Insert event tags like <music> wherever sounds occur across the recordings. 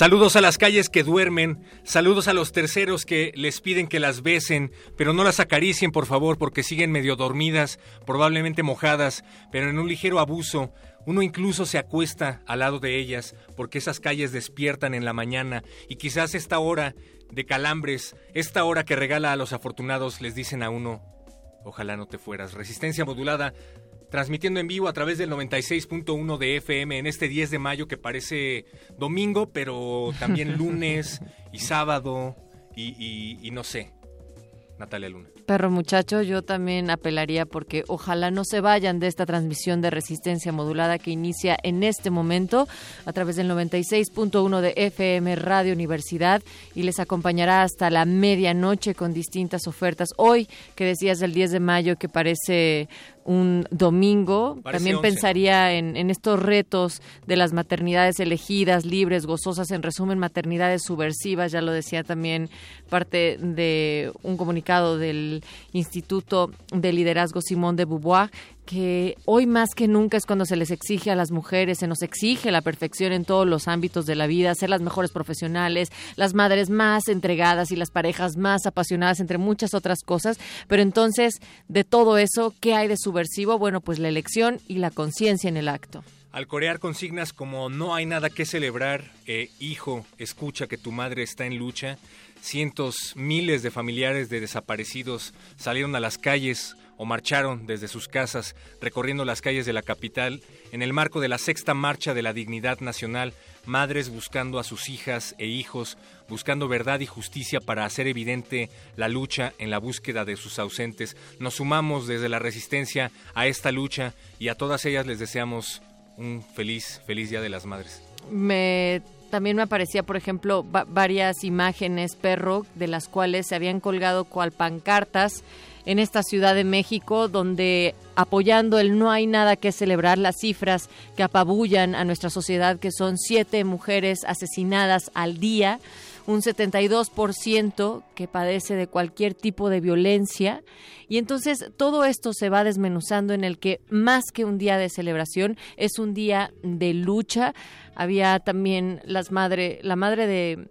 Saludos a las calles que duermen, saludos a los terceros que les piden que las besen, pero no las acaricien por favor porque siguen medio dormidas, probablemente mojadas, pero en un ligero abuso. Uno incluso se acuesta al lado de ellas porque esas calles despiertan en la mañana y quizás esta hora de calambres, esta hora que regala a los afortunados les dicen a uno, ojalá no te fueras. Resistencia modulada transmitiendo en vivo a través del 96.1 de FM en este 10 de mayo que parece domingo, pero también <laughs> lunes y sábado y, y no sé. Natalia Luna. Perro muchacho, yo también apelaría porque ojalá no se vayan de esta transmisión de resistencia modulada que inicia en este momento a través del 96.1 de FM Radio Universidad y les acompañará hasta la medianoche con distintas ofertas. Hoy, que decías el 10 de mayo, que parece un domingo. También pensaría en, en, estos retos de las maternidades elegidas, libres, gozosas, en resumen, maternidades subversivas, ya lo decía también parte de un comunicado del Instituto de Liderazgo Simón de Beauvoir, que hoy más que nunca es cuando se les exige a las mujeres, se nos exige la perfección en todos los ámbitos de la vida, ser las mejores profesionales, las madres más entregadas y las parejas más apasionadas, entre muchas otras cosas. Pero entonces, de todo eso, ¿qué hay de subversivo? Bueno, pues la elección y la conciencia en el acto. Al corear consignas como no hay nada que celebrar, eh, hijo, escucha que tu madre está en lucha, cientos, miles de familiares de desaparecidos salieron a las calles o marcharon desde sus casas recorriendo las calles de la capital en el marco de la sexta marcha de la dignidad nacional, madres buscando a sus hijas e hijos, buscando verdad y justicia para hacer evidente la lucha en la búsqueda de sus ausentes. Nos sumamos desde la resistencia a esta lucha y a todas ellas les deseamos un feliz, feliz Día de las Madres. Me también me aparecía, por ejemplo, varias imágenes, perro, de las cuales se habían colgado cual pancartas en esta Ciudad de México, donde apoyando el no hay nada que celebrar, las cifras que apabullan a nuestra sociedad, que son siete mujeres asesinadas al día, un 72% que padece de cualquier tipo de violencia. Y entonces todo esto se va desmenuzando en el que más que un día de celebración es un día de lucha. Había también las madre, la madre de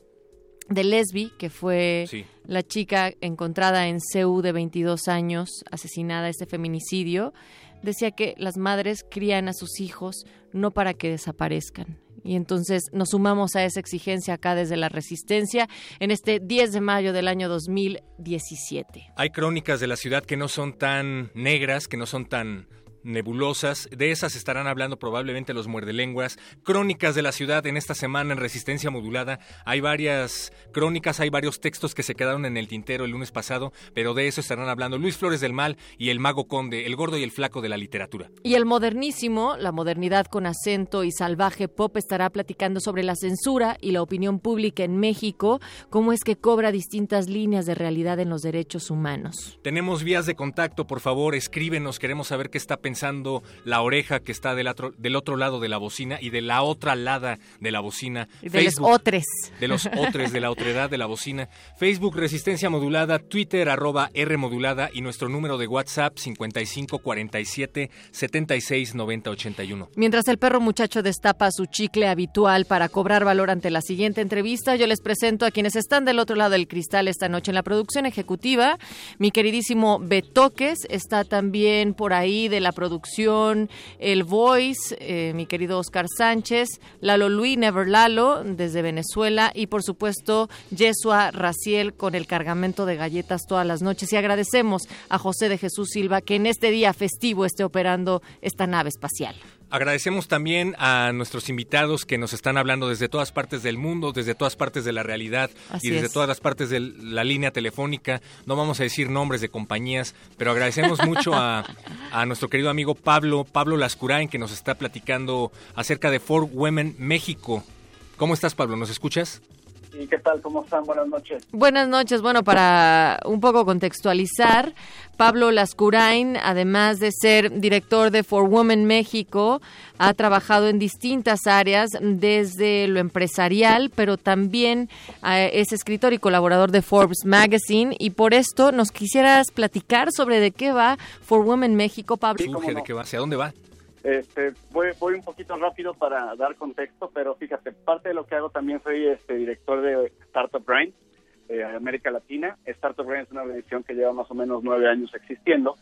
de Lesbi, que fue la chica encontrada en CEU de 22 años, asesinada, este feminicidio, decía que las madres crían a sus hijos no para que desaparezcan. Y entonces nos sumamos a esa exigencia acá desde la Resistencia en este 10 de mayo del año 2017. Hay crónicas de la ciudad que no son tan negras, que no son tan nebulosas. De esas estarán hablando probablemente los muerdelenguas. Crónicas de la ciudad en esta semana en Resistencia Modulada. Hay varias crónicas, hay varios textos que se quedaron en el tintero el lunes pasado, pero de eso estarán hablando Luis Flores del Mal y el Mago Conde, el gordo y el flaco de la literatura. Y el modernísimo, la modernidad con acento y salvaje pop, estará platicando sobre la censura y la opinión pública en México, cómo es que cobra distintas líneas de realidad en los derechos humanos. Tenemos vías de contacto, por favor, escríbenos, queremos saber qué está pensando pensando la oreja que está del otro, del otro lado de la bocina y de la otra lada de la bocina. De los otros. De los otros, de la otredad de la bocina. Facebook Resistencia Modulada, Twitter arroba R Modulada y nuestro número de WhatsApp 5547 76 90 81. Mientras el perro muchacho destapa su chicle habitual para cobrar valor ante la siguiente entrevista, yo les presento a quienes están del otro lado del cristal esta noche en la producción ejecutiva. Mi queridísimo Betoques está también por ahí de la producción, el Voice, eh, mi querido Oscar Sánchez, Lalo Luis, Never Lalo, desde Venezuela, y por supuesto, Yesua Raciel con el cargamento de galletas todas las noches. Y agradecemos a José de Jesús Silva que en este día festivo esté operando esta nave espacial. Agradecemos también a nuestros invitados que nos están hablando desde todas partes del mundo, desde todas partes de la realidad y desde todas las partes de la línea telefónica. No vamos a decir nombres de compañías, pero agradecemos mucho a, nuestro querido amigo Pablo, Pablo Lascurain, que nos está platicando acerca de Fort Women México. ¿Cómo estás, Pablo? ¿Nos escuchas? ¿Y qué tal? ¿Cómo están? Buenas noches. Buenas noches. Bueno, para un poco contextualizar, Pablo Lascurain, además de ser director de For Women México, ha trabajado en distintas áreas, desde lo empresarial, pero también eh, es escritor y colaborador de Forbes Magazine. Y por esto nos quisieras platicar sobre de qué va For Women México, Pablo. ¿De qué va? ¿Hacia dónde va? Este, voy, voy un poquito rápido para dar contexto, pero fíjate, parte de lo que hago también soy este, director de Startup Brain, eh, América Latina. Startup Brain es una organización que lleva más o menos nueve años existiendo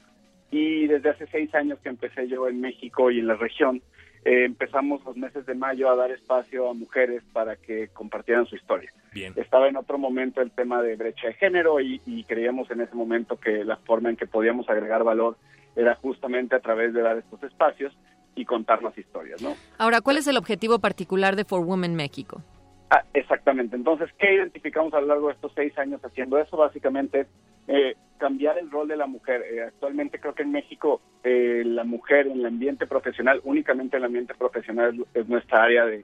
y desde hace seis años que empecé yo en México y en la región, eh, empezamos los meses de mayo a dar espacio a mujeres para que compartieran su historia. Bien. Estaba en otro momento el tema de brecha de género y, y creíamos en ese momento que la forma en que podíamos agregar valor era justamente a través de dar estos espacios y contar las historias, ¿no? Ahora, ¿cuál es el objetivo particular de For Women México? Ah, exactamente. Entonces, ¿qué identificamos a lo largo de estos seis años haciendo eso? Básicamente, eh, cambiar el rol de la mujer. Eh, actualmente creo que en México eh, la mujer en el ambiente profesional, únicamente en el ambiente profesional es nuestra área de,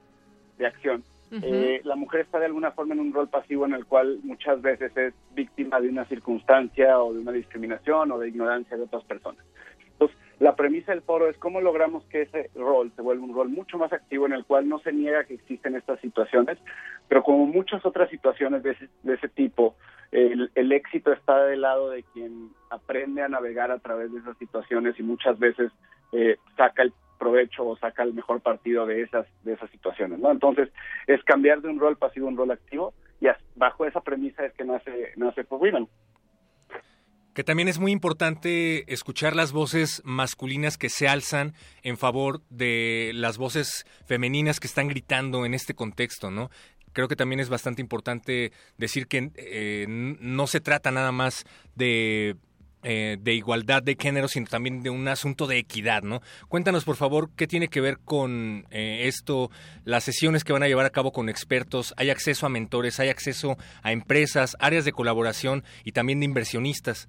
acción. la mujer está de alguna forma en un rol pasivo en el cual muchas veces es víctima de una circunstancia o de una discriminación o de ignorancia de otras personas. La premisa del foro es cómo logramos que ese rol se vuelva un rol mucho más activo en el cual no se niega que existen estas situaciones, pero como muchas otras situaciones de ese, de ese tipo, el, éxito está del lado de quien aprende a navegar a través de esas situaciones y muchas veces eh, saca el provecho o saca el mejor partido de esas de esas situaciones. Entonces es cambiar de un rol pasivo a un rol activo y bajo esa premisa es que nace nace For Women. Que también es muy importante escuchar las voces masculinas que se alzan en favor de las voces femeninas que están gritando en este contexto, ¿no? Creo que también es bastante importante decir que eh, no se trata nada más de eh, de igualdad de género, sino también de un asunto de equidad, ¿no? Cuéntanos, por favor, qué tiene que ver con eh, esto, las sesiones que van a llevar a cabo con expertos, hay acceso a mentores, hay acceso a empresas, áreas de colaboración y también de inversionistas.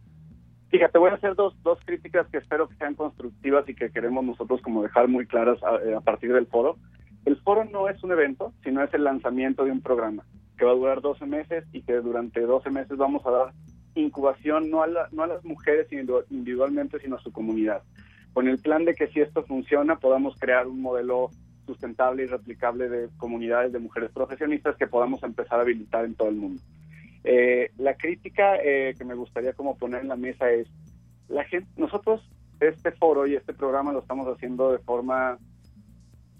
Fíjate, voy a hacer dos, dos críticas que espero que sean constructivas y que queremos nosotros como dejar muy claras a, partir del foro. El foro no es un evento, sino es el lanzamiento de un programa que va a durar 12 meses y que durante 12 meses vamos a dar incubación no a, no a las mujeres individualmente, sino a su comunidad. Con el plan de que si esto funciona podamos crear un modelo sustentable y replicable de comunidades de mujeres profesionistas que podamos empezar a habilitar en todo el mundo. Eh, la crítica eh, que me gustaría como poner en la mesa es, la gente, nosotros este foro y este programa lo estamos haciendo de forma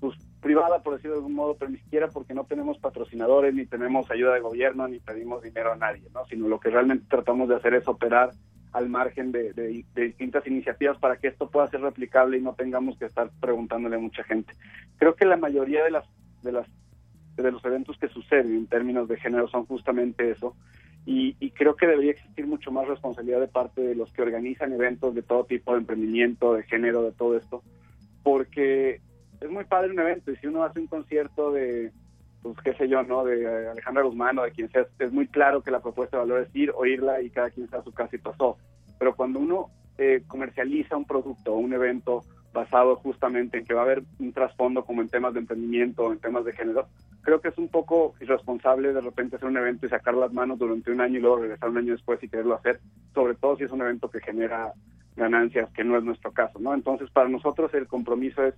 pues, privada, por decirlo de algún modo, pero ni siquiera porque no tenemos patrocinadores, ni tenemos ayuda de gobierno, ni pedimos dinero a nadie, ¿no? sino lo que realmente tratamos de hacer es operar al margen de, de, distintas iniciativas para que esto pueda ser replicable y no tengamos que estar preguntándole a mucha gente. Creo que la mayoría de las de las de los eventos que suceden en términos de género son justamente eso. Y, creo que debería existir mucho más responsabilidad de parte de los que organizan eventos de todo tipo de emprendimiento, de género, de todo esto, porque es muy padre un evento y si uno hace un concierto de, pues qué sé yo, ¿no? De Alejandra Guzmán o de quien sea, es muy claro que la propuesta de valor es ir, oírla y cada quien está a su casa y pasó. Pero cuando uno eh, comercializa un producto o un evento basado justamente en que va a haber un trasfondo como en temas de emprendimiento, o en temas de género, creo que es un poco irresponsable de repente hacer un evento y sacar las manos durante un año y luego regresar un año después y quererlo hacer, sobre todo si es un evento que genera ganancias, que no es nuestro caso, ¿no? Entonces, para nosotros el compromiso es,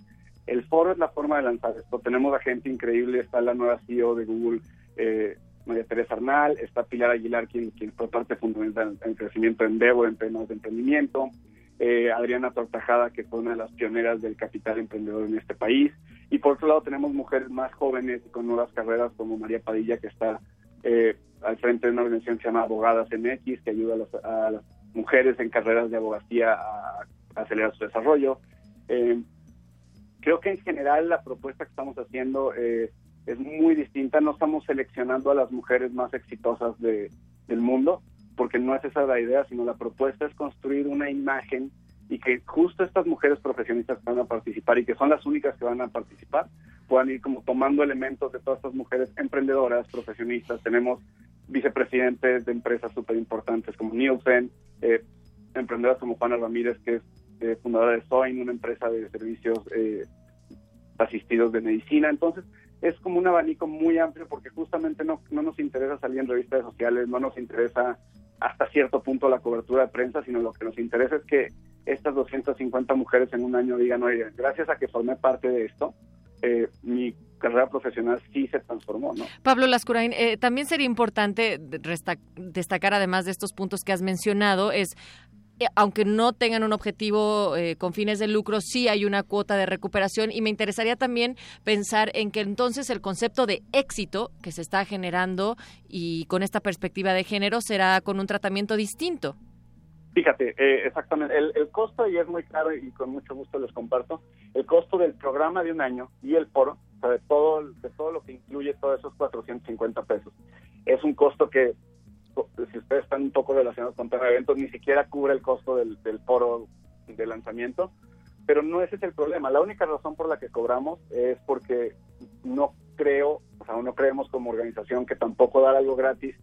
el foro es la forma de lanzar esto. Tenemos a gente increíble, está la nueva CEO de Google, eh, María Teresa Arnal, está Pilar Aguilar, quien, quien fue parte fundamental en el crecimiento en Devo, en temas de emprendimiento, eh, Adriana Tortajada, que fue una de las pioneras del capital emprendedor en este país. Y por otro lado tenemos mujeres más jóvenes y con nuevas carreras como María Padilla, que está eh, al frente de una organización que se llama Abogadas MX, que ayuda a, las mujeres en carreras de abogacía a, acelerar su desarrollo. Eh, creo que en general la propuesta que estamos haciendo eh, es muy distinta. No estamos seleccionando a las mujeres más exitosas de, del mundo, porque no es esa la idea, sino la propuesta es construir una imagen y que justo estas mujeres profesionistas que van a participar y que son las únicas que van a participar, puedan ir como tomando elementos de todas estas mujeres emprendedoras, profesionistas. Tenemos vicepresidentes de empresas súper importantes como Nielsen, eh, emprendedoras como Juana Ramírez, que es eh, fundadora de Soin, una empresa de servicios eh, asistidos de medicina. Entonces, es como un abanico muy amplio porque justamente no, no nos interesa salir en revistas sociales, no nos interesa hasta cierto punto la cobertura de prensa, sino lo que nos interesa es que estas 250 mujeres en un año digan, oye, gracias a que formé parte de esto, eh, mi carrera profesional sí se transformó, ¿no? Pablo Lascurain, eh, también sería importante destacar, además de estos puntos que has mencionado, es aunque no tengan un objetivo eh, con fines de lucro, sí hay una cuota de recuperación y me interesaría también pensar en que entonces el concepto de éxito que se está generando y con esta perspectiva de género será con un tratamiento distinto. Fíjate, eh, exactamente, el, el, costo, y es muy claro y con mucho gusto les comparto, el costo del programa de un año y el foro, o sea, de todo, de todo lo que incluye todos esos 450 pesos, es un costo que si ustedes están un poco relacionados con tema eventos, ni siquiera cubre el costo del, del foro de lanzamiento, pero no ese es el problema. La única razón por la que cobramos es porque no creo, o sea, no creemos como organización que tampoco dar algo gratis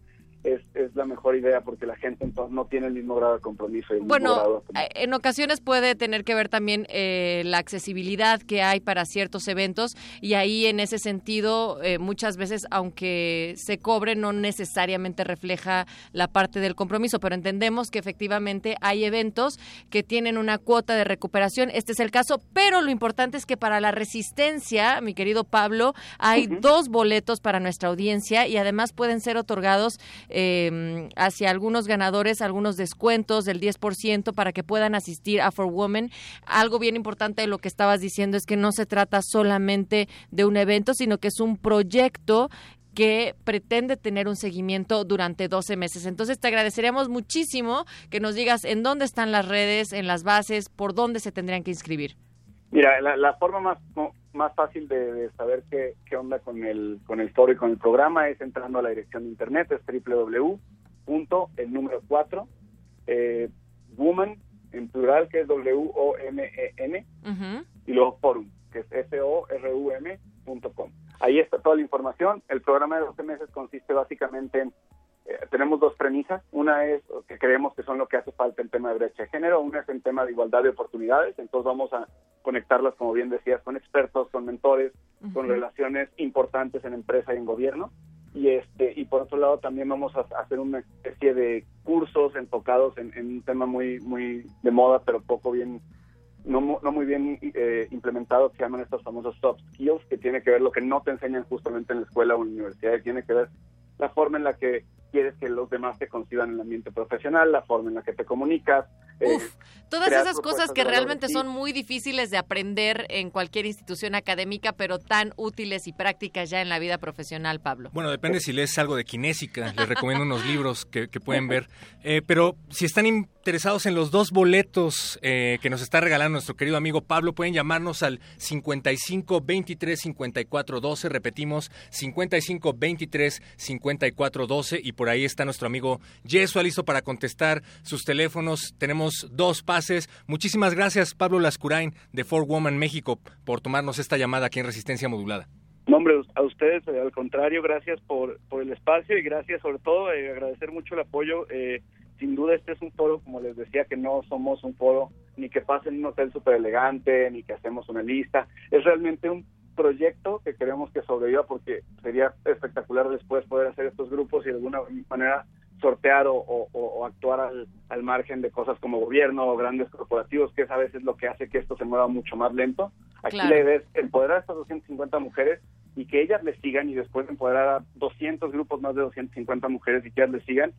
es, es, la mejor idea porque la gente entonces no tiene el mismo grado de compromiso. Y bueno, eh, en ocasiones puede tener que ver también eh, la accesibilidad que hay para ciertos eventos y ahí en ese sentido eh, muchas veces aunque se cobre no necesariamente refleja la parte del compromiso, pero entendemos que efectivamente hay eventos que tienen una cuota de recuperación, este es el caso, pero lo importante es que para la resistencia, mi querido Pablo, hay dos boletos para nuestra audiencia y además pueden ser otorgados eh, hacia algunos ganadores algunos descuentos del 10% para que puedan asistir a For Women. Algo bien importante de lo que estabas diciendo es que no se trata solamente de un evento, sino que es un proyecto que pretende tener un seguimiento durante 12 meses. Entonces te agradeceríamos muchísimo que nos digas en dónde están las redes, en las bases, por dónde se tendrían que inscribir. Mira, la, la forma más más fácil de, de, saber qué, qué onda con el con el foro y con el programa es entrando a la dirección de internet, es www. el número 4, eh, woman, en plural, que es W-O-M-E-N, uh -huh. y luego forum, que es F-O-R-U-M.com. Ahí está toda la información. El programa de 12 meses consiste básicamente en eh, tenemos dos premisas. Una es que creemos que son lo que hace falta en tema de brecha de género, una es en tema de igualdad de oportunidades, entonces vamos a conectarlas, como bien decías, con expertos, con mentores, uh -huh. con relaciones importantes en empresa y en gobierno. Y este y por otro lado también vamos a hacer una especie de cursos enfocados en, en un tema muy muy de moda, pero poco bien no, no muy bien eh, implementado que llaman estos famosos soft skills, que tiene que ver lo que no te enseñan justamente en la escuela o en la universidad, tiene que ver la forma en la que quieres que los demás te conciban en el ambiente profesional, la forma en la que te comunicas. Uf, eh, todas esas cosas que realmente son muy difíciles de aprender en cualquier institución académica, pero tan útiles y prácticas ya en la vida profesional, Pablo. Bueno, depende si lees algo de kinésica, <laughs> les recomiendo unos libros que, que pueden ver. Eh, pero si están interesados en los dos boletos eh, que nos está regalando nuestro querido amigo Pablo, pueden llamarnos al 55 23 54 12, repetimos, 55 23 54 12 y por ahí está nuestro amigo Yesua listo para contestar sus teléfonos. Tenemos dos pases. Muchísimas gracias Pablo Lascurain de Four Woman México por tomarnos esta llamada aquí en Resistencia Modulada. No, hombre, a ustedes, al contrario, gracias por, por el espacio y gracias sobre todo, eh, agradecer mucho el apoyo. Eh, sin duda este es un foro, como les decía, que no somos un foro ni que pase en un hotel súper elegante, ni que hacemos una lista. Es realmente un proyecto que queremos que sobreviva porque sería espectacular después poder hacer estos grupos y de alguna manera sortear o, o, o actuar al, al, margen de cosas como gobierno o grandes corporativos, que es a veces lo que hace que esto se mueva mucho más lento. Aquí claro. la idea es empoderar a estas 250 mujeres y que ellas les sigan y después empoderar a 200 grupos más de 250 mujeres y que ellas les sigan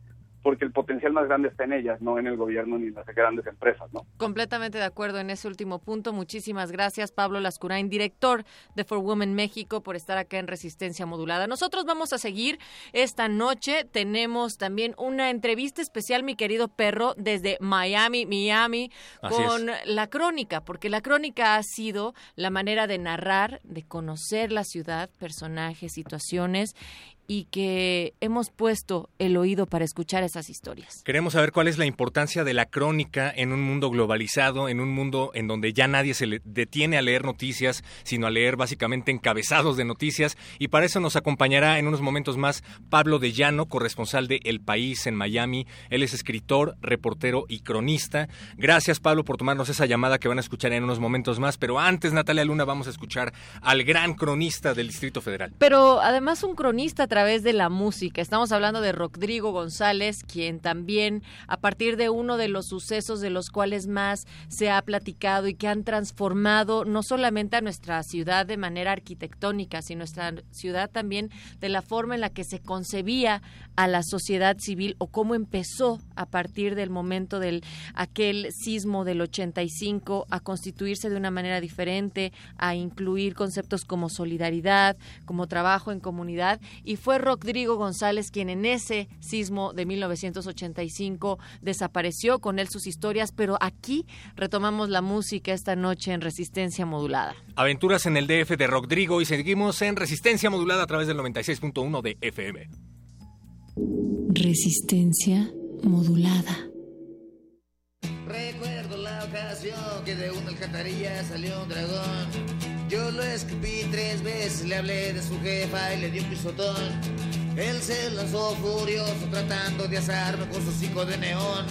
porque el potencial más grande está en ellas, no en el gobierno ni en las grandes empresas, ¿no? Completamente de acuerdo en ese último punto. Muchísimas gracias, Pablo Lascurain, director de For Women México, por estar acá en Resistencia Modulada. Nosotros vamos a seguir esta noche. Tenemos también una entrevista especial, mi querido perro, desde Miami, Miami, con la crónica, porque la crónica ha sido la manera de narrar, de conocer la ciudad, personajes, situaciones y que hemos puesto el oído para escuchar esas historias. Queremos saber cuál es la importancia de la crónica en un mundo globalizado, en un mundo en donde ya nadie se detiene a leer noticias, sino a leer básicamente encabezados de noticias. Y para eso nos acompañará en unos momentos más Pablo de Llano, corresponsal de El País en Miami. Él es escritor, reportero y cronista. Gracias Pablo por tomarnos esa llamada que van a escuchar en unos momentos más. Pero antes, Natalia Luna, vamos a escuchar al gran cronista del Distrito Federal. Pero además un cronista través de la música. Estamos hablando de Rodrigo González, quien también, a partir de uno de los sucesos de los cuales más se ha platicado y que han transformado no solamente a nuestra ciudad de manera arquitectónica, sino nuestra ciudad también de la forma en la que se concebía a la sociedad civil o cómo empezó a partir del momento del aquel sismo del 85 a constituirse de una manera diferente, a incluir conceptos como solidaridad, como trabajo en comunidad y fue Rodrigo González quien en ese sismo de 1985 desapareció con él sus historias, pero aquí retomamos la música esta noche en Resistencia Modulada. Aventuras en el DF de Rodrigo y seguimos en Resistencia Modulada a través del 96.1 de FM. Resistencia modulada. Recuerdo la ocasión que de una alcantarilla salió un dragón. Yo lo escupí tres veces, le hablé de su jefa y le di un pisotón. Él se lanzó furioso tratando de asarme con su cico de neón.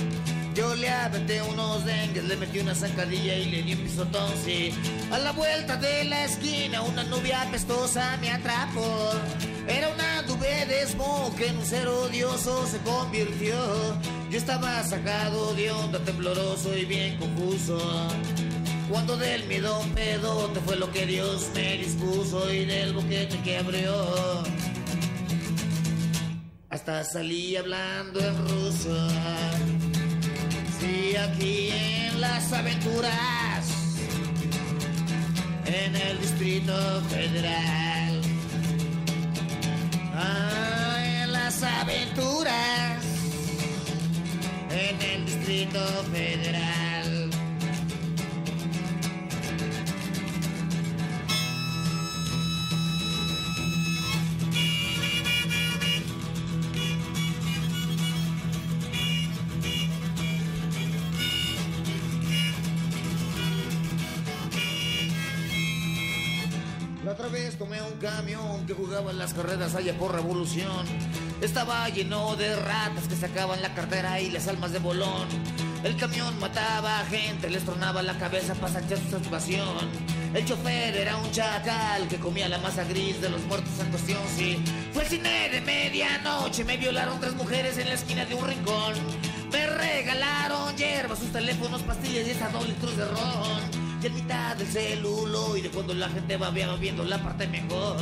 Yo le aventé unos dengues, le metí una zancadilla y le di un pisotón, sí. A la vuelta de la esquina una nubia apestosa me atrapó. Era una nube de smog que en un ser odioso se convirtió. Yo estaba sacado de onda, tembloroso y bien confuso. Cuando del miedo un te fue lo que Dios me dispuso y del boquete que abrió. Hasta salí hablando en ruso aquí en las aventuras, en el Distrito Federal. Ah, en las aventuras, en el Distrito Federal. Vez tomé un camión que jugaba en las carreras allá por revolución. Estaba lleno de ratas que sacaban la cartera y las almas de bolón. El camión mataba a gente, les tronaba la cabeza para sacar su satisfacción. El chofer era un chacal que comía la masa gris de los muertos en cuestión, sí. Fue el cine de medianoche, me violaron tres mujeres en la esquina de un rincón. Me regalaron hierbas, sus teléfonos, pastillas y esa dos litros de ron y mitad del celuloide cuando la gente va viendo la parte mejor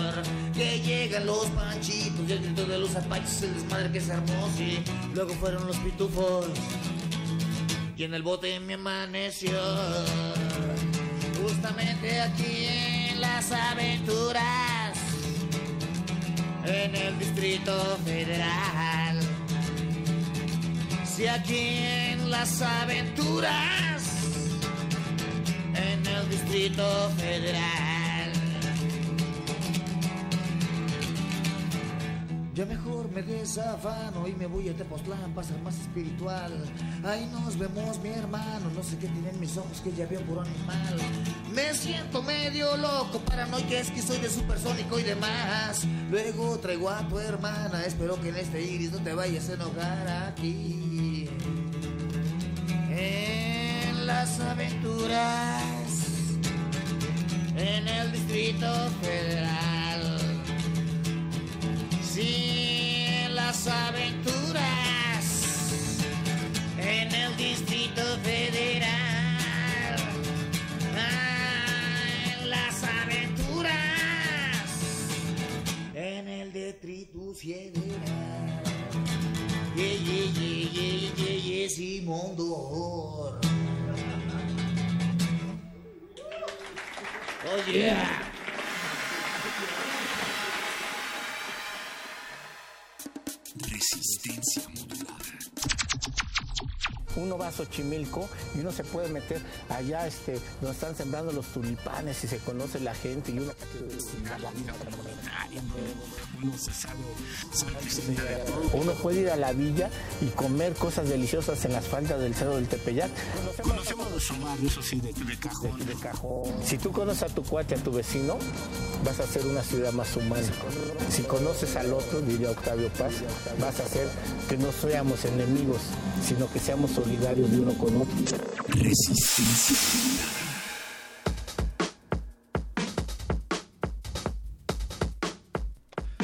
que llegan los panchitos y el grito de los apaches el desmadre que se armó sí luego fueron los pitufos y en el bote me amaneció. Justamente aquí en las aventuras en el distrito federal. Si aquí en las aventuras en el Distrito Federal. Yo mejor me desafano y me voy a Tepoztlán para ser más espiritual. Ahí nos vemos, mi hermano. No sé qué tienen mis ojos que ya veo por animal. Me siento medio loco, paranoica, es que soy de supersónico y demás. Luego traigo a tu hermana. Espero que en este iris no te vayas a enojar aquí. En las aventuras en el Distrito Federal. Sí, las aventuras en el Distrito Federal. Ah, las aventuras en el Distrito Federal. Yeah, yeah, yeah, Simondor. Oh yeah. Resistencia. Uno va a Xochimilco y uno se puede meter allá este, donde están sembrando los tulipanes y se conoce la gente y uno... Uno puede ir a la villa y comer cosas deliciosas en las faldas del Cerro del Tepeyac. Conocemos los sumarios, eso sí, de, de cajón. De cajón. Si tú conoces a tu cuate, a tu vecino, vas a ser una ciudad más humana. Si conoces al otro, diría Octavio Paz, vas a hacer que no seamos enemigos, sino que seamos solidarios de uno con otro. Resistencia.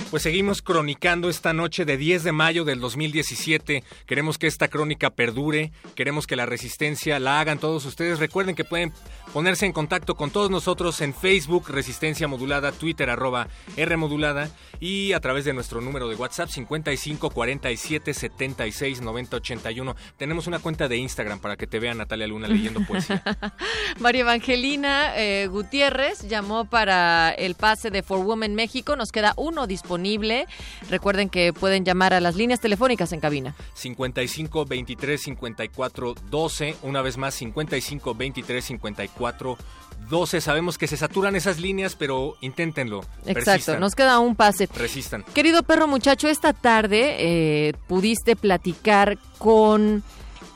Pues seguimos cronicando esta noche de 10 de mayo del 2017. Queremos que esta crónica perdure, queremos que la resistencia la hagan todos ustedes. Recuerden que pueden ponerse en contacto con todos nosotros en Facebook, Resistencia Modulada, Twitter, arroba R Modulada, y a través de nuestro número de WhatsApp 55 47 76 90 81. Tenemos una cuenta de Instagram para que te vea Natalia Luna leyendo poesía. <laughs> María Evangelina eh, Gutiérrez llamó para el pase de For Women México. Nos queda uno disponible. Recuerden que pueden llamar a las líneas telefónicas en cabina. 55 23 54 12. Una vez más, 55 23 54 12. Sabemos que se saturan esas líneas, pero inténtenlo. Exacto, Persistan. nos queda un pase. Resistan. Querido perro muchacho, esta tarde eh, pudiste platicar con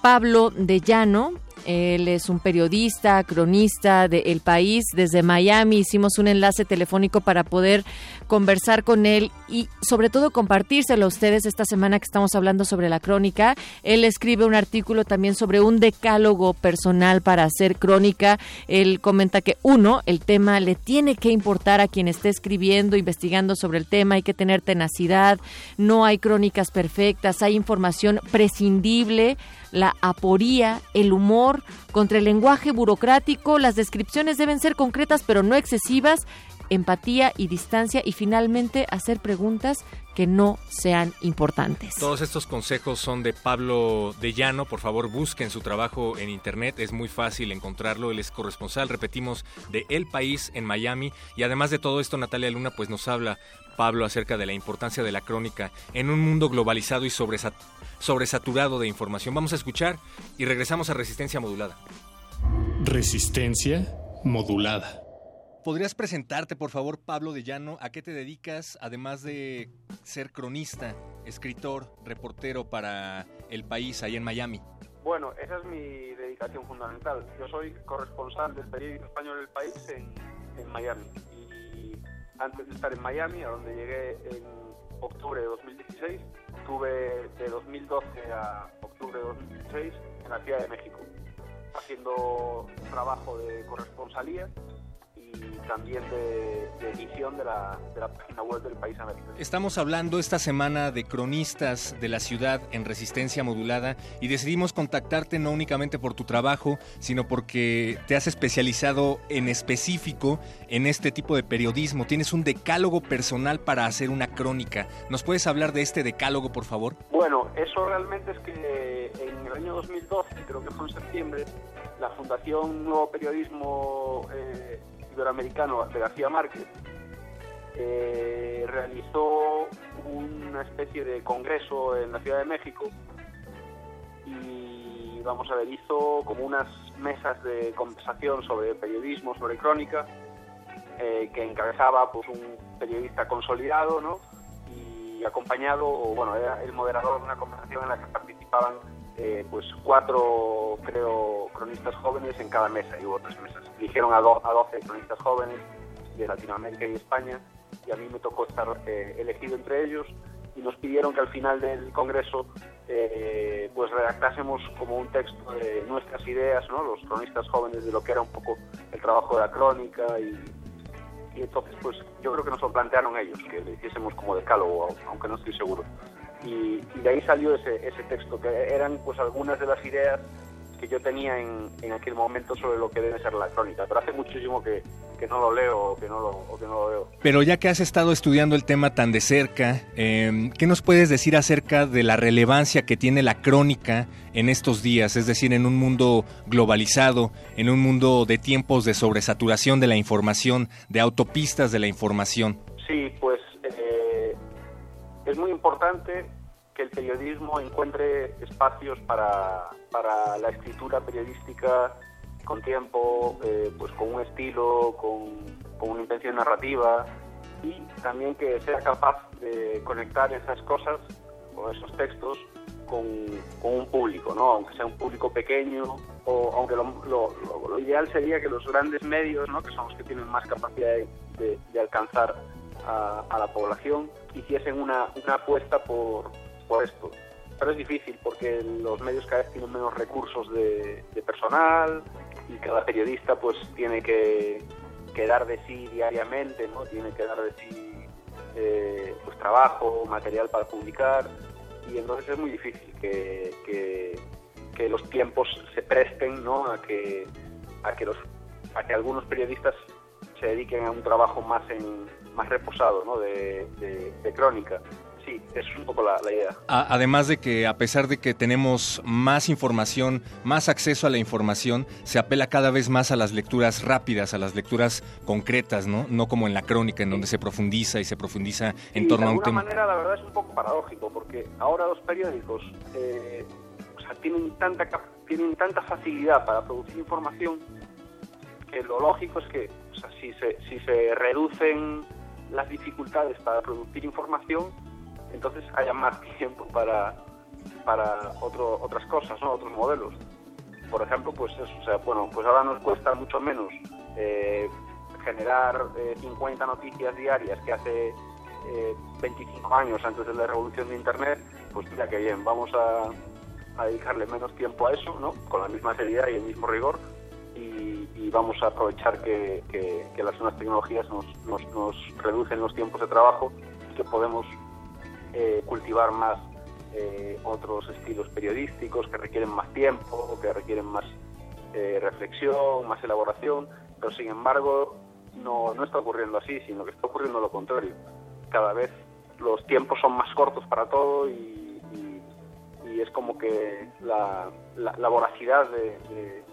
Pablo de Llano. Él es un periodista, cronista de El País. Desde Miami hicimos un enlace telefónico para poder conversar con él y sobre todo compartírselo a ustedes esta semana que estamos hablando sobre la crónica. Él escribe un artículo también sobre un decálogo personal para hacer crónica. Él comenta que uno, el tema le tiene que importar a quien esté escribiendo, investigando sobre el tema, hay que tener tenacidad, no hay crónicas perfectas, hay información prescindible la aporía, el humor, contra el lenguaje burocrático, las descripciones deben ser concretas pero no excesivas, empatía y distancia y finalmente hacer preguntas que no sean importantes. Todos estos consejos son de Pablo de Llano. Por favor, busquen su trabajo en internet. Es muy fácil encontrarlo. Él es corresponsal, repetimos, de El País en Miami. Y además de todo esto, Natalia Luna pues nos habla, Pablo, acerca de la importancia de la crónica en un mundo globalizado y sobresat sobresaturado de información. Vamos a escuchar y regresamos a Resistencia Modulada. Resistencia modulada. ¿Podrías presentarte, por favor, Pablo de Llano? ¿A qué te dedicas, además de ser cronista, escritor, reportero para El País, ahí en Miami? Bueno, esa es mi dedicación fundamental. Yo soy corresponsal del periódico español El País en, en Miami. Y antes de estar en Miami, a donde llegué en octubre de 2016, estuve de 2012 a octubre de 2016 en la Ciudad de México, haciendo trabajo de corresponsalía y también de, de edición de la, de la, página web del país americano. Estamos hablando esta semana de cronistas de la ciudad en resistencia modulada y decidimos contactarte no únicamente por tu trabajo, sino porque te has especializado en específico en este tipo de periodismo. Tienes un decálogo personal para hacer una crónica. ¿Nos puedes hablar de este decálogo, por favor? Bueno, eso realmente es que en el año 2012, creo que fue en septiembre, la Fundación Nuevo Periodismo eh, Iberoamericano de García Márquez eh, realizó una especie de congreso en la Ciudad de México y vamos a ver, hizo como unas mesas de conversación sobre periodismo, sobre crónica, eh, que encabezaba pues un periodista consolidado, ¿no? Y acompañado, o bueno, era el moderador de una conversación en la que participaban eh, pues cuatro, creo, cronistas jóvenes en cada mesa, y hubo otras mesas. Eligieron a, do, a 12 cronistas jóvenes de Latinoamérica y España, y a mí me tocó estar eh, elegido entre ellos, y nos pidieron que al final del congreso eh, pues redactásemos como un texto de nuestras ideas, ¿no? los cronistas jóvenes, de lo que era un poco el trabajo de la crónica, y, y entonces pues yo creo que nos lo plantearon ellos, que le hiciésemos como decálogo, aunque no estoy seguro y, y, de ahí salió ese, ese texto, que eran pues algunas de las ideas que yo tenía en, en, aquel momento sobre lo que debe ser la crónica. Pero hace muchísimo que, que no lo leo o que no lo, o que no lo veo. Pero ya que has estado estudiando el tema tan de cerca, eh, ¿qué nos puedes decir acerca de la relevancia que tiene la crónica en estos días? Es decir, en un mundo globalizado, en un mundo de tiempos de sobresaturación de la información, de autopistas de la información. Sí, pues es muy importante que el periodismo encuentre espacios para, para la escritura periodística con tiempo, eh, pues con un estilo, con, una intención narrativa y también que sea capaz de conectar esas cosas o esos textos con, un público, ¿no? aunque sea un público pequeño o aunque lo, ideal sería que los grandes medios, ¿no? que son los que tienen más capacidad de, alcanzar a, la población, hiciesen una, una apuesta por, por esto. Pero es difícil porque los medios cada vez tienen menos recursos de, personal, y cada periodista pues tiene que, dar de sí diariamente, ¿no? Tiene que dar de sí eh, pues trabajo, material para publicar y entonces es muy difícil que, que, los tiempos se presten ¿no? a que a que los a que algunos periodistas se dediquen a un trabajo más en más reposado ¿no? de, de crónica sí, es un poco la, idea. además de que a pesar de que tenemos más información, más acceso a la información, se apela cada vez más a las lecturas rápidas, a las lecturas concretas, ¿no? No como en la crónica, en donde se profundiza y se profundiza en torno a un tema. De alguna manera, la verdad es un poco paradójico, porque ahora los periódicos eh, tienen, tanta, tienen tanta facilidad para producir información que lo lógico es que si, se, si se reducen las dificultades para producir información, entonces haya más <laughs> tiempo para, para otro, otras cosas, ¿no? otros modelos. Por ejemplo, pues eso, bueno, pues ahora nos cuesta mucho menos eh, generar 50 eh, noticias diarias que hace 25 eh, años antes de la revolución de Internet, pues mira que bien, vamos a, dedicarle menos tiempo a eso, ¿no? Con la misma seriedad y el mismo rigor, y, vamos a aprovechar que, que, las nuevas tecnologías nos, nos, nos, reducen los tiempos de trabajo y que podemos eh, cultivar más eh, otros estilos periodísticos que requieren más tiempo, que requieren más eh, reflexión, más elaboración, pero sin embargo no, no está ocurriendo así, sino que está ocurriendo lo contrario. Cada vez los tiempos son más cortos para todo y, es como que la, la, voracidad de,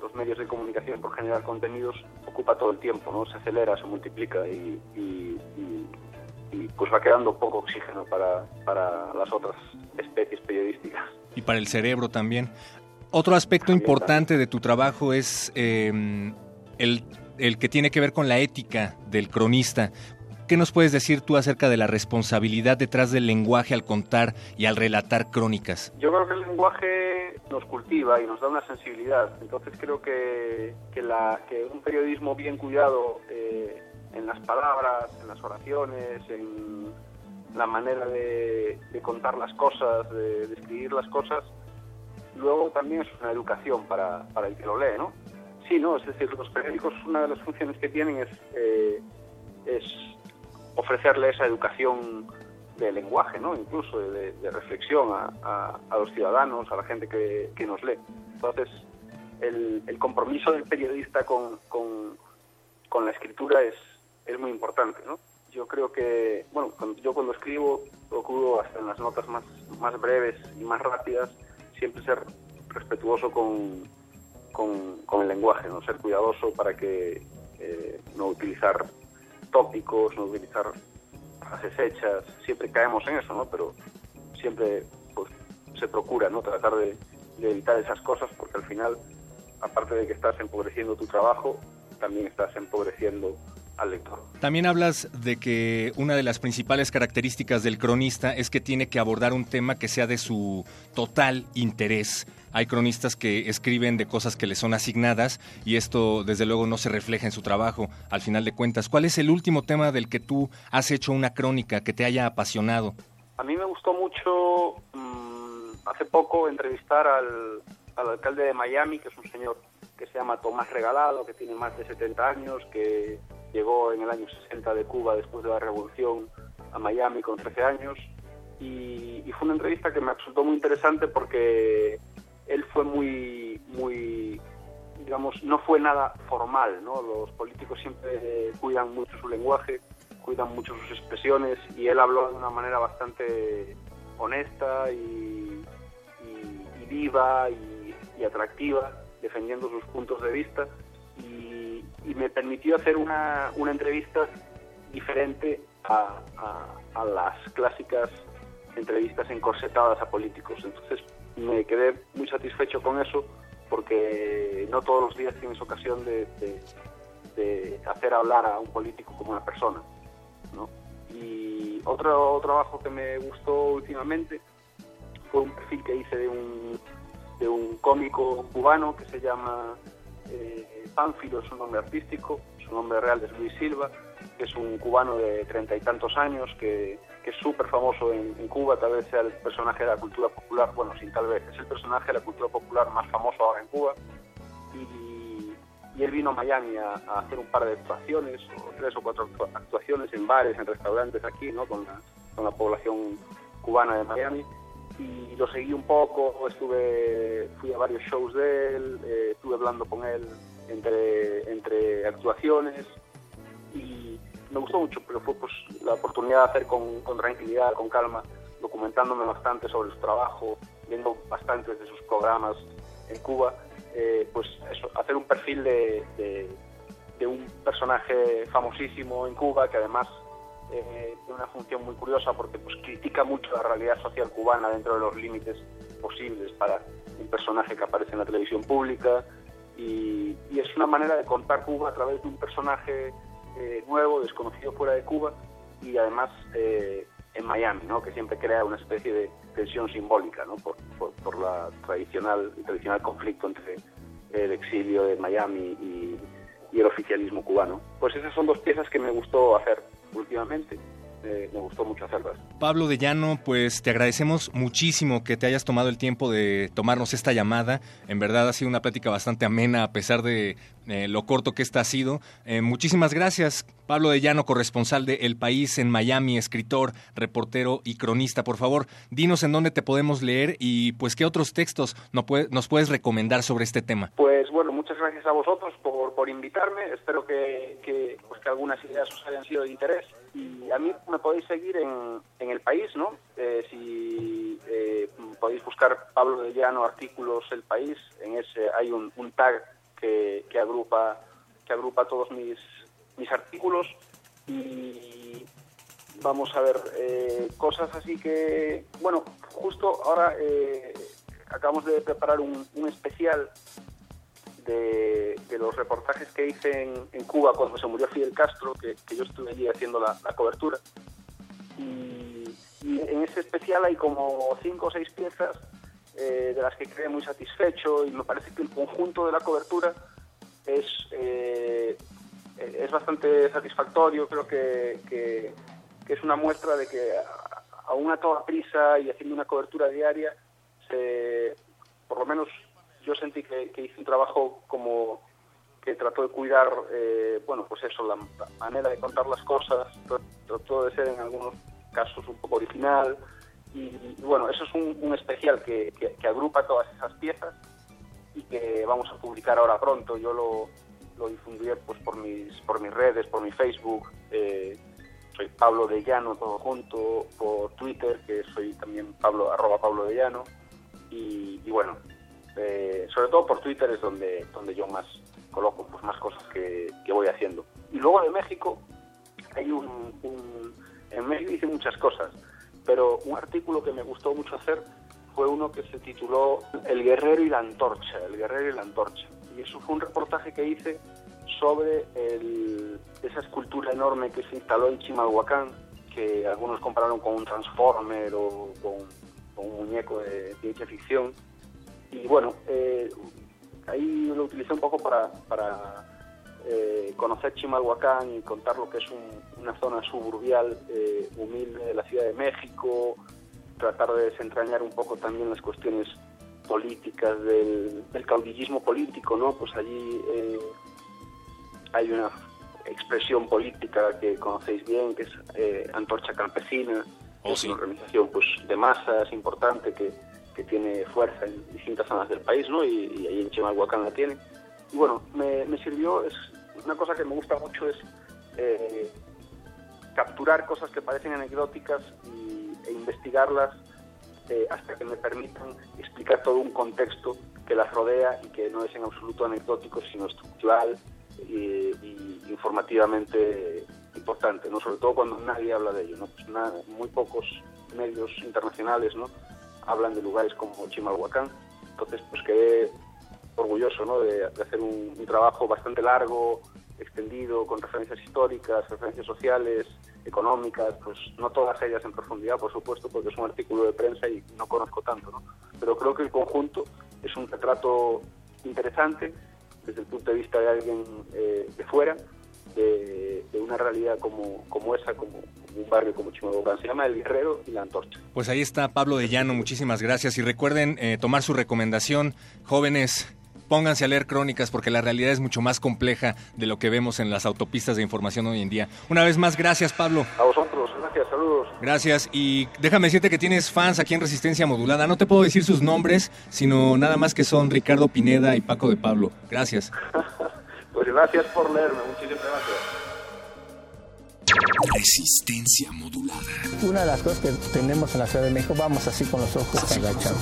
los medios de comunicación por generar contenidos ocupa todo el tiempo, ¿no? Se acelera, se multiplica y, y pues va quedando poco oxígeno para, para las otras especies periodísticas. Y para el cerebro también. Otro aspecto importante de tu trabajo es em, el, el que tiene que ver con la ética del cronista. ¿Qué nos puedes decir tú acerca de la responsabilidad detrás del lenguaje al contar y al relatar crónicas? Yo creo que el lenguaje nos cultiva y nos da una sensibilidad. Entonces creo que, que, la, que un periodismo bien cuidado eh, en las palabras, en las oraciones, en la manera de, contar las cosas, de, escribir las cosas, luego también es una educación para, para, el que lo lee, ¿no? Sí, ¿no? Es decir, los periódicos, una de las funciones que tienen es, eh, es ofrecerle esa educación de lenguaje, ¿no? Incluso de, reflexión a, los ciudadanos, a la gente que, nos lee. Entonces, el, compromiso del periodista con, la escritura es, muy importante, ¿no? Yo creo que, bueno, yo cuando escribo procuro hasta en las notas más, breves y más rápidas siempre ser respetuoso con, con, el lenguaje, ¿no? Ser cuidadoso para que eh, no utilizar tópicos, no utilizar frases hechas, siempre caemos en eso, ¿no? Pero siempre pues, se procura, ¿no? Tratar de, de evitar esas cosas porque al final, aparte de que estás empobreciendo tu trabajo, también estás empobreciendo al lector. También hablas de que una de las principales características del cronista es que tiene que abordar un tema que sea de su total interés. Hay cronistas que escriben de cosas que les son asignadas y esto desde luego no se refleja en su trabajo al final de cuentas. ¿Cuál es el último tema del que tú has hecho una crónica que te haya apasionado? A mí me gustó mucho mm, hace poco entrevistar al, al alcalde de Miami, que es un señor que se llama Tomás Regalado, que tiene más de 70 años, que llegó en el año 60 de Cuba después de la revolución a Miami con 13 años y, fue una entrevista que me resultó muy interesante porque él fue muy, muy, digamos, no fue nada formal, ¿no? Los políticos siempre cuidan mucho su lenguaje, cuidan mucho sus expresiones y él habló de una manera bastante honesta y, y, viva y, atractiva, defendiendo sus puntos de vista y, me permitió hacer una, una entrevista diferente a, a, las clásicas entrevistas encorsetadas a políticos. Entonces me quedé muy satisfecho con eso porque no todos los días tienes ocasión de, de, hacer hablar a un político como una persona. ¿no? Y otro trabajo que me gustó últimamente fue un perfil que hice de un, de un cómico cubano que se llama eh, Pánfilo, es un nombre artístico, su nombre real es Luis Silva, que es un cubano de treinta y tantos años que, es súper famoso en, Cuba, tal vez sea el personaje de la cultura popular, bueno, sin tal vez, es el personaje de la cultura popular más famoso ahora en Cuba. Y, él vino a Miami a, hacer un par de actuaciones, o tres o cuatro actuaciones en bares, en restaurantes aquí, ¿no? con, la, con la población cubana de Miami y lo seguí un poco, estuve, fui a varios shows de él, eh, estuve hablando con él entre, entre actuaciones y me gustó mucho, pero fue pues la oportunidad de hacer con, tranquilidad, con calma, documentándome bastante sobre su trabajo, viendo bastantes de sus programas en Cuba, eh, pues eso, hacer un perfil de, de un personaje famosísimo en Cuba que además eh, tiene una función muy curiosa porque pues critica mucho la realidad social cubana dentro de los límites posibles para un personaje que aparece en la televisión pública y, es una manera de contar Cuba a través de un personaje eh, nuevo, desconocido fuera de Cuba y además eh, en Miami, ¿no? que siempre crea una especie de tensión simbólica ¿no? por, por, la tradicional, el tradicional conflicto entre el exilio de Miami y, y el oficialismo cubano. Pues esas son dos piezas que me gustó hacer últimamente. Eh, me gustó mucho hacerlas. Pablo de Llano, pues te agradecemos muchísimo que te hayas tomado el tiempo de tomarnos esta llamada. En verdad ha sido una plática bastante amena a pesar de eh, lo corto que esta ha sido. Eh, muchísimas gracias, Pablo de Llano, corresponsal de El País en Miami, escritor, reportero y cronista. Por favor, dinos en dónde te podemos leer y pues qué otros textos nos, nos puedes recomendar sobre este tema. Pues bueno, muchas gracias a vosotros por, por invitarme. Espero que, que, que algunas ideas os hayan sido de interés. Y a mí me podéis seguir en, en El País, ¿no? Eh, si eh, podéis buscar Pablo de Llano, artículos El País, en ese hay un, tag que, que, agrupa que agrupa todos mis, mis artículos y vamos a ver eh, cosas así que, bueno, justo ahora acabamos de preparar un, un especial de, los reportajes que hice en, Cuba cuando se murió Fidel Castro, que, yo estuve allí haciendo la, cobertura. Y, en ese especial hay como cinco o seis piezas eh, de las que quedé muy satisfecho y me parece que el conjunto de la cobertura es, eh, es bastante satisfactorio. Creo que, que, es una muestra de que aún a toda prisa y haciendo una cobertura diaria, se, por lo menos yo sentí que, hice un trabajo como que trató de cuidar, eh, bueno, pues eso, la, manera de contar las cosas, trató de ser en algunos casos un poco original. Y, bueno, eso es un, especial que, agrupa todas esas piezas y que vamos a publicar ahora pronto. Yo lo, lo difundiré pues, por, mis, por mis redes, por mi Facebook. Eh, soy Pablo de Llano, todo junto, por Twitter, que soy también Pablo, arroba Pablo de Llano. y bueno, eh, sobre todo por Twitter es donde, donde yo más coloco pues, más cosas que, voy haciendo. Y luego de México, hay un, En México hice muchas cosas, pero un artículo que me gustó mucho hacer fue uno que se tituló El guerrero y la antorcha, el guerrero y la antorcha. Y eso fue un reportaje que hice sobre esa escultura enorme que se instaló en Chimalhuacán, que algunos compararon con un Transformer o con, un muñeco de ciencia ficción y bueno, eh, ahí lo utilicé un poco para, para eh, conocer Chimalhuacán y contar lo que es una zona suburbial eh, humilde de la Ciudad de México, tratar de desentrañar un poco también las cuestiones políticas del, caudillismo político, ¿no? Pues allí hay una expresión política que conocéis bien, que es Antorcha Campesina, oh, es una organización pues, de masas importante que que tiene fuerza en distintas zonas del país, ¿no? Y, ahí en Chimalhuacán la tiene. Y bueno, me, sirvió, es una cosa que me gusta mucho es eh, capturar cosas que parecen anecdóticas e investigarlas eh, hasta que me permitan explicar todo un contexto que las rodea y que no es en absoluto anecdótico, sino estructural y, informativamente importante, ¿no? sobre todo cuando nadie habla de ello. ¿no? Pues muy pocos medios internacionales ¿no? Hablan de lugares como Chimalhuacán, entonces pues quedé orgulloso ¿no? de, hacer un, trabajo bastante largo, extendido, con referencias históricas, referencias sociales, económicas, pues no todas ellas en profundidad, por supuesto, porque es un artículo de prensa y no conozco tanto, ¿no? Pero creo que el conjunto es un retrato interesante desde el punto de vista de alguien eh, de fuera, de, una realidad como, como esa, como, un barrio como Chimalhuacán. Se llama El Guerrero y la Antorcha. Pues ahí está Pablo de Llano, muchísimas gracias. Y recuerden eh, tomar su recomendación, jóvenes pónganse a leer crónicas porque la realidad es mucho más compleja de lo que vemos en las autopistas de información hoy en día. Una vez más, gracias Pablo. A vosotros, gracias, saludos. Gracias y déjame decirte que tienes fans aquí en Resistencia Modulada. No te puedo decir sus nombres, sino nada más que son Ricardo Pineda y Paco de Pablo. Gracias. <laughs> pues gracias por leerme, muchísimas gracias. Resistencia modulada. Una de las cosas que tenemos en la Ciudad de México, vamos así con los ojos agachados.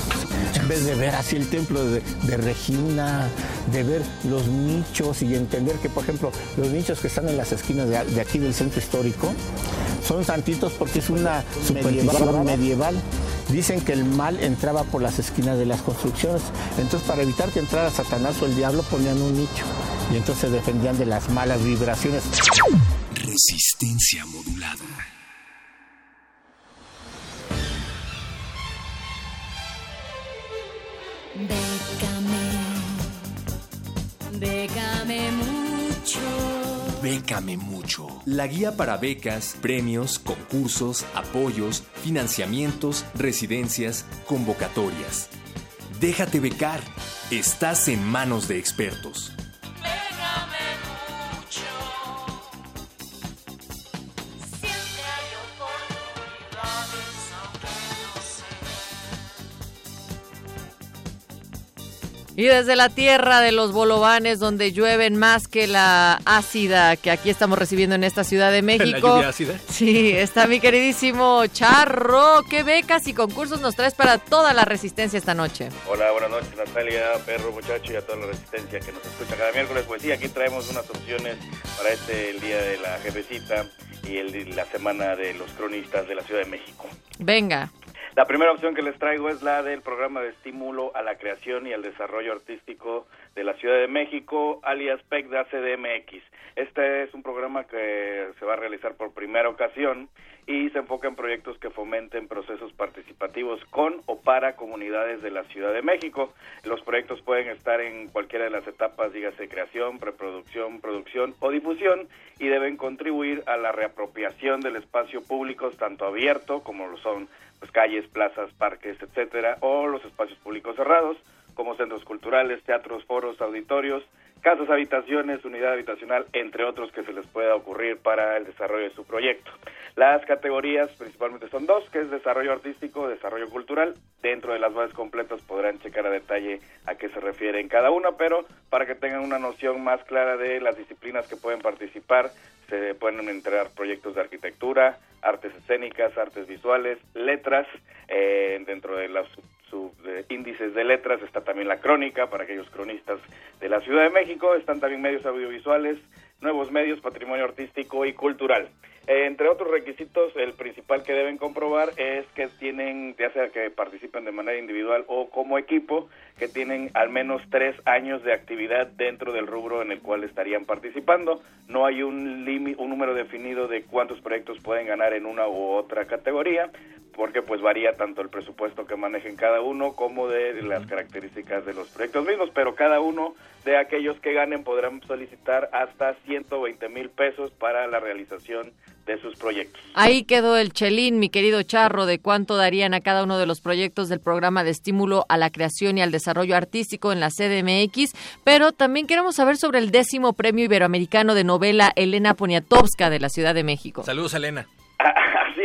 En vez de ver así el templo de, Regina, de ver los nichos y entender que, por ejemplo, los nichos que están en las esquinas de, aquí del centro histórico son santitos porque es una superstición medieval. Dicen que el mal entraba por las esquinas de las construcciones. Entonces, para evitar que entrara Satanás o el diablo, ponían un nicho. Y entonces se defendían de las malas vibraciones. Resistencia modulada. Bécame, bécame mucho. Bécame mucho. La guía para becas, premios, concursos, apoyos, financiamientos, residencias, convocatorias. Déjate becar. Estás en manos de expertos. Y desde la tierra de los bolovanes, donde llueven más que la ácida que aquí estamos recibiendo en esta Ciudad de México. ¿La ácida? Sí, está mi queridísimo Charro. ¿Qué becas y concursos nos traes para toda la resistencia esta noche? Hola, buenas noches Natalia, perro, muchacho y a toda la resistencia que nos escucha cada miércoles. Pues sí, aquí traemos unas opciones para este, el día de la jefecita y el, la semana de los cronistas de la Ciudad de México. Venga. La primera opción que les traigo es la del programa de estímulo a la creación y al desarrollo artístico de la Ciudad de México, alias PECDA CDMX. Este es un programa que se va a realizar por primera ocasión y se enfoca en proyectos que fomenten procesos participativos con o para comunidades de la Ciudad de México. Los proyectos pueden estar en cualquiera de las etapas, dígase creación, preproducción, producción o difusión, y deben contribuir a la reapropiación del espacio público, tanto abierto como lo son pues, calles, plazas, parques, etcétera, o los espacios públicos cerrados, como centros culturales, teatros, foros, auditorios, casas, habitaciones, unidad habitacional, entre otros que se les pueda ocurrir para el desarrollo de su proyecto. Las categorías principalmente son dos, que es desarrollo artístico, desarrollo cultural. Dentro de las bases completas podrán checar a detalle a qué se refiere cada una, pero para que tengan una noción más clara de las disciplinas que pueden participar, se pueden entregar proyectos de arquitectura, artes escénicas, artes visuales, letras, eh, dentro de los índices de letras está también la crónica para aquellos cronistas de la Ciudad de México, están también medios audiovisuales, nuevos medios, patrimonio artístico y cultural. Entre otros requisitos, el principal que deben comprobar es que tienen, ya sea que participen de manera individual o como equipo, que tienen al menos tres años de actividad dentro del rubro en el cual estarían participando. No hay un, un número definido de cuántos proyectos pueden ganar en una u otra categoría, porque pues varía tanto el presupuesto que manejen cada uno como de las características de los proyectos mismos, pero cada uno de aquellos que ganen podrán solicitar hasta 120 mil pesos para la realización de sus proyectos. Ahí quedó el chelín, mi querido Charro, de cuánto darían a cada uno de los proyectos del programa de estímulo a la creación y al desarrollo artístico en la CDMX, pero también queremos saber sobre el décimo premio iberoamericano de novela Elena Poniatowska de la Ciudad de México. Saludos, Elena.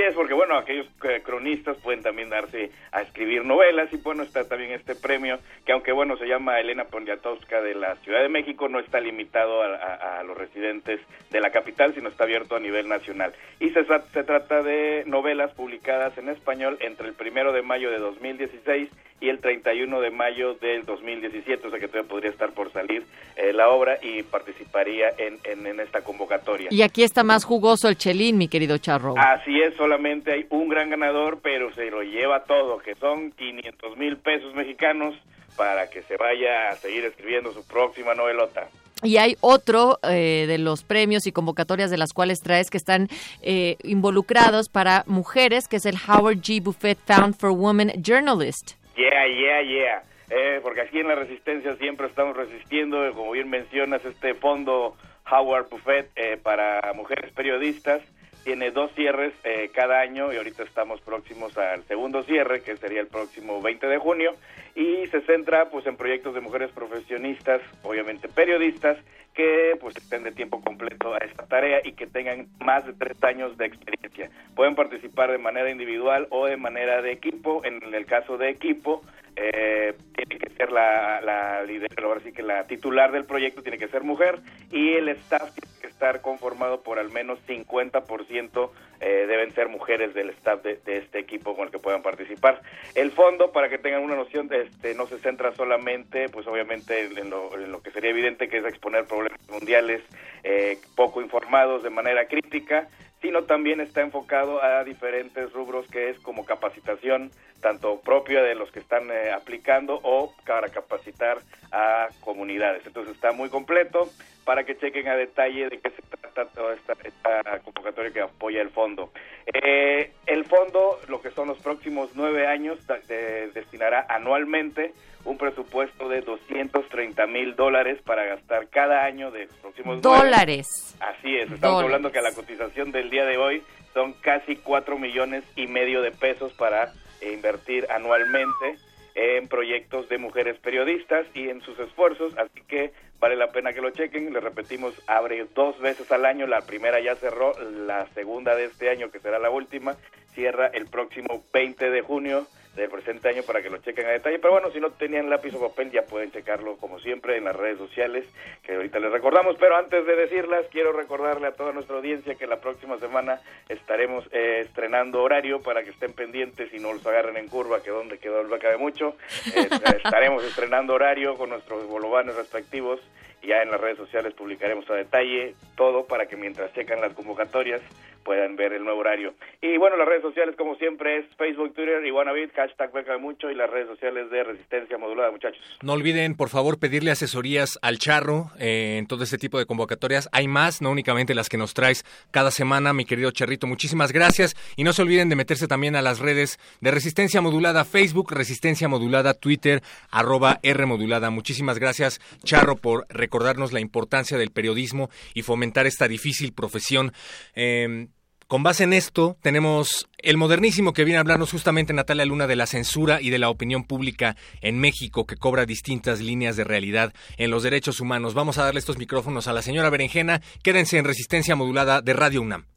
Es, porque bueno, aquellos eh, cronistas pueden también darse a escribir novelas y bueno, está también este premio que aunque bueno se llama Elena Poniatowska de la Ciudad de México, no está limitado a, a- los residentes de la capital, sino está abierto a nivel nacional. Y se, se trata de novelas publicadas en español entre el primero de mayo de 2016 y el 31 de mayo del 2017, o sea que todavía podría estar por salir eh, la obra y participaría en, en, en esta convocatoria. Y aquí está más jugoso el chelín, mi querido Charro. Así es, solamente hay un gran ganador, pero se lo lleva todo, que son 500 mil pesos mexicanos para que se vaya a seguir escribiendo su próxima novelota. Y hay otro eh, de los premios y convocatorias de las cuales traes que están eh, involucrados para mujeres, que es el Howard G. Buffett Found for Women Journalist. Yeah, yeah, yeah. Eh, porque aquí en la Resistencia siempre estamos resistiendo, como bien mencionas, este fondo Howard Buffett eh, para mujeres periodistas tiene dos cierres eh, cada año y ahorita estamos próximos al segundo cierre, que sería el próximo 20 de junio, y se centra pues en proyectos de mujeres profesionistas, obviamente periodistas, que pues estén de tiempo completo a esta tarea y que tengan más de tres años de experiencia. Pueden participar de manera individual o de manera de equipo. En el caso de equipo, eh, tiene que ser la, la líder, ahora sí que la titular del proyecto tiene que ser mujer y el staff tiene que estar conformado por al menos 50% eh, deben ser mujeres del staff de, de este equipo con el que puedan participar. El fondo, para que tengan una noción, este, no se centra solamente, pues obviamente en lo, en lo que sería evidente que es exponer problemas mundiales eh, poco informados de manera crítica, sino también está enfocado a diferentes rubros que es como capacitación, tanto propia de los que están eh, aplicando o para capacitar a comunidades. Entonces está muy completo para que chequen a detalle de qué se trata toda esta, esta convocatoria que apoya el fondo. Eh, el fondo, lo que son los próximos nueve años, de- destinará anualmente un presupuesto de 230 mil dólares para gastar cada año de los próximos nueve. Dólares. Así es, estamos Dólares. hablando que la cotización del día de hoy son casi cuatro millones y medio de pesos para eh, invertir anualmente en proyectos de mujeres periodistas y en sus esfuerzos, así que vale la pena que lo chequen. Les repetimos, abre dos veces al año, la primera ya cerró, la segunda de este año, que será la última, cierra el próximo 20 de junio del presente año para que lo chequen a detalle. Pero bueno, si no tenían lápiz o papel, ya pueden checarlo como siempre en las redes sociales, que ahorita les recordamos. Pero antes de decirlas, quiero recordarle a toda nuestra audiencia que la próxima semana estaremos eh, estrenando horario para que estén pendientes y no los agarren en curva, que donde quedó el cabe mucho. Eh, <laughs> estaremos estrenando horario con nuestros bolovanes respectivos. y Ya en las redes sociales publicaremos a detalle todo para que mientras checan las convocatorias puedan ver el nuevo horario. Y bueno, las redes sociales como siempre es Facebook, Twitter Wannabe, hashtag Beca Mucho y las redes sociales de Resistencia Modulada, muchachos. No olviden, por favor, pedirle asesorías al Charro eh, en todo este tipo de convocatorias. Hay más, no únicamente las que nos traes cada semana, mi querido Charrito. Muchísimas gracias. Y no se olviden de meterse también a las redes de Resistencia Modulada, Facebook, Resistencia Modulada, Twitter, arroba R Modulada. Muchísimas gracias, Charro, por recordarnos la importancia del periodismo y fomentar esta difícil profesión. Eh, con base en esto, tenemos el modernísimo que viene a hablarnos justamente Natalia Luna de la censura y de la opinión pública en México que cobra distintas líneas de realidad en los derechos humanos. Vamos a darle estos micrófonos a la señora Berenjena. Quédense en resistencia modulada de Radio UNAM.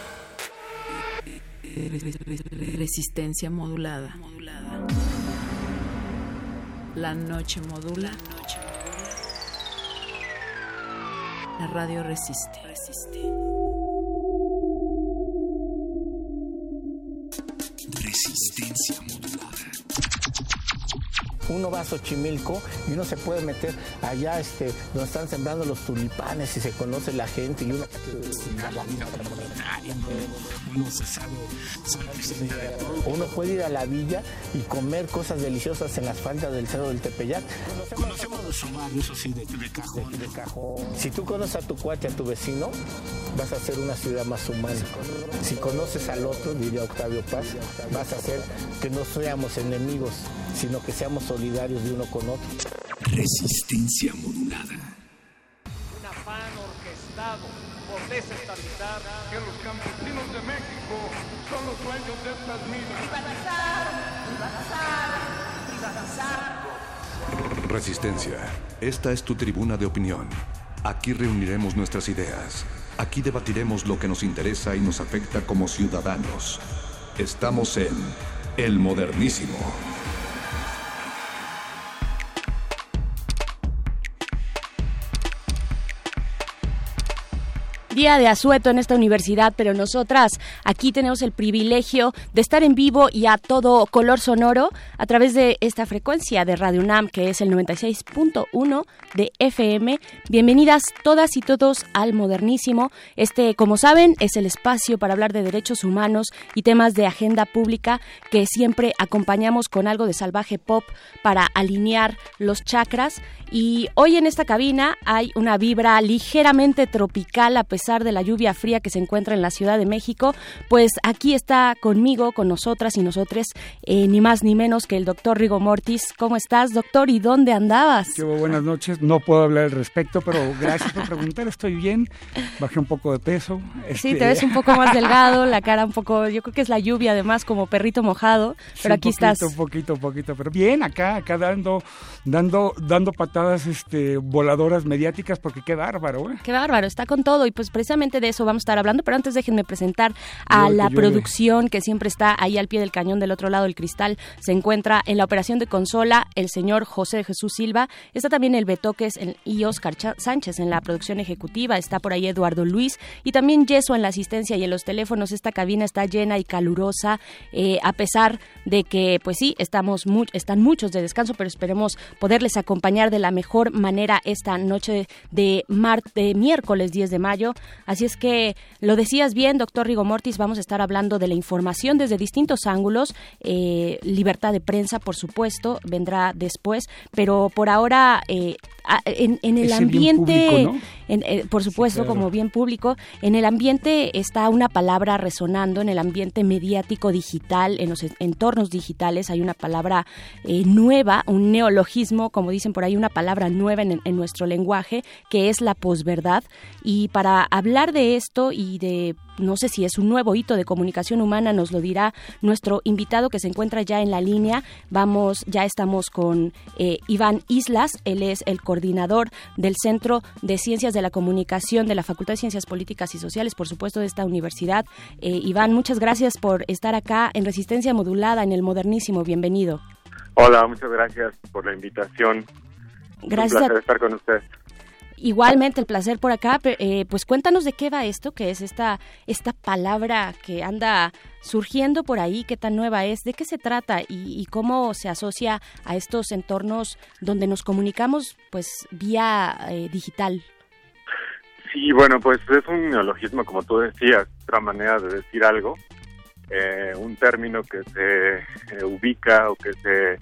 Resistencia modulada. La noche modula. La radio resiste. Resistencia uno va a Xochimilco y uno se puede meter allá este, donde están sembrando los tulipanes y se conoce la gente y uno... Uno puede ir a la villa y comer cosas deliciosas en las faldas del Cerro del Tepeyac. Conocemos los barrios, eso sí, de, de cajón. De cajón. Si tú conoces a tu cuate, a tu vecino, vas a ser una ciudad más humana. Si conoces al otro, diría Octavio Paz, vas a hacer que no seamos enemigos, sino que seamos solidarios de uno con otro. Resistencia modulada. Un afán orquestado por desestabilizar que los campesinos de México son los dueños de estas minas. Privatizar, privatizar, privatizar. Resistencia. Esta es tu tribuna de opinión. Aquí reuniremos nuestras ideas. Aquí debatiremos lo que nos interesa y nos afecta como ciudadanos. Estamos en El Modernísimo. Día de asueto en esta universidad, pero nosotras aquí tenemos el privilegio de estar en vivo y a todo color sonoro a través de esta frecuencia de Radio UNAM, que es el 96.1 de FM. Bienvenidas todas y todos al Modernísimo. Este, como saben, es el espacio para hablar de derechos humanos y temas de agenda pública que siempre acompañamos con algo de salvaje pop para alinear los chakras. Y hoy en esta cabina hay una vibra ligeramente tropical a pesar de la lluvia fría que se encuentra en la Ciudad de México. Pues aquí está conmigo, con nosotras y nosotres, eh, ni más ni menos que el doctor Rigo Mortis. ¿Cómo estás, doctor? ¿Y dónde andabas? Qué buenas noches. No puedo hablar al respecto, pero gracias por preguntar. Estoy bien. Bajé un poco de peso. Sí, te ves un poco más delgado, la cara un poco. Yo creo que es la lluvia, además, como perrito mojado. Pero Sí, aquí un poquito, estás. Un poquito, un poquito. Pero bien, acá, acá dando, dando, dando patadas este, voladoras mediáticas, porque qué bárbaro, ¿eh? Qué bárbaro, está con todo y pues precisamente de eso vamos a estar hablando, pero antes déjenme presentar a la que producción que siempre está ahí al pie del cañón del otro lado del cristal. Se encuentra en la operación de consola el señor José Jesús Silva, está también el Betoques y Oscar Sánchez en la producción ejecutiva, está por ahí Eduardo Luis y también Yeso en la asistencia y en los teléfonos. Esta cabina está llena y calurosa, eh, a pesar de que, pues sí, estamos están muchos de descanso, pero esperemos poderles acompañar de la mejor manera esta noche de, de miércoles 10 de mayo. Así es que lo decías bien, doctor Rigo Mortis, vamos a estar hablando de la información desde distintos ángulos. Eh, libertad de prensa, por supuesto, vendrá después, pero por ahora eh, en, en el Ese ambiente, público, ¿no? en- eh, por supuesto, claro. como bien público, en el ambiente está una palabra resonando, en el ambiente mediático digital, en los en- entornos digitales hay una palabra eh, nueva, un neologismo, como dicen por ahí, una palabra nueva en, en nuestro lenguaje, que es la posverdad. Y para hablar de esto y de no sé si es un nuevo hito de comunicación humana, nos lo dirá nuestro invitado que se encuentra ya en la línea. Vamos, ya estamos con eh, Iván Islas, él es el coordinador del Centro de Ciencias de la Comunicación de la Facultad de Ciencias Políticas y Sociales, por supuesto, de esta universidad. Eh, Iván, muchas gracias por estar acá en Resistencia Modulada, en el Modernísimo. Bienvenido. Hola, muchas gracias por la invitación. Gracias Un placer estar con usted. Igualmente el placer por acá, eh, pues cuéntanos de qué va esto, que es esta esta palabra que anda surgiendo por ahí, qué tan nueva es, de qué se trata y, y cómo se asocia a estos entornos donde nos comunicamos pues vía eh, digital. Sí, bueno, pues es un neologismo, como tú decías, otra manera de decir algo, eh, un término que se eh, ubica o que se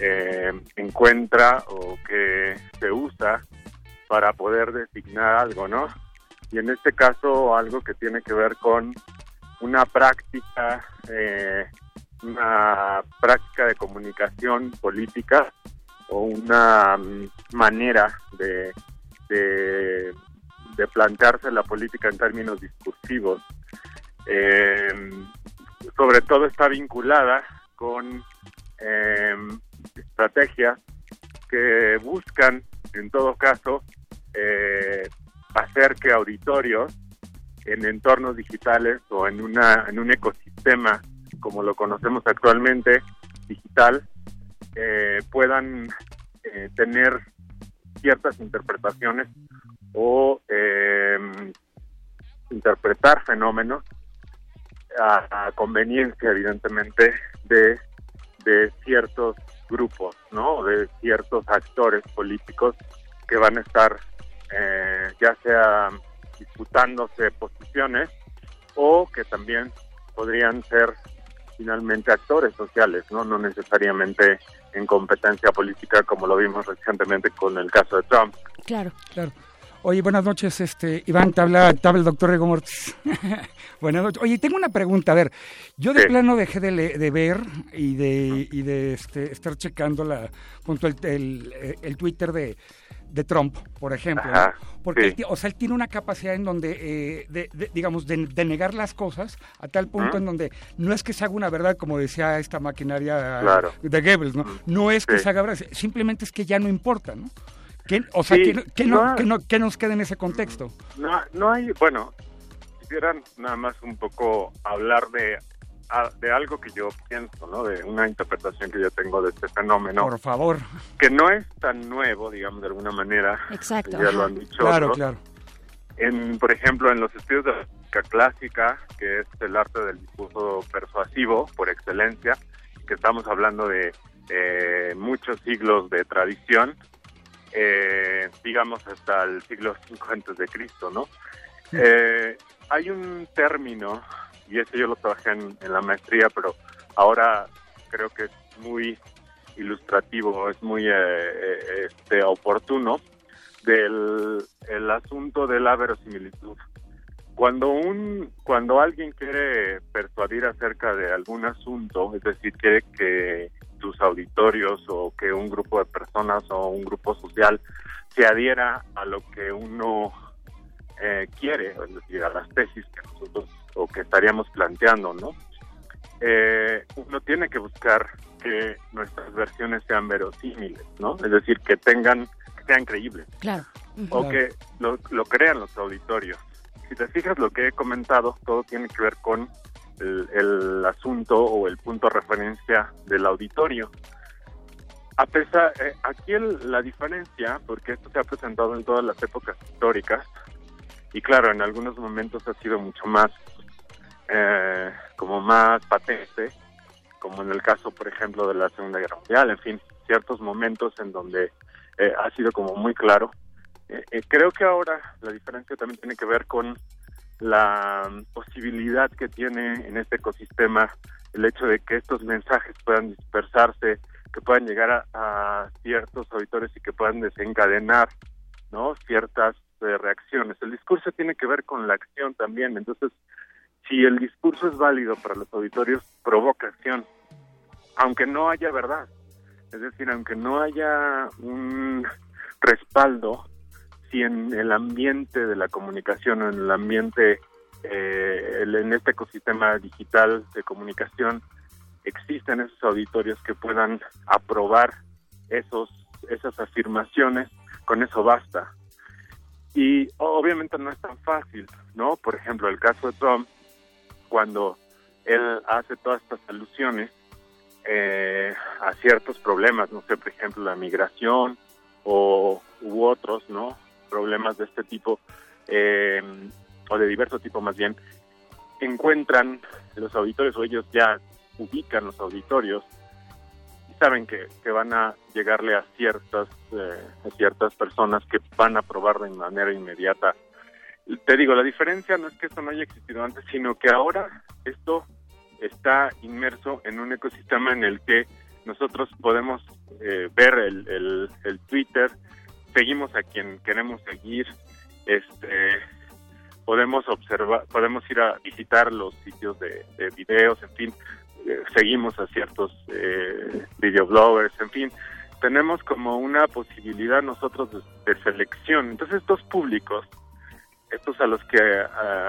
eh, encuentra o que se usa para poder designar algo, ¿no? Y en este caso algo que tiene que ver con una práctica, eh, una práctica de comunicación política o una mm, manera de, de, de plantearse la política en términos discursivos. Eh, sobre todo está vinculada con eh, estrategias que buscan, en todo caso, eh, hacer que auditorios en entornos digitales o en una en un ecosistema como lo conocemos actualmente digital eh, puedan eh, tener ciertas interpretaciones o eh, interpretar fenómenos a, a conveniencia evidentemente de, de ciertos grupos, ¿no? De ciertos actores políticos que van a estar eh, ya sea disputándose posiciones o que también podrían ser finalmente actores sociales, ¿no? No necesariamente en competencia política como lo vimos recientemente con el caso de Trump. Claro. Claro. Oye, buenas noches, este, Iván, te habla, te habla el doctor Rego Mortis. <laughs> buenas noches. Oye, tengo una pregunta, a ver, yo de plano dejé de, le- de ver y de, y de este, estar checando la, junto el, el, el Twitter de, de Trump, por ejemplo, porque, sí. él o sea, él tiene una capacidad en donde, eh, de, de- digamos, de, de negar las cosas a tal punto en donde no es que se haga una verdad, como decía esta maquinaria Claro. de Goebbels, ¿no? No es que Sí. se haga verdad, simplemente es que ya no importa, ¿no? ¿Qué- o sea, Sí, ¿qué, qué no- no- qué no- qué nos queda en ese contexto? No, no hay, bueno, quisieran nada más un poco hablar de, de algo que yo pienso, ¿no? De una interpretación que yo tengo de este fenómeno, Por favor. que no es tan nuevo, digamos, de alguna manera. Exacto. Ya lo han dicho Claro, otros. claro. En, por ejemplo, en los estudios de la música clásica, que es el arte del discurso persuasivo por excelencia, que estamos hablando de eh, muchos siglos de tradición, eh, digamos hasta el siglo V antes de Cristo, ¿no? Eh, hay un término, y ese yo lo trabajé en, en la maestría, pero ahora creo que es muy ilustrativo, es muy eh, este, oportuno, del el asunto de la verosimilitud. Cuando un cuando alguien quiere persuadir acerca de algún asunto, es decir, quiere que sus auditorios o que un grupo de personas o un grupo social se adhiera a lo que uno eh, quiere, es decir, a las tesis que nosotros o que estaríamos planteando, ¿no? Eh, uno tiene que buscar que nuestras versiones sean verosímiles, ¿no? Es decir, que tengan, que sean creíbles Claro. o que lo, lo crean los auditorios. Si te fijas lo que he comentado, todo tiene que ver con el, asunto o el punto de referencia del auditorio. A pesar, eh, aquí el- la diferencia, porque esto se ha presentado en todas las épocas históricas, y claro, en algunos momentos ha sido mucho más, eh, como más patente, como en el caso, por ejemplo, de la Segunda Guerra Mundial, en fin, ciertos momentos en donde eh, ha sido como muy claro. Eh, eh, creo que ahora la diferencia también tiene que ver con la posibilidad que tiene en este ecosistema el hecho de que estos mensajes puedan dispersarse, que puedan llegar a, a ciertos auditores y que puedan desencadenar no ciertas eh, reacciones. El discurso tiene que ver con la acción también, entonces si el discurso es válido para los auditorios, provoca acción, aunque no haya verdad. Es decir, aunque no haya un respaldo, si en el ambiente de la comunicación en el ambiente, eh, en este ecosistema digital de comunicación, existen esos auditorios que puedan aprobar esos, esas afirmaciones, con eso basta. Y obviamente no es tan fácil, ¿no? Por ejemplo, el caso de Trump, cuando él hace todas estas alusiones eh, a ciertos problemas, no sé, por ejemplo, la migración o u otros, ¿no? Problemas de este tipo, eh, o de diverso tipo más bien, encuentran los auditorios o ellos ya ubican los auditorios y saben que, que van a llegarle a ciertas, eh, ciertas personas que van a probar de manera inmediata. Te digo, la diferencia no es que esto no haya existido antes, sino que ahora esto está inmerso en un ecosistema en el que nosotros podemos eh, ver el, el Twitter, seguimos a quien queremos seguir, este podemos observar, podemos ir a visitar los sitios de, de videos, en fin, eh, seguimos a ciertos eh, videobloggers, en fin, tenemos como una posibilidad nosotros de, selección. Entonces estos públicos, estos a los que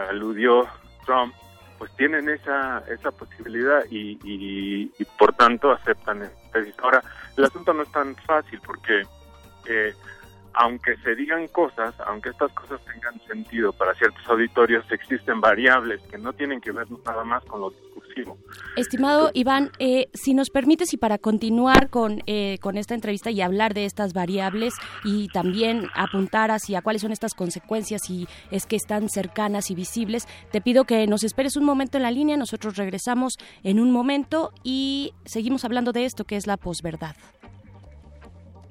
aludió Trump, pues tienen esa esa posibilidad y, y, por tanto aceptan. Ahora, el asunto no es tan fácil porque eh, aunque se digan cosas, aunque estas cosas tengan sentido para ciertos auditorios, existen variables que no tienen que ver nada más con lo discursivo. Estimado Iván, eh, si nos permites y para continuar con, eh, con esta entrevista y hablar de estas variables y también apuntar hacia cuáles son estas consecuencias y es que están cercanas y visibles, te pido que nos esperes un momento en la línea, nosotros regresamos en un momento y seguimos hablando de esto que es la posverdad.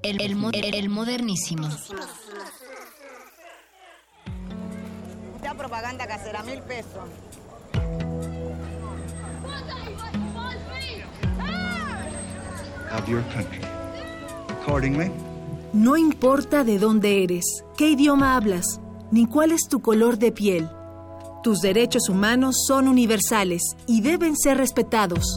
El, el, mo- el- el modernísimo. Ya propaganda casera, mil pesos. of your country. Accordingly, No importa de dónde eres, qué idioma hablas, ni cuál es tu color de piel. Tus derechos humanos son universales y deben ser respetados.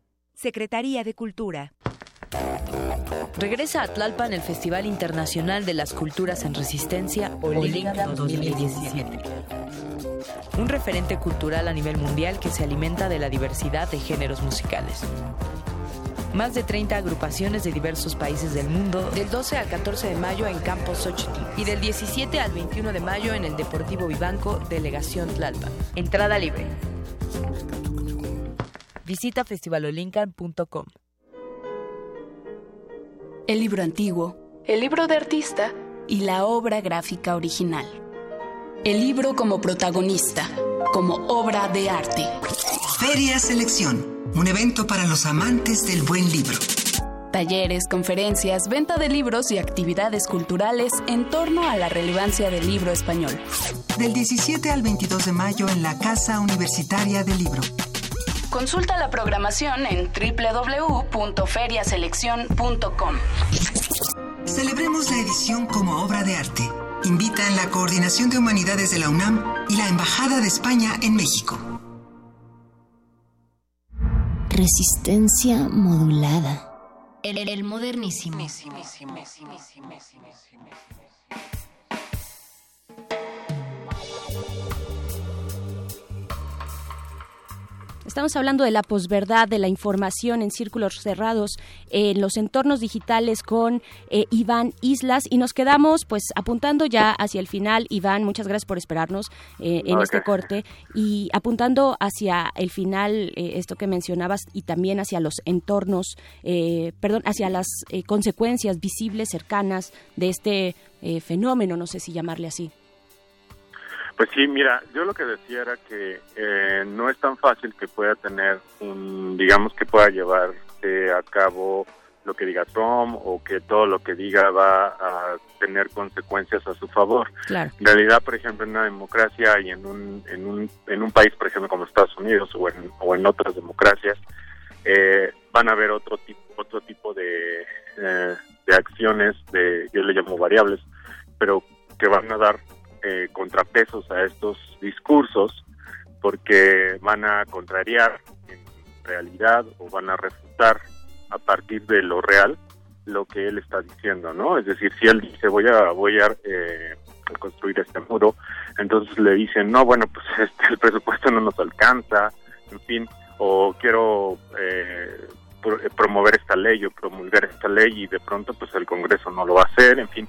Secretaría de Cultura. Regresa a Tlalpan el Festival Internacional de las Culturas en Resistencia Olinka 2017. Un referente cultural a nivel mundial que se alimenta de la diversidad de géneros musicales. Más de 30 agrupaciones de diversos países del mundo del 12 al 14 de mayo en Campos Xochitl y del 17 al 21 de mayo en el Deportivo Vivanco, Delegación Tlalpan. Entrada libre. Visita festivalolincan.com. el libro antiguo, el libro de artista y la obra gráfica original. El libro como protagonista, como obra de arte. Feria Selección, un evento para los amantes del buen libro. Talleres, conferencias, venta de libros y actividades culturales en torno a la relevancia del libro español. Del 17 al 22 de mayo en la Casa Universitaria del Libro. Consulta la programación en www.feriaselección.com. Celebremos la edición como obra de arte. Invitan la Coordinación de Humanidades de la UNAM y la Embajada de España en México. Resistencia modulada. El, el modernísimo. Estamos hablando de la posverdad, de la información en círculos cerrados, en los entornos digitales con eh, Iván Islas y nos quedamos pues apuntando ya hacia el final. Iván, muchas gracias por esperarnos eh, en este corte y apuntando hacia el final, eh, esto que mencionabas y también hacia los entornos, eh, perdón, hacia las eh, consecuencias visibles, cercanas de este fenómeno, no sé si llamarle así. Pues sí, mira, yo lo que decía era que eh, no es tan fácil que pueda tener un, digamos que pueda llevarse a cabo lo que diga Trump o que todo lo que diga va a tener consecuencias a su favor. Claro. En realidad, por ejemplo, en una democracia y en un, en un, en un país, por ejemplo, como Estados Unidos o en, o en otras democracias, eh, van a haber otro tipo, otro tipo de, eh, de acciones, de, yo le llamo variables, pero que van a dar eh, contrapesos a estos discursos porque van a contrariar en realidad o van a refutar a partir de lo real lo que él está diciendo, ¿no? Es decir, si él dice voy a voy a, eh, construir este muro, entonces le dicen no, bueno, pues <laughs> este, el presupuesto no nos alcanza, en fin, o quiero eh, eh, promover esta ley o promulgar esta ley y de pronto pues el Congreso no lo va a hacer, en fin.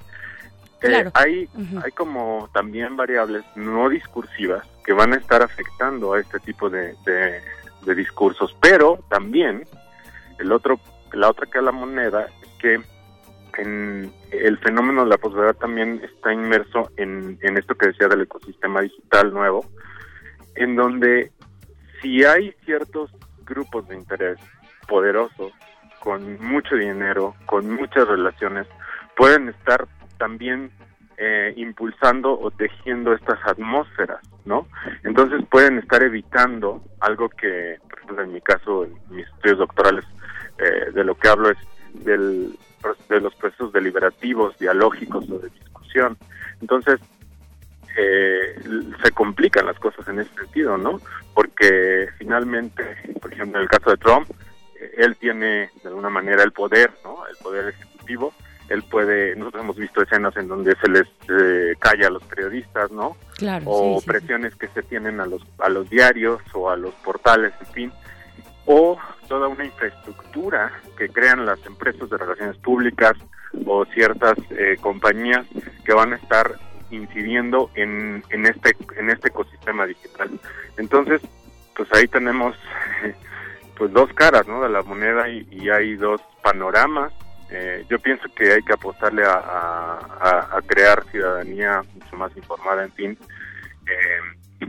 Eh, hay, hay como también variables no discursivas que van a estar afectando a este tipo de, de- de discursos, pero también el otro, la otra que la moneda es que en el fenómeno de la posverdad también está inmerso en, en esto que decía del ecosistema digital nuevo, en donde si hay ciertos grupos de interés poderosos, con mucho dinero, con muchas relaciones, pueden estar también eh, impulsando o tejiendo estas atmósferas, ¿no? Entonces pueden estar evitando algo que, por ejemplo, en mi caso, en mis estudios doctorales, eh, de lo que hablo es del, de los procesos deliberativos, dialógicos o de discusión. Entonces, eh, se complican las cosas en ese sentido, ¿no? Porque finalmente, por ejemplo, en el caso de Trump, eh, él tiene de alguna manera el poder, ¿no? El poder ejecutivo. Él puede, nosotros hemos visto escenas en donde se les eh, calla a los periodistas, ¿no? Claro. O sí, sí, presiones que se tienen a los a los diarios o a los portales, en fin. O toda una infraestructura que crean las empresas de relaciones públicas o ciertas eh, compañías que van a estar incidiendo en, en este en este ecosistema digital. Entonces, pues ahí tenemos pues dos caras, ¿no? De la moneda y, y hay dos panoramas. Eh, yo pienso que hay que apostarle a, crear ciudadanía mucho más informada, en fin. Eh,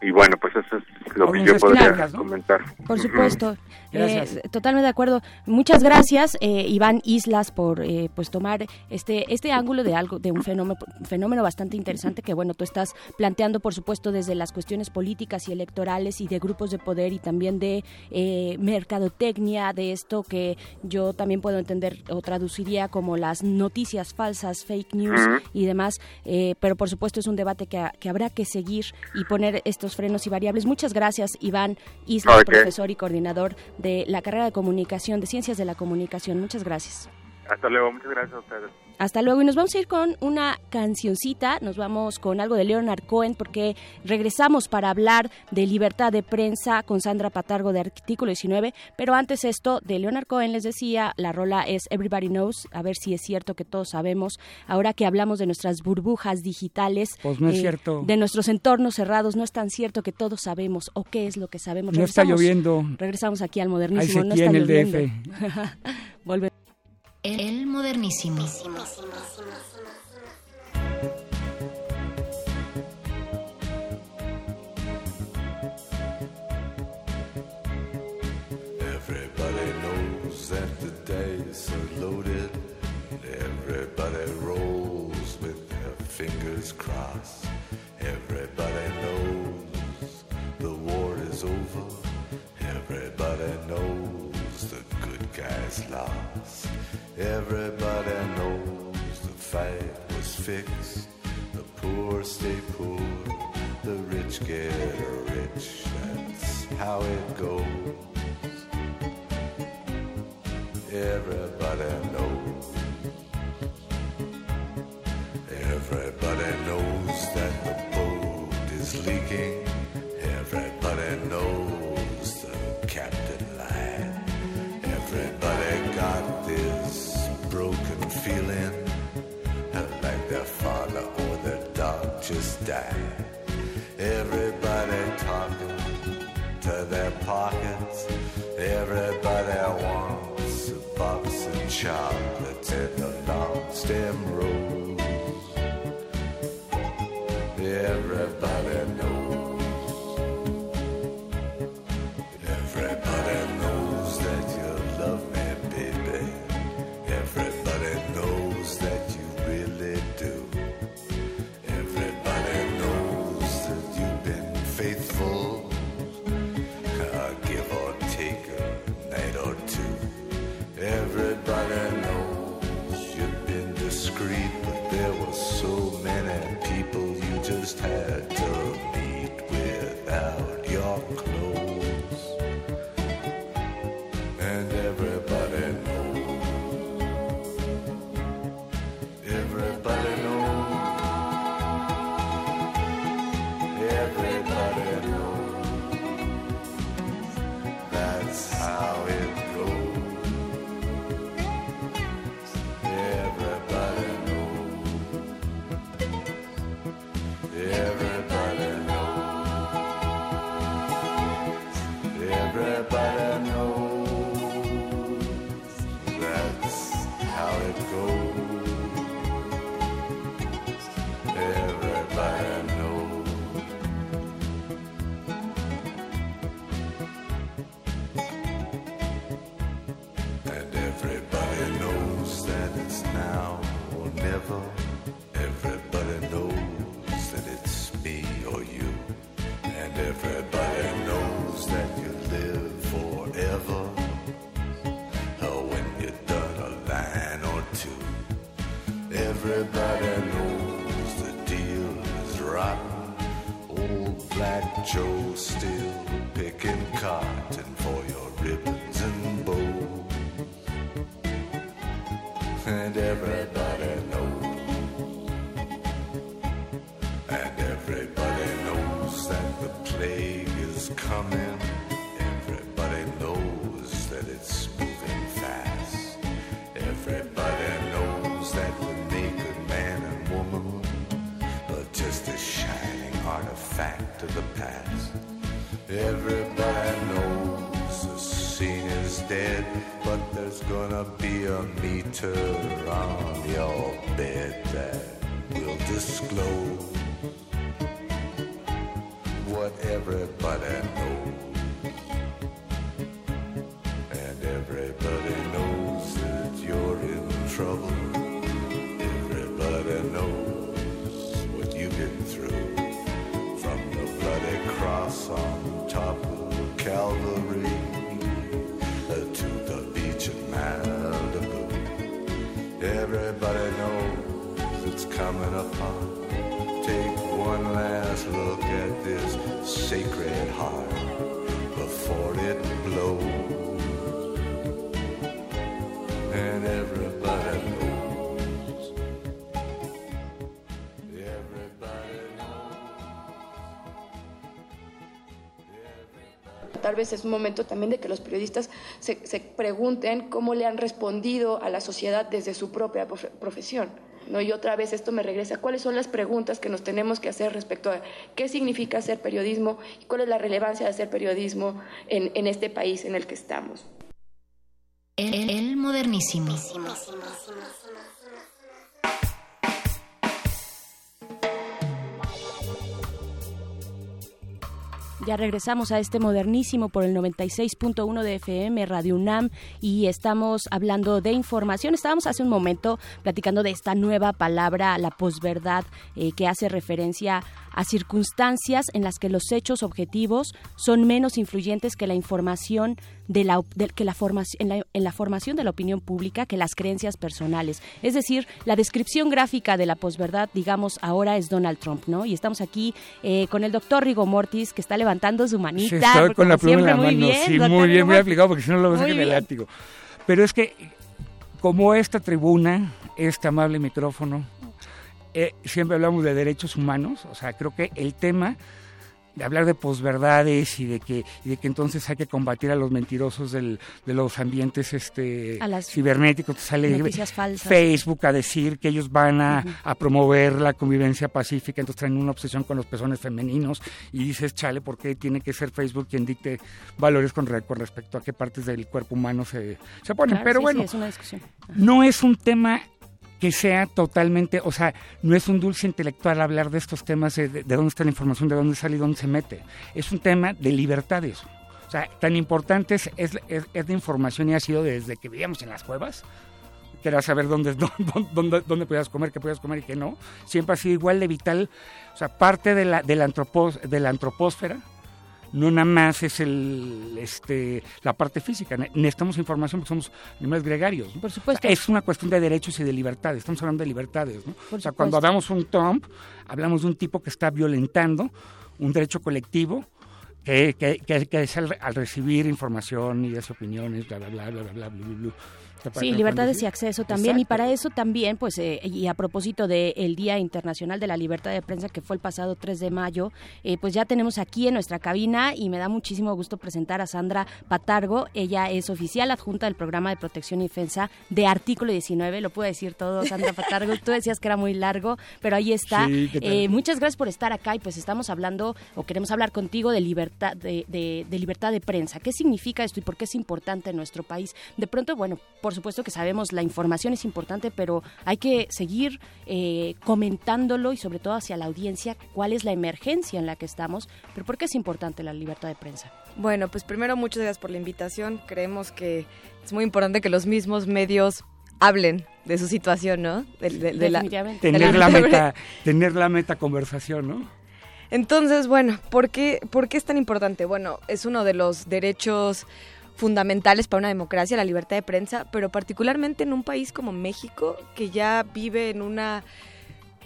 y bueno, pues eso es lo que yo podría claro. comentar. Por supuesto. Eh, totalmente de acuerdo. Muchas gracias, eh, Iván Islas, por eh, pues tomar este este ángulo de algo de un fenómeno fenómeno bastante interesante que bueno tú estás planteando, por supuesto, desde las cuestiones políticas y electorales y de grupos de poder y también de eh, mercadotecnia de esto que yo también puedo entender o traduciría como las noticias falsas, fake news y demás. eh, pero por supuesto es un debate que, que habrá que seguir y poner estos frenos y variables. Muchas gracias, Iván Islas, Ok. profesor y coordinador de la carrera de comunicación, de ciencias de la comunicación. Muchas gracias. Hasta luego, muchas gracias a ustedes. Hasta luego y nos vamos a ir con una cancioncita, nos vamos con algo de Leonard Cohen porque regresamos para hablar de libertad de prensa con Sandra Patargo de Artículo 19, pero antes esto de Leonard Cohen les decía, la rola es Everybody Knows, a ver si es cierto que todos sabemos, ahora que hablamos de nuestras burbujas digitales, eh, Pues no es cierto. de nuestros entornos cerrados, no es tan cierto que todos sabemos o qué es lo que sabemos. No está Regresamos- lloviendo. Regresamos aquí al Hay modernísimo, no está en el lloviendo. DF. <laughs> Volvemos. El modernísimo. Everybody knows that the dice are loaded. Everybody rolls with their fingers crossed. Everybody knows the war is over. Everybody knows the good guys lost. Everybody knows the fight was fixed. The poor stay poor, the rich get rich. That's how it goes. Everybody knows. Everybody talking to their pockets. Everybody wants a box of chocolates in the long stem rose. Joe still picking cotton for your ribbons and bows. And everybody knows. And everybody knows that the plague is coming. Artifact of the past. Everybody knows the scene is dead, but there's gonna be a meter on your bed that will disclose what everybody knows. Everybody knows it's coming upon. Take one last look at this sacred heart before it blows. Tal vez es momento también de que los periodistas se, se pregunten cómo le han respondido a la sociedad desde su propia profe- profesión. ¿no? Y otra vez esto me regresa, ¿cuáles son las preguntas que nos tenemos que hacer respecto a qué significa hacer periodismo y cuál es la relevancia de hacer periodismo en, en este país en el que estamos? El modernísimo. Ya regresamos a este modernísimo por el 96.1 de FM Radio UNAM y estamos hablando de información. Estábamos hace un momento platicando de esta nueva palabra, la posverdad, eh, que hace referencia a circunstancias en las que los hechos objetivos son menos influyentes que la información de la, que la formación en, la, en la formación de la opinión pública que las creencias personales. Es decir, la descripción gráfica de la posverdad, digamos, ahora es Donald Trump, ¿no? Y estamos aquí eh, con el doctor Rigo Mortis, que está levantando su manita. Sí, estoy con la pluma en la mano. bien, sí, muy bien, muy aplicado, porque si no lo vas a sacar el látigo. Pero es que, como esta tribuna, este amable micrófono, eh, siempre hablamos de derechos humanos, o sea, creo que el tema de hablar de posverdades y de que y de que entonces hay que combatir a los mentirosos del, de los ambientes este A las cibernéticos te sale. Facebook a decir que ellos van a, a promover la convivencia pacífica entonces traen una obsesión con los pezones femeninos y dices chale ¿por qué tiene que ser Facebook quien dicte valores con, con respecto a qué partes del cuerpo humano se, se ponen Claro, pero sí, bueno sí, es una discusión. no es un tema que sea totalmente, o sea, no es un dulce intelectual hablar de estos temas, de, de dónde está la información, de dónde sale y dónde se mete. Es un tema de libertades. O sea, tan importante es, es, es- es la información y ha sido desde que vivíamos en las cuevas, que era saber dónde, <laughs> dónde, dónde, dónde podías comer, qué podías comer y qué no. Siempre ha sido igual de vital, o sea, parte de la, de la, antropos- de la antropósfera no nada más es el, este, la parte física. Ne- Necesitamos información porque somos animales gregarios. ¿no? Por supuesto. Es una cuestión de derechos y de libertades. Estamos hablando de libertades. ¿no? Por o sea, cuando hablamos un Trump, hablamos de un tipo que está violentando un derecho colectivo que, que, que- que es al, al recibir información y das opiniones, bla, bla, bla, bla, bla, bla, bla, bla, bla. Sí, libertades y acceso también. Y para eso también, pues, eh, y a propósito del Día Internacional de la Libertad de Prensa, que fue el pasado 3 de mayo, eh, pues ya tenemos aquí en nuestra cabina y me da muchísimo gusto presentar a Sandra Patargo. Ella es oficial adjunta del Programa de Protección y Defensa de Artículo 19. Lo puedo decir todo, Sandra Patargo. Tú decías que era muy largo, pero ahí está. Eh, muchas gracias por estar acá y pues estamos hablando o queremos hablar contigo de libertad de, de- de libertad de prensa. ¿Qué significa esto y por qué es importante en nuestro país? De pronto, bueno, por supuesto que sabemos la información es importante, pero hay que seguir eh, comentándolo y sobre todo hacia la audiencia cuál es la emergencia en la que estamos, pero por qué es importante la libertad de prensa. Bueno, pues primero muchas gracias por la invitación. Creemos que es muy importante que los mismos medios hablen de su situación, ¿no? De, de- de la, Definitivamente. de Tener la, la- meta, tener la meta conversación, ¿no? Entonces, bueno, ¿por qué, ¿por qué es tan importante? Bueno, es uno de los derechos fundamentales para una democracia, la libertad de prensa, pero particularmente en un país como México, que ya vive en una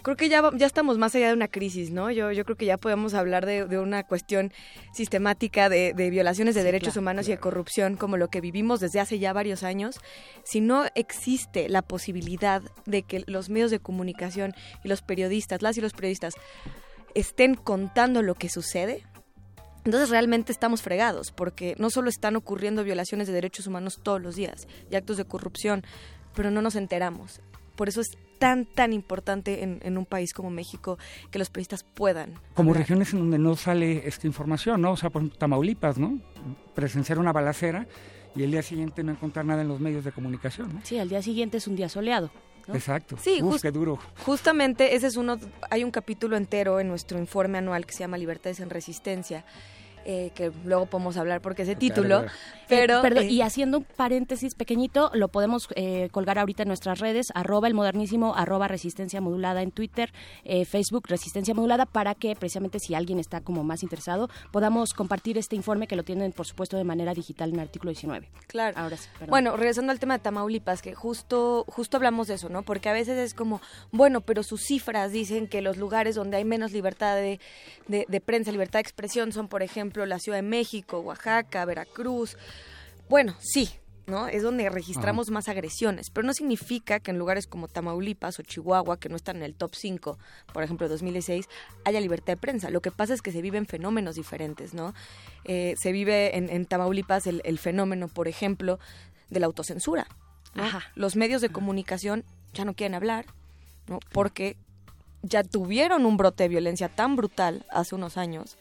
creo que ya, ya estamos más allá de una crisis, ¿no? Yo, yo creo que ya podemos hablar de, una cuestión sistemática de, violaciones de derechos humanos y de corrupción como lo que vivimos desde hace ya varios años. Si no existe la posibilidad de que los medios de comunicación y los periodistas, las y los periodistas, estén contando lo que sucede, entonces realmente estamos fregados, porque no solo están ocurriendo violaciones de derechos humanos todos los días y actos de corrupción, pero no nos enteramos. Por eso es tan, tan importante en, un país como México que los periodistas puedan. Como regiones en donde no sale esta información, ¿no? O sea, por ejemplo, Tamaulipas, ¿no? Presenciar una balacera y el día siguiente no encontrar nada en los medios de comunicación, ¿no? Sí, al día siguiente es un día soleado. Exacto. Sí, Uf, qué duro. Justamente ese es uno, hay un capítulo entero en nuestro informe anual que se llama Libertades en Resistencia, eh, que luego podemos hablar porque ese título. Pero, eh, eh, y haciendo un paréntesis pequeñito, lo podemos colgar ahorita en nuestras redes, arroba el modernísimo, arroba resistencia modulada en Twitter, Facebook resistencia modulada, para que precisamente si alguien está como más interesado, podamos compartir este informe que lo tienen, por supuesto, de manera digital en el artículo 19. Claro. Ahora sí, Bueno, regresando al tema de Tamaulipas, que justo, justo hablamos de eso, ¿no? Porque a veces es como, bueno, pero sus cifras dicen que los lugares donde hay menos libertad de, de prensa, libertad de expresión son, por ejemplo, la Ciudad de México, Oaxaca, Veracruz. Bueno, sí, ¿no? Es donde registramos más agresiones, pero no significa que en lugares como Tamaulipas o Chihuahua, que no están en el top 5, por ejemplo, 2016, haya libertad de prensa. Lo que pasa es que se viven fenómenos diferentes, ¿no? Eh, se vive en, Tamaulipas el, fenómeno, por ejemplo, de la autocensura. Los medios de comunicación ya no quieren hablar, ¿no? Porque ya tuvieron un brote de violencia tan brutal hace unos años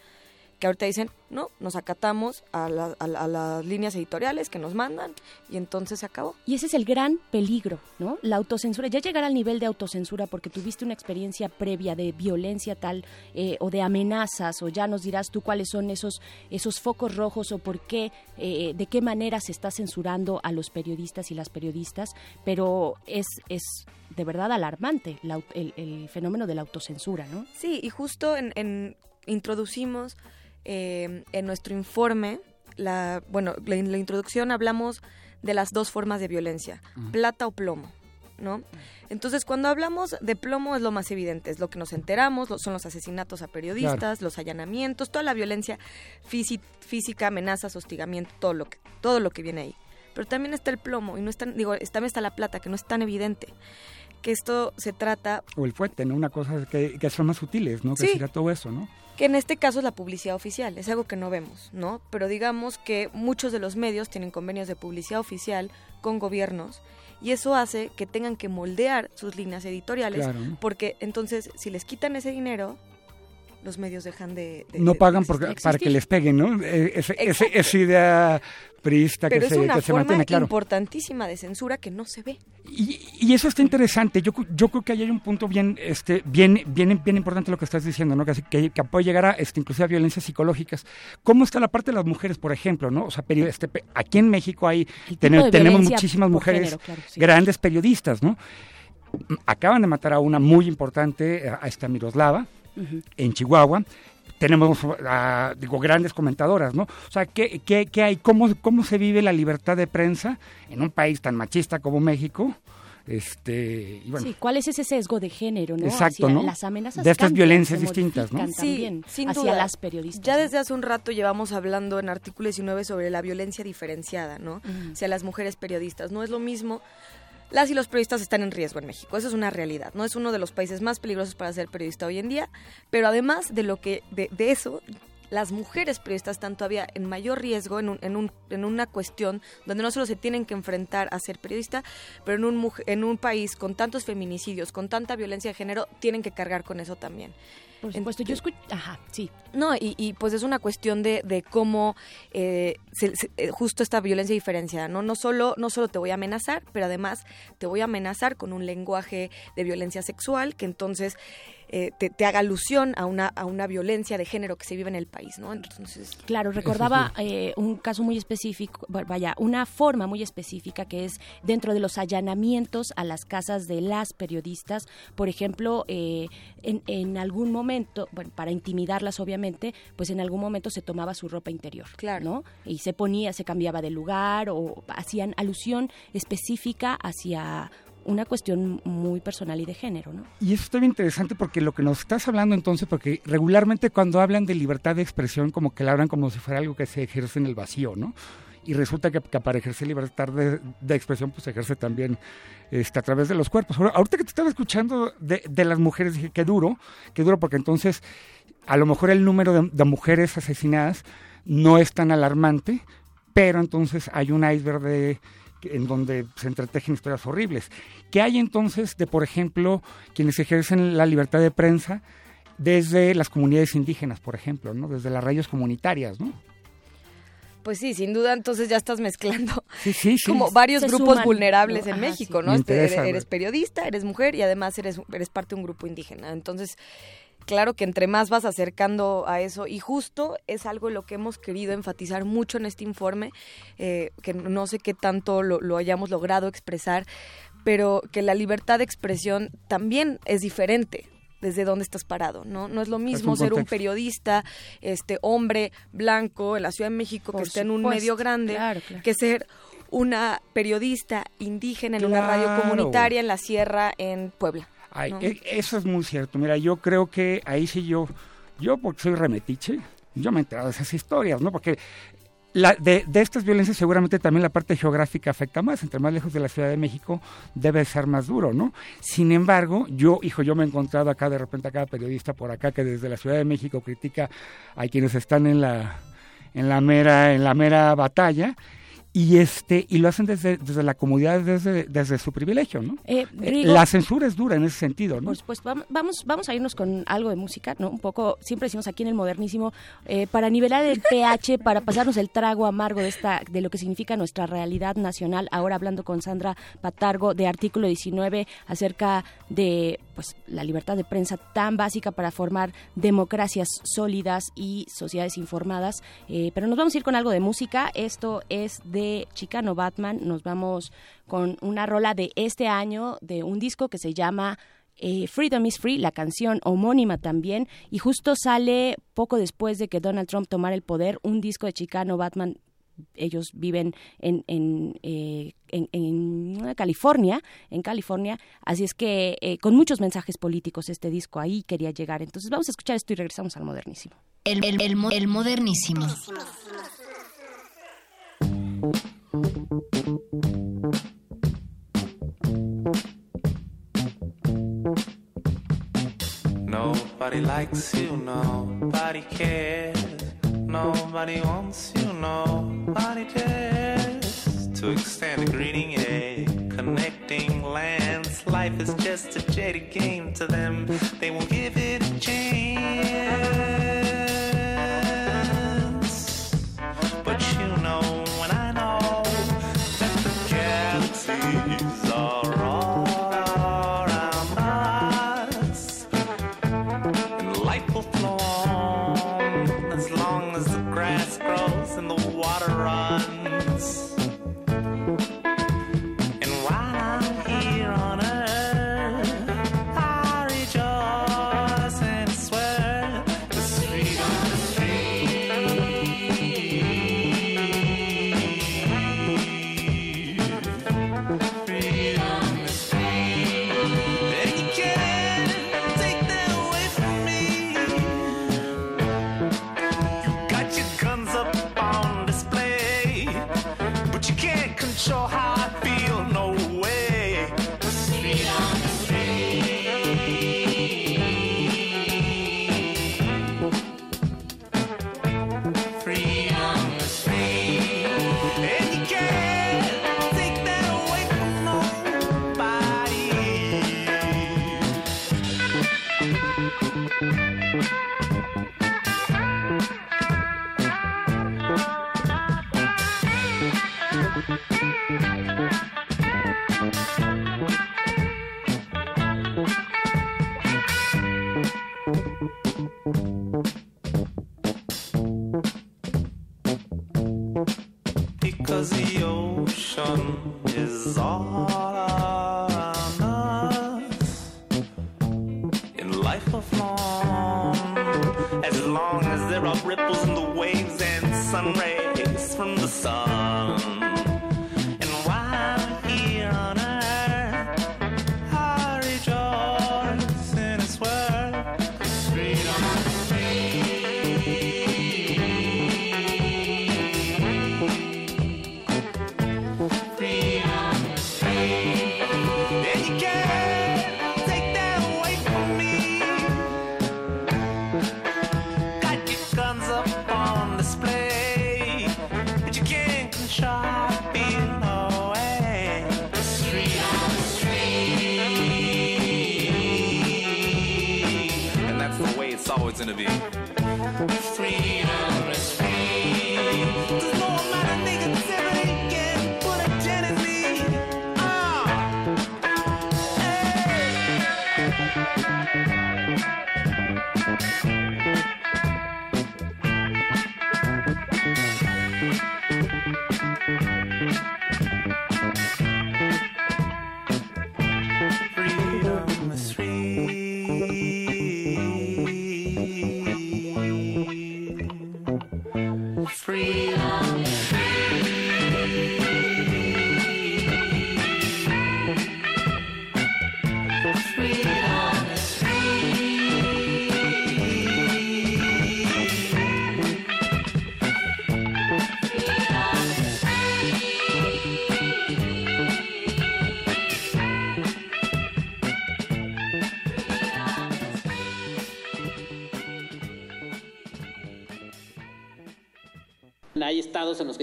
que ahorita dicen, no, nos acatamos a, las líneas editoriales que nos mandan y entonces se acabó. Y ese es el gran peligro, ¿no? La autocensura, ya llegar al nivel de autocensura porque tuviste una experiencia previa de violencia tal eh, o de amenazas o ya nos dirás tú cuáles son esos, esos focos rojos o por qué, eh, de qué manera se está censurando a los periodistas y las periodistas, pero es... es de verdad alarmante el, fenómeno de la autocensura, ¿no? Sí, y justo en introducimos eh, en nuestro informe, la, bueno, en la introducción hablamos de las dos formas de violencia, plata o plomo, ¿no? Entonces, cuando hablamos de plomo es lo más evidente, es lo que nos enteramos, son los asesinatos a periodistas, los allanamientos, toda la violencia física, amenazas, hostigamiento, todo lo que todo lo que viene ahí. Pero también está el plomo y no está, digo, también está la plata que no es tan evidente que esto se trata... O el fuerte, ¿no? Una cosa que, que son más sutiles, ¿no? Que sí. todo eso, ¿no? Que en este caso es la publicidad oficial, es algo que no vemos, ¿no? Pero digamos que muchos de los medios tienen convenios de publicidad oficial con gobiernos y eso hace que tengan que moldear sus líneas editoriales porque entonces si les quitan ese dinero los medios dejan de... no pagan porque, para que les peguen, ¿no? E, esa idea priista que, se, una se mantiene claro. importantísima de censura que no se ve. Y, y, eso está interesante. Yo, yo creo que ahí hay un punto bien, este, bien, bien, bien importante lo que estás diciendo, ¿no? Que, que, puede llegar a este, inclusive a violencias psicológicas. ¿Cómo está la parte de las mujeres, por ejemplo, no? O sea, este, aquí en México hay tenemos muchísimas mujeres grandes periodistas, ¿no? Acaban de matar a una muy importante, a esta Miroslava, en Chihuahua tenemos, ah, digo, grandes comentadoras, ¿no? O sea, ¿qué, qué, qué hay? ¿Cómo, ¿Cómo se vive la libertad de prensa en un país tan machista como México? Este, y bueno. Sí, ¿cuál es ese sesgo de género, no? Exacto, ¿no? Las amenazas de estas violencias distintas, ¿no? Sí, sin hacia las periodistas. Ya desde hace un rato llevamos hablando en artículo 19 sobre la violencia diferenciada, ¿no? Hacia las mujeres periodistas. No es lo mismo las y los periodistas están en riesgo en México. Eso es una realidad. No es uno de los países más peligrosos para ser periodista hoy en día, pero además de lo que de, eso las mujeres periodistas están todavía en mayor riesgo en, un, en, un, en, una cuestión donde no solo se tienen que enfrentar a ser periodista, pero en un, en un país con tantos feminicidios, con tanta violencia de género, tienen que cargar con eso también. Por supuesto, yo escucho... Ajá, sí. No, y, y, pues es una cuestión de, de cómo eh, eh, justo esta violencia diferenciada, ¿no? No solo, no solo te voy a amenazar, pero además te voy a amenazar con un lenguaje de violencia sexual que entonces eh, te, haga alusión a una, a una violencia de género que se vive en el país, ¿no? Entonces, claro, recordaba eh, un caso muy específico, vaya, una forma muy específica que es dentro de los allanamientos a las casas de las periodistas, por ejemplo, eh, en, en algún momento momento, bueno, para intimidarlas obviamente, pues en algún momento se tomaba su ropa interior, claro. ¿no? Y se ponía, se cambiaba de lugar o hacían alusión específica hacia una cuestión muy personal y de género, ¿no? Y eso está bien interesante porque lo que nos estás hablando entonces, porque regularmente cuando hablan de libertad de expresión, como que la hablan como si fuera algo que se ejerce en el vacío, ¿no? Y resulta que, para ejercer libertad de, expresión, pues se ejerce también este, a través de los cuerpos. ahorita que te estaba escuchando de, las mujeres, dije, qué duro, qué duro, porque entonces a lo mejor el número de mujeres asesinadas no es tan alarmante, pero entonces hay un iceberg de en donde se entretejen historias horribles. ¿Qué hay entonces de, por ejemplo, quienes ejercen la libertad de prensa desde las comunidades indígenas, por ejemplo, ¿no? desde las radios comunitarias, ¿no? Pues sí, sin duda, entonces ya estás mezclando como varios grupos vulnerables en México, ¿no? Este, eres, periodista, eres mujer y además eres, eres parte de un grupo indígena. Entonces, claro que entre más vas acercando a eso y justo es algo lo que hemos querido enfatizar mucho en este informe, eh, que no sé qué tanto lo, hayamos logrado expresar, pero que la libertad de expresión también es diferente desde dónde estás parado, ¿no? No es lo mismo ser un periodista, este hombre blanco en la Ciudad de México que esté en un medio grande que ser una periodista indígena en una radio comunitaria en la sierra en Puebla. Ay, e, eso es muy cierto. Mira, yo creo que ahí sí yo, yo porque soy remetiche, yo me he enterado de esas historias, ¿no? Porque la, de, de, estas violencias seguramente también la parte geográfica afecta más. Entre más lejos de la Ciudad de México debe ser más duro, ¿no? Sin embargo, yo, hijo, yo me he encontrado acá de repente a cada periodista por acá que desde la Ciudad de México critica a quienes están en la en la mera en la mera batalla y este y lo hacen desde, desde la comodidad desde, desde su privilegio no eh, eh, la censura es dura en ese sentido no pues, vamos vamos a irnos con algo de música no un poco siempre decimos aquí en el modernísimo eh, para nivelar el pH <laughs> para pasarnos el trago amargo de esta de lo que significa nuestra realidad nacional ahora hablando con Sandra Patargo de artículo 19 acerca de pues la libertad de prensa tan básica para formar democracias sólidas y sociedades informadas pero nos vamos a ir con algo de música esto es de Chicano Batman. Nos vamos con una rola de este año de un disco que se llama eh, Freedom is Free, la canción homónima también, y justo sale poco después de que Donald Trump tomara el poder, un disco de Chicano Batman. Ellos viven en, en, eh, California, en California, así es que eh, con muchos mensajes políticos este disco ahí quería llegar. Entonces vamos a escuchar esto y regresamos al modernísimo. el, el, el modernísimo. Nobody likes you, nobody cares. Nobody wants you, nobody cares. to extend a greeting, a connecting lands. Life is just a jaded game to them. They won't give it a chance.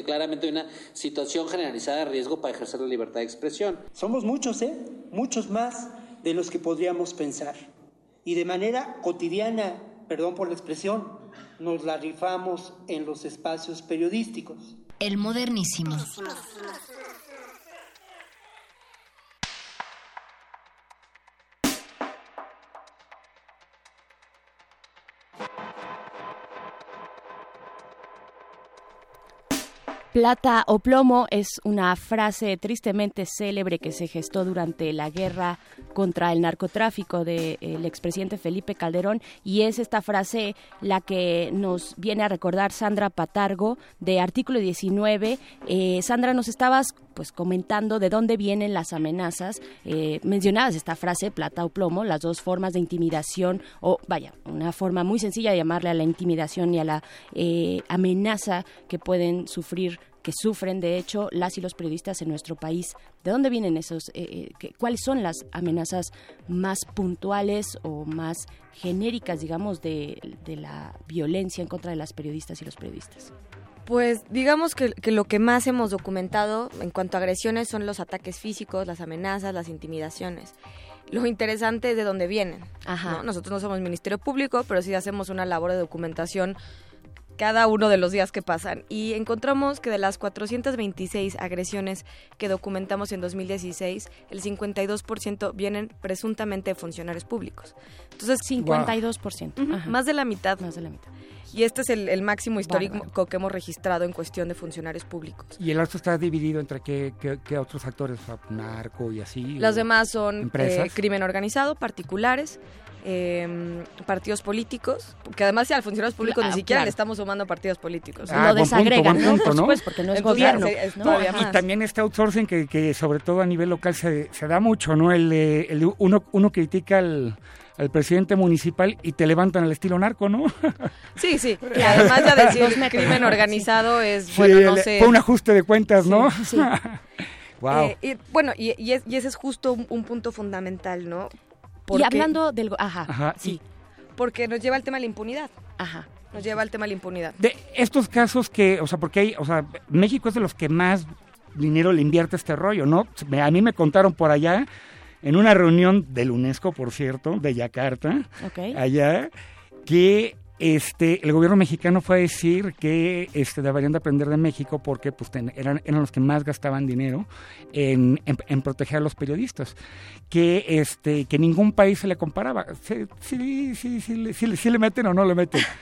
Claramente una situación generalizada de riesgo para ejercer la libertad de expresión. Somos muchos, ¿eh? Muchos más de los que podríamos pensar. Y de manera cotidiana, perdón por la expresión, nos la rifamos en los espacios periodísticos. El modernísimo. Plata o plomo es una frase tristemente célebre que se gestó durante la guerra contra el narcotráfico del expresidente Felipe Calderón y es esta frase la que nos viene a recordar Sandra Patargo de Artículo 19. Eh, Sandra, nos estabas pues comentando de dónde vienen las amenazas. Eh, mencionabas esta frase, plata o plomo, las dos formas de intimidación o vaya, una forma muy sencilla de llamarle a la intimidación y a la eh, amenaza que pueden sufrir que sufren, de hecho, las y los periodistas en nuestro país. ¿De dónde vienen esos? eh, eh, ¿Cuáles son las amenazas más puntuales o más genéricas, digamos, de, de la violencia en contra de las periodistas y los periodistas? Pues digamos que, que lo que más hemos documentado en cuanto a agresiones son los ataques físicos, las amenazas, las intimidaciones. Lo interesante es de dónde vienen. ¿no? Nosotros no somos Ministerio Público, pero sí hacemos una labor de documentación cada uno de los días que pasan. Y encontramos que de las 426 agresiones que documentamos en 2016, el 52% vienen presuntamente de funcionarios públicos. Entonces, 52%. Ujú, Ajá. Más de la mitad. Más de la mitad. Y este es el, el máximo histórico que hemos registrado en cuestión de funcionarios públicos. Y el resto está dividido entre qué, qué- qué otros actores, o sea, narco y así. Los o demás son eh, crimen organizado, particulares, eh, partidos políticos, que además ya al funcionarios públicos Ah, ni siquiera claro. le estamos sumando partidos políticos. Ah, buen punto, punto, ¿no? Entonces, gobierno, sí, es No, todavía y más. también este outsourcing que, que sobre todo a nivel local se, se da mucho, ¿no? El, de uno, uno critica al, al presidente municipal y te levantan al estilo narco, ¿no? <laughs> Sí, sí. <laughs> Y además ya decir crimen organizado es, Sí, bueno, no el- sé. Fue un ajuste de cuentas, ¿no? Sí, sí. <laughs> wow. Eh, y, bueno, y, y es- y ese es justo un, un punto fundamental, ¿no? Y hablando del... Ajá, Ajá, sí. Porque nos lleva al tema de la impunidad. Ajá. Nos lleva al tema de la impunidad. De estos casos que, o sea, porque hay, o sea, México es de los que más dinero le invierte a este rollo, ¿no? Me- A mí me contaron por allá, en una reunión del UNESCO, por cierto, de Yakarta, Ok. allá, que este el gobierno mexicano fue a decir que este deberían de aprender de México porque pues ten- eran, eran los que más gastaban dinero en, en- en proteger a los periodistas que este que ningún país se le comparaba sí sí sí sí, le- sí, sí le meten o no le meten <laughs>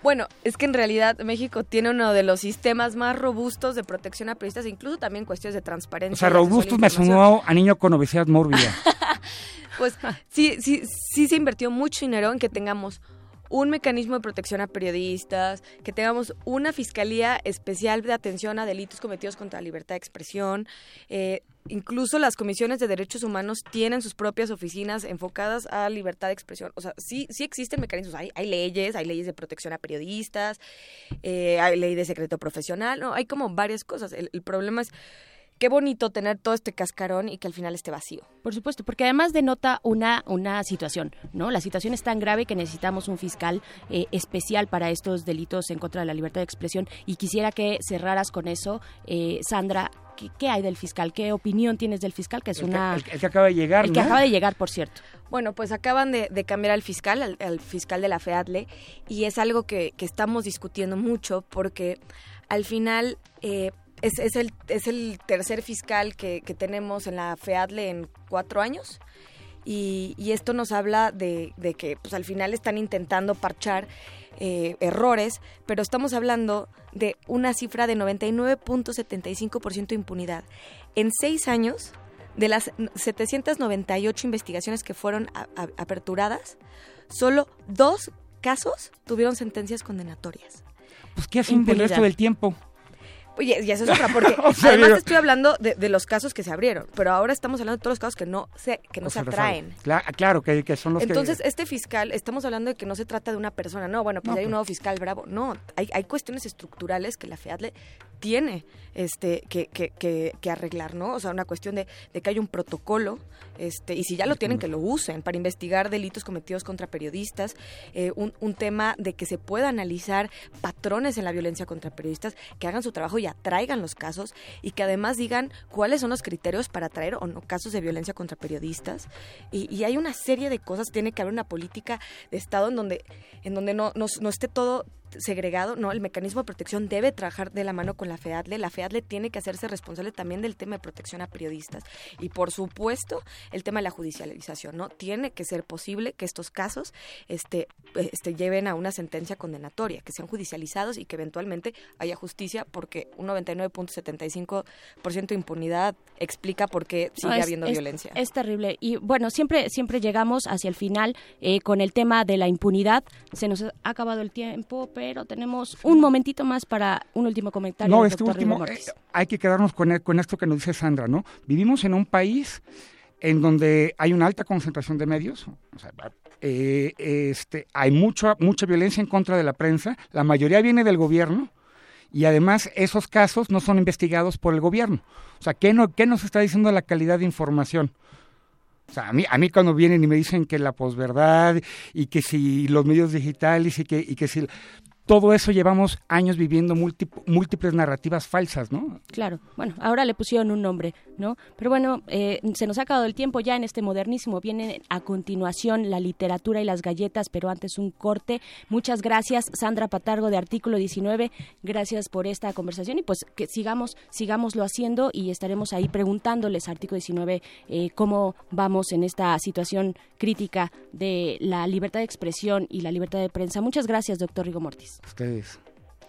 Bueno, es que en realidad México tiene uno de los sistemas más robustos de protección a periodistas, incluso también cuestiones de transparencia. O sea, robustos me sonó a niño con obesidad mórbida. <laughs> Pues sí, sí, sí se invirtió mucho dinero en que tengamos un mecanismo de protección a periodistas, que tengamos una fiscalía especial de atención a delitos cometidos contra la libertad de expresión. eh, incluso las comisiones de derechos humanos tienen sus propias oficinas enfocadas a libertad de expresión. O sea, sí, sí existen mecanismos, hay, hay leyes, hay leyes de protección a periodistas, eh, hay ley de secreto profesional, no, hay como varias cosas. El, el problema es qué bonito tener todo este cascarón y que al final esté vacío. Por supuesto, porque además denota una, una situación, ¿no? La situación es tan grave que necesitamos un fiscal eh, especial para estos delitos en contra de la libertad de expresión y quisiera que cerraras con eso, eh, Sandra. ¿qué, qué hay del fiscal? ¿Qué opinión tienes del fiscal? Que es El que- una... el que- el que acaba de llegar, El que ¿no? acaba de llegar, por cierto. Bueno, pues acaban de, de cambiar al fiscal, al, al fiscal de la FEADLE, y es algo que, que estamos discutiendo mucho porque al final eh, es, es el, es el tercer fiscal que, que tenemos en la FEADLE en cuatro años. Y, y esto nos habla de, de que pues, al final están intentando parchar eh, errores, pero estamos hablando de una cifra de 99.75% de impunidad. En seis años, de las 798 investigaciones que fueron a- a- aperturadas, solo dos casos tuvieron sentencias condenatorias. Pues, ¿qué hacen del resto del tiempo? Oye, y eso es otra, porque <laughs> O sea, además digo- estoy hablando de, de los casos que se abrieron, pero ahora estamos hablando de todos los casos que no se, que no se atraen. Cla- claro, que, que son los Entonces, que... este fiscal, estamos hablando de que no se trata de una persona, no, bueno, pues No, hay un pues- nuevo fiscal bravo. No, hay, hay cuestiones estructurales que la FEADLE tiene este, que, que, que, que arreglar, ¿no? O sea, una cuestión de, de que hay un protocolo, este, y si ya lo tienen, que lo usen para investigar delitos cometidos contra periodistas, eh, un, un tema de que se pueda analizar patrones en la violencia contra periodistas, que hagan su trabajo y atraigan los casos, y que además digan cuáles son los criterios para atraer o no casos de violencia contra periodistas. Y, y hay una serie de cosas, tiene que haber una política de Estado en donde, en donde no, no, no esté todo segregado, no, el mecanismo de protección debe trabajar de la mano con la FEADLE, la FEADLE tiene que hacerse responsable también del tema de protección a periodistas y por supuesto el tema de la judicialización, ¿no? Tiene que ser posible que estos casos este, este lleven a una sentencia condenatoria, que sean judicializados y que eventualmente haya justicia porque un 99.75% de impunidad explica por qué sigue No, es- habiendo es- violencia. Es terrible. Y bueno, siempre, siempre llegamos hacia el final eh, con el tema de la impunidad. Se nos ha acabado el tiempo, pero tenemos un momentito más para un último comentario. No, este último, eh, hay que quedarnos con, e- con esto que nos dice Sandra, ¿no? Vivimos en un país en donde hay una alta concentración de medios, o sea, eh, este, hay mucha, mucha violencia en contra de la prensa, la mayoría viene del gobierno y además esos casos no son investigados por el gobierno. O sea, ¿qué, no, qué nos está diciendo la calidad de información? O sea, a mí, a mí cuando vienen y me dicen que la posverdad y que si los medios digitales y que, y que si... Todo eso llevamos años viviendo múltip- múltiples narrativas falsas, ¿no? Claro, bueno, ahora le pusieron un nombre, ¿no? Pero bueno, eh, se nos ha acabado el tiempo ya en este modernísimo. Viene a continuación la literatura y las galletas, pero antes un corte. Muchas gracias, Sandra Patargo de Artículo 19. Gracias por esta conversación y pues que sigamos, sigámoslo haciendo y estaremos ahí preguntándoles Artículo 19 eh, cómo vamos en esta situación crítica de la libertad de expresión y la libertad de prensa. Muchas gracias, doctor Rigo Mortis. Ustedes.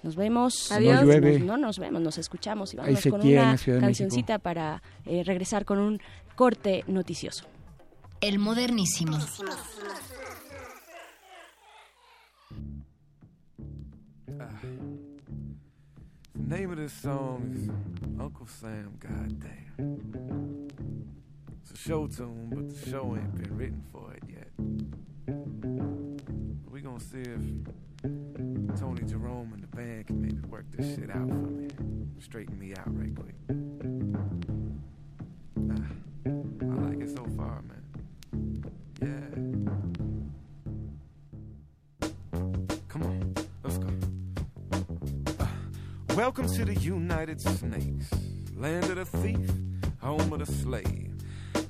Nos vemos. Adiós. No llueve. Nos- no nos vemos, nos escuchamos y vamos con una cancioncita para eh, regresar con un corte noticioso. El modernísimo. The name of this song is Uncle Sam, goddamn. It's a show tune, but the show ain't been written for it yet. we gonna see if Tony Jerome and the band can maybe work this shit out for me. Straighten me out right quick. Ah, I like it so far, man. Yeah. Come on, let's go. Welcome to the United Snakes, land of the thief, home of the slave.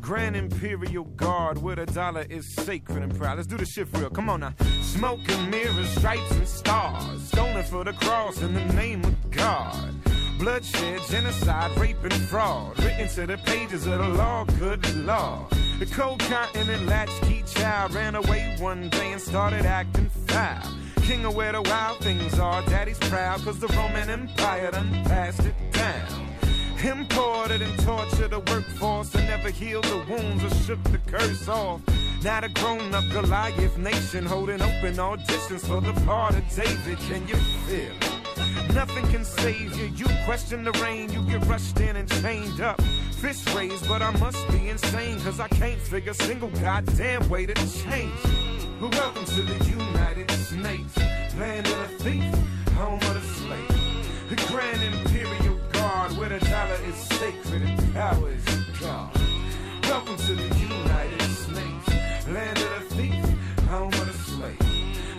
Grand Imperial Guard, where the dollar is sacred and proud. Let's do this shit real. Come on now. Smoke and mirrors, stripes and stars. Stoning for the cross in the name of God. Bloodshed, genocide, rape, and fraud. Written to the pages of the law, good law. The cold continent latchkey child ran away one day and started acting foul. King of where the wild things are. Daddy's proud, cause the Roman Empire done passed it down. Imported and tortured the workforce and never healed the wounds or shook the curse off. Now the grown up Goliath nation holding open auditions for the part of David. Can you feel it? Nothing can save you. You question the rain, you get rushed in and chained up. Fist raised, but I must be insane, cause I can't figure a single goddamn way to change. Welcome to the United States, land of the thief, home of the slave. The grand imperial where the dollar is sacred and power is God. Welcome to the United States, land of the thief, home of the slave.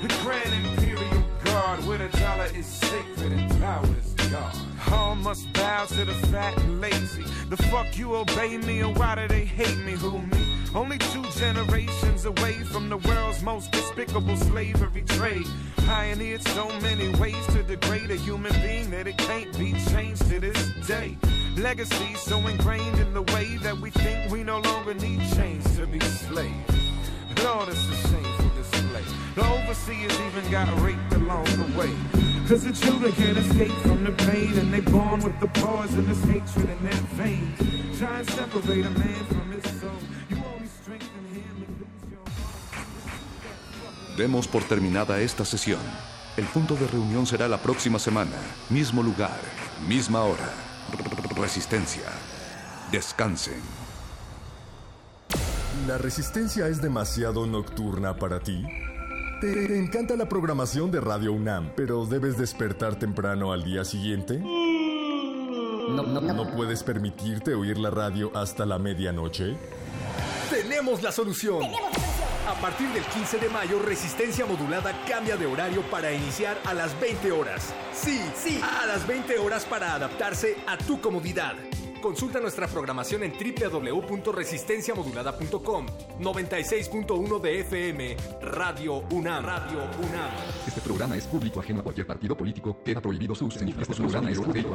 The grand imperial guard, where the dollar is sacred and power is God. All must bow to the fat and lazy. The fuck you obey me, or why do they hate me? Who me? Only two generations away from the world's most despicable slavery trade. Pioneered so many ways to degrade a human being that it can't be changed to this day. Legacy so ingrained in the way that we think we no longer need chains to be slaves. Lord, it's a shameful display. The overseers even got raped along the way. Cause the children can't escape from the pain and they're born with the poisonous hatred in their veins. Try and separate a man from his soul. Demos por terminada esta sesión. El punto de reunión será la próxima semana. Mismo lugar, misma hora. Resistencia. Descansen. ¿La resistencia es demasiado nocturna para ti? ¿Te encanta la programación de Radio UNAM, pero debes despertar temprano al día siguiente? ¿No, puedes permitirte oír la radio hasta la medianoche? Tenemos la solución. A partir del 15 de mayo, Resistencia Modulada cambia de horario para iniciar a las 20 horas. Sí, sí, a las 20 horas para adaptarse a tu comodidad. Consulta nuestra programación en www.resistenciamodulada.com 96.1 de FM Radio UNAM. Radio UNAM. Este programa es público ajeno a cualquier partido político. Queda prohibido su uso. Este programa es público.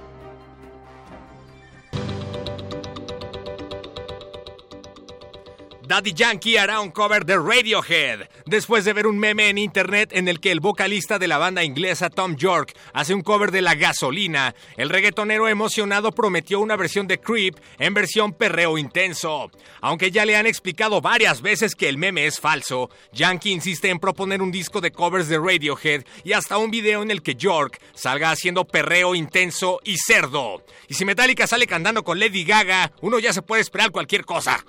Daddy Yankee hará un cover de Radiohead, después de ver un meme en internet en el que el vocalista de la banda inglesa Tom York hace un cover de La Gasolina. El reggaetonero emocionado prometió una versión de Creep en versión perreo intenso. Aunque ya le han explicado varias veces que el meme es falso, Yankee insiste en proponer un disco de covers de Radiohead y hasta un video en el que York salga haciendo perreo intenso y cerdo. Y si Metallica sale cantando con Lady Gaga, uno ya se puede esperar cualquier cosa.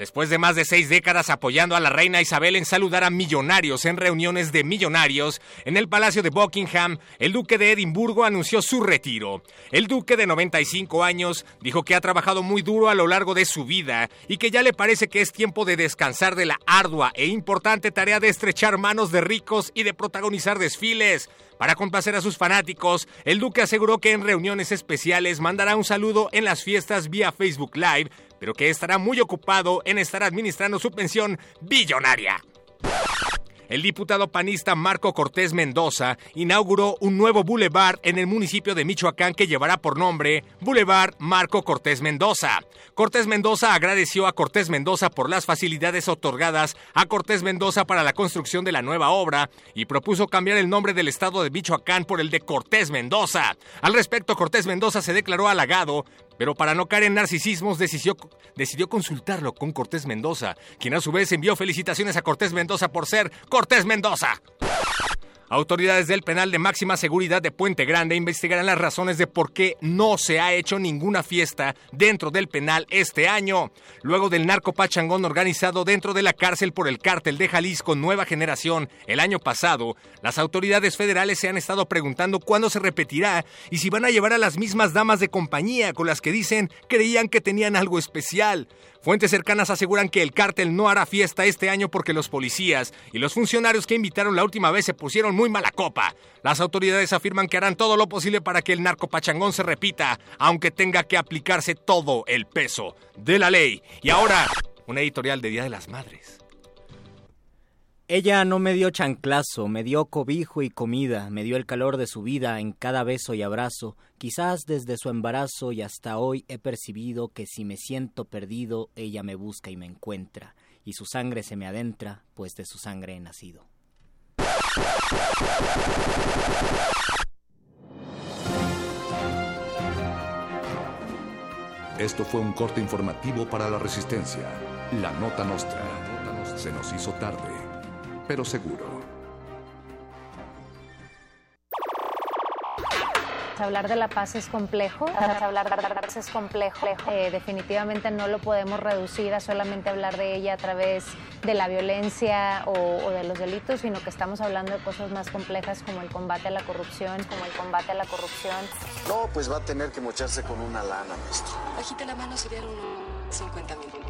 Después de más de seis décadas apoyando a la reina Isabel en saludar a millonarios en reuniones de millonarios, en el Palacio de Buckingham, el duque de Edimburgo anunció su retiro. El duque de 95 años dijo que ha trabajado muy duro a lo largo de su vida y que ya le parece que es tiempo de descansar de la ardua e importante tarea de estrechar manos de ricos y de protagonizar desfiles. Para complacer a sus fanáticos, el duque aseguró que en reuniones especiales mandará un saludo en las fiestas vía Facebook Live, pero que estará muy ocupado en estar administrando su pensión billonaria. El diputado panista Marco Cortés Mendoza inauguró un nuevo bulevar en el municipio de Michoacán que llevará por nombre Boulevard Marco Cortés Mendoza. Cortés Mendoza agradeció a Cortés Mendoza por las facilidades otorgadas a Cortés Mendoza para la construcción de la nueva obra y propuso cambiar el nombre del estado de Michoacán por el de Cortés Mendoza. Al respecto, Cortés Mendoza se declaró halagado, pero para no caer en narcisismos decidió, decidió consultarlo con Cortés Mendoza, quien a su vez envió felicitaciones a Cortés Mendoza por ser Cortés Mendoza. Autoridades del penal de máxima seguridad de Puente Grande investigarán las razones de por qué no se ha hecho ninguna fiesta dentro del penal este año. Luego del narco pachangón organizado dentro de la cárcel por el cártel de Jalisco Nueva Generación el año pasado, las autoridades federales se han estado preguntando cuándo se repetirá y si van a llevar a las mismas damas de compañía con las que dicen creían que tenían algo especial. Fuentes cercanas aseguran que el cártel no hará fiesta este año porque los policías y los funcionarios que invitaron la última vez se pusieron muy mala copa. Las autoridades afirman que harán todo lo posible para que el narcopachangón se repita, aunque tenga que aplicarse todo el peso de la ley. Y ahora, una editorial de Día de las Madres. Ella no me dio chanclazo, me dio cobijo y comida, me dio el calor de su vida en cada beso y abrazo. Quizás desde su embarazo y hasta hoy he percibido que si me siento perdido, ella me busca y me encuentra, y su sangre se me adentra, pues de su sangre he nacido. Esto fue un corte informativo para la Resistencia. La Nota Nostra. Se nos hizo tarde, pero seguro. Hablar de la paz es complejo, hablar de la paz es complejo. Eh, definitivamente no lo podemos reducir a solamente hablar de ella a través de la violencia o, o, de los delitos, sino que estamos hablando de cosas más complejas como el combate a la corrupción, como el combate a la corrupción. No, pues va a tener que mocharse con una lana, maestro. Bajita la mano serían unos 50 mil.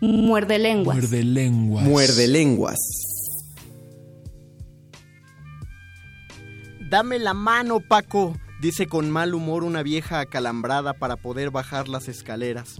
Muerde lenguas. Muerde lenguas. Muerde lenguas. Dame la mano, Paco, dice con mal humor una vieja acalambrada para poder bajar las escaleras.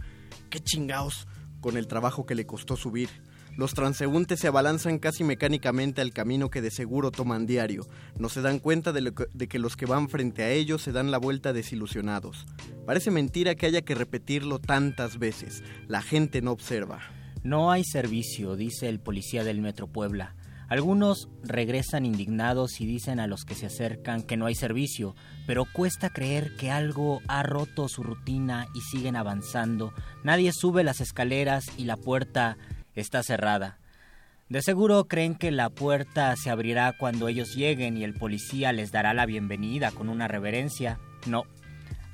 ¡Qué chingaos! Con el trabajo que le costó subir. Los transeúntes se abalanzan casi mecánicamente al camino que de seguro toman diario. No se dan cuenta de, que, los que van frente a ellos se dan la vuelta desilusionados. Parece mentira que haya que repetirlo tantas veces. La gente no observa. No hay servicio, dice el policía del Metro Puebla. Algunos regresan indignados y dicen a los que se acercan que no hay servicio, pero cuesta creer que algo ha roto su rutina y siguen avanzando. Nadie sube las escaleras y la puerta está cerrada. De seguro creen que la puerta se abrirá cuando ellos lleguen y el policía les dará la bienvenida con una reverencia. No.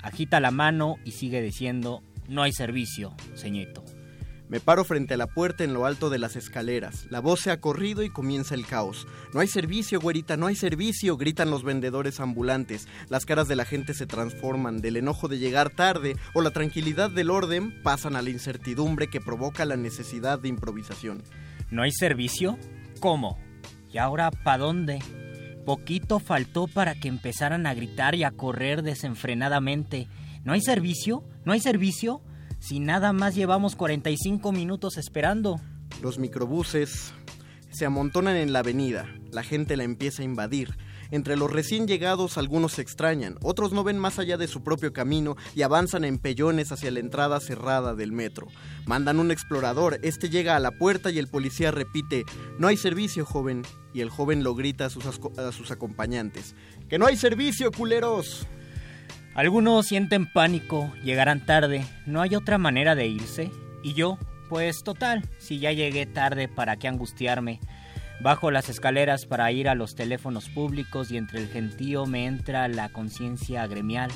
Agita la mano y sigue diciendo, no hay servicio, ceñito. Me paro frente a la puerta en lo alto de las escaleras. La voz se ha corrido y comienza el caos. No hay servicio, güerita, no hay servicio, gritan los vendedores ambulantes. Las caras de la gente se transforman del enojo de llegar tarde o la tranquilidad del orden pasan a la incertidumbre que provoca la necesidad de improvisación. ¿No hay servicio? ¿Cómo? ¿Y ahora para dónde? Poquito faltó para que empezaran a gritar y a correr desenfrenadamente. ¿No hay servicio? ¿No hay servicio? Si nada más llevamos 45 minutos esperando? Los microbuses se amontonan en la avenida, la gente la empieza a invadir. Entre los recién llegados algunos se extrañan, otros no ven más allá de su propio camino y avanzan en pellones hacia la entrada cerrada del metro. Mandan un explorador, este llega a la puerta y el policía repite, no hay servicio, joven, y el joven lo grita a sus, a sus acompañantes, que no hay servicio, culeros. Algunos sienten pánico, llegarán tarde, no hay otra manera de irse. Y yo, pues total, si ya llegué tarde, ¿para qué angustiarme? Bajo las escaleras para ir a los teléfonos públicos y entre el gentío me entra la conciencia gremial.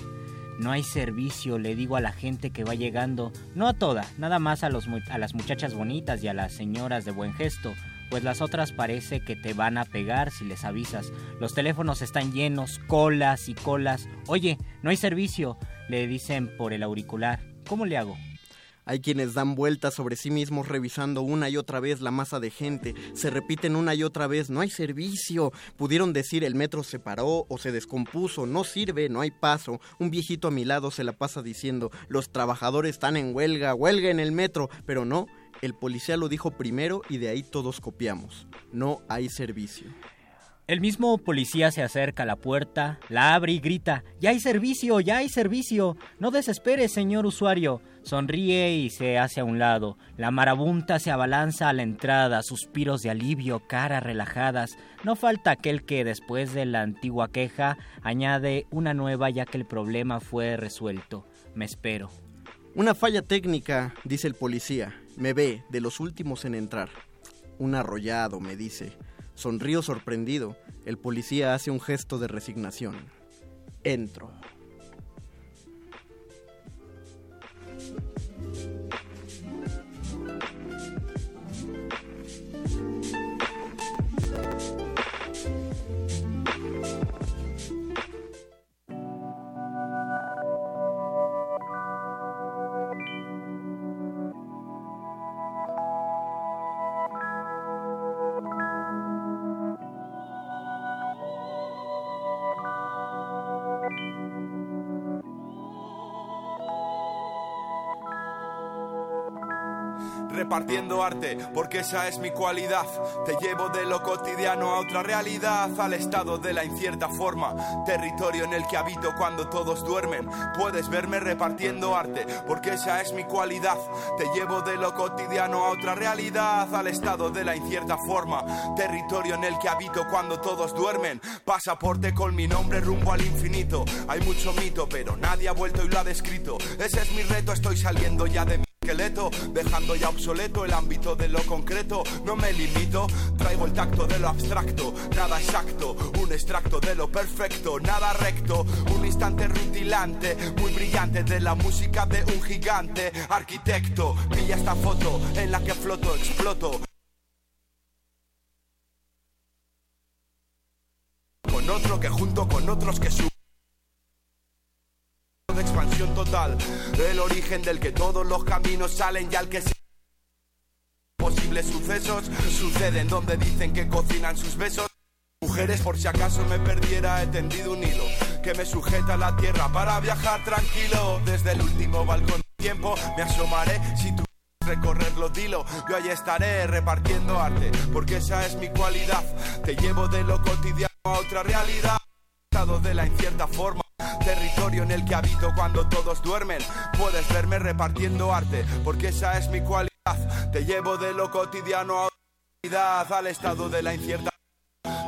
No hay servicio, le digo a la gente que va llegando, no a toda, nada más a, a las muchachas bonitas y a las señoras de buen gesto, pues las otras parece que te van a pegar si les avisas. Los teléfonos están llenos, colas y colas. Oye, no hay servicio, le dicen por el auricular. ¿Cómo le hago? Hay quienes dan vueltas sobre sí mismos revisando una y otra vez la masa de gente. Se repiten una y otra vez, no hay servicio. Pudieron decir el metro se paró o se descompuso, no sirve, no hay paso. Un viejito a mi lado se la pasa diciendo, los trabajadores están en huelga, huelga en el metro, pero no, El policía lo dijo primero y de ahí todos copiamos. No hay servicio. El mismo policía se acerca a la puerta, la abre y grita, Ya hay servicio, ya hay servicio. No desespere, señor usuario. Sonríe y se hace a un lado. La marabunta se abalanza a la entrada, suspiros de alivio, caras relajadas. No falta aquel que, después de la antigua queja, añade una nueva ya que el problema fue resuelto. Me espero. Una falla técnica, dice el policía. Me ve, de los últimos en entrar. Un arrollado, me dice. Sonrío sorprendido. El policía hace un gesto de resignación. Entro. Repartiendo arte, porque esa es mi cualidad. Te llevo de lo cotidiano a otra realidad, al estado de la incierta forma, territorio en el que habito cuando todos duermen. Puedes verme repartiendo arte, porque esa es mi cualidad. Te llevo de lo cotidiano a otra realidad, al estado de la incierta forma, territorio en el que habito cuando todos duermen. Pasaporte con mi nombre rumbo al infinito. Hay mucho mito, pero nadie ha vuelto y lo ha descrito. Ese es mi reto, estoy saliendo ya de dejando ya obsoleto el ámbito de lo concreto. No me limito, traigo el tacto de lo abstracto, nada exacto, un extracto de lo perfecto, nada recto, un instante rutilante, muy brillante de la música de un gigante arquitecto. Pilla esta foto en la que floto, exploto. Con otro que junto con otros que de expansión total, el origen del que todos los caminos salen y al que se posibles sucesos suceden donde dicen que cocinan sus besos. Mujeres, por si acaso me perdiera, he tendido un hilo que me sujeta a la tierra para viajar tranquilo. Desde el último balcón del tiempo me asomaré si tú recorrerlo, dilo. Yo allí estaré repartiendo arte, porque esa es mi cualidad. Te llevo de lo cotidiano a otra realidad. Estado de la incierta forma. Territorio en el que habito cuando todos duermen. Puedes verme repartiendo arte, porque esa es mi cualidad. Te llevo de lo cotidiano a realidad, al estado de la incierta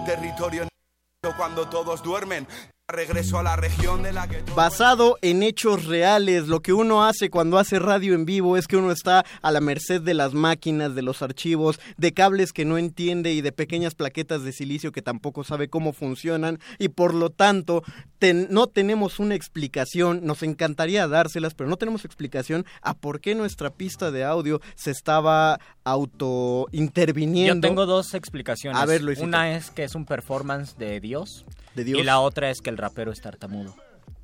territorio en el que habito cuando todos duermen. Regreso a la región de la que todo Basado en hechos reales, lo que uno hace cuando hace radio en vivo es que uno está a la merced de las máquinas, de los archivos, de cables que no entiende y de pequeñas plaquetas de silicio que tampoco sabe cómo funcionan y por lo tanto ten- no tenemos una explicación, nos encantaría dárselas, pero no tenemos explicación a por qué nuestra pista de audio se estaba auto interviniendo. Yo tengo dos explicaciones. A ver, Luisito. Una es que es un performance de Dios. De Dios. Y la otra es que el rapero es tartamudo.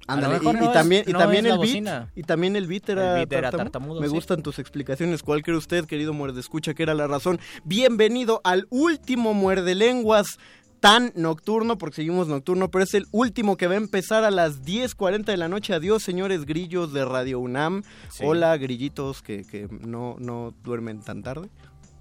Ándale, y, no y es- también, y el beat, y también el beat era, El beat era tartamudo. tartamudo, Me sí. gustan tus explicaciones. ¿Cuál cree usted, querido muerde escucha, que era la razón? Bienvenido al último muerde lenguas tan nocturno, porque seguimos nocturno, pero es el último que va a empezar a las 10.40 de la noche. Adiós, señores grillos de Radio UNAM. Sí. Hola, grillitos que, que no, no duermen tan tarde,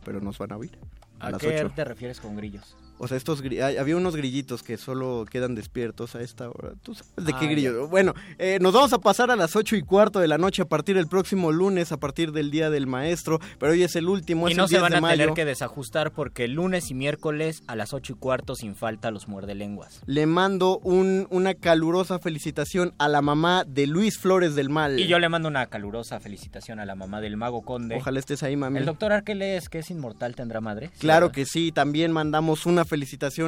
pero nos van a oír. A, ¿A las qué 8. te refieres con grillos? O sea, estos había unos grillitos que solo quedan despiertos a esta hora. ¿Tú sabes de Ah, qué ya. grillo? Bueno, eh, nos vamos a pasar a las ocho y cuarto de la noche a partir del próximo lunes, a partir del Día del Maestro. Pero hoy es el último, Y es no el se 10 van a tener que desajustar porque lunes y miércoles a las ocho y cuarto sin falta los muerde lenguas. Le mando un- una calurosa felicitación a la mamá de Luis Flores del Mal. Y yo le mando una calurosa felicitación a la mamá del mago conde. Ojalá estés ahí, mami. ¿El doctor Arqueles, que es inmortal, tendrá madre? Claro que sí, también mandamos una felicitación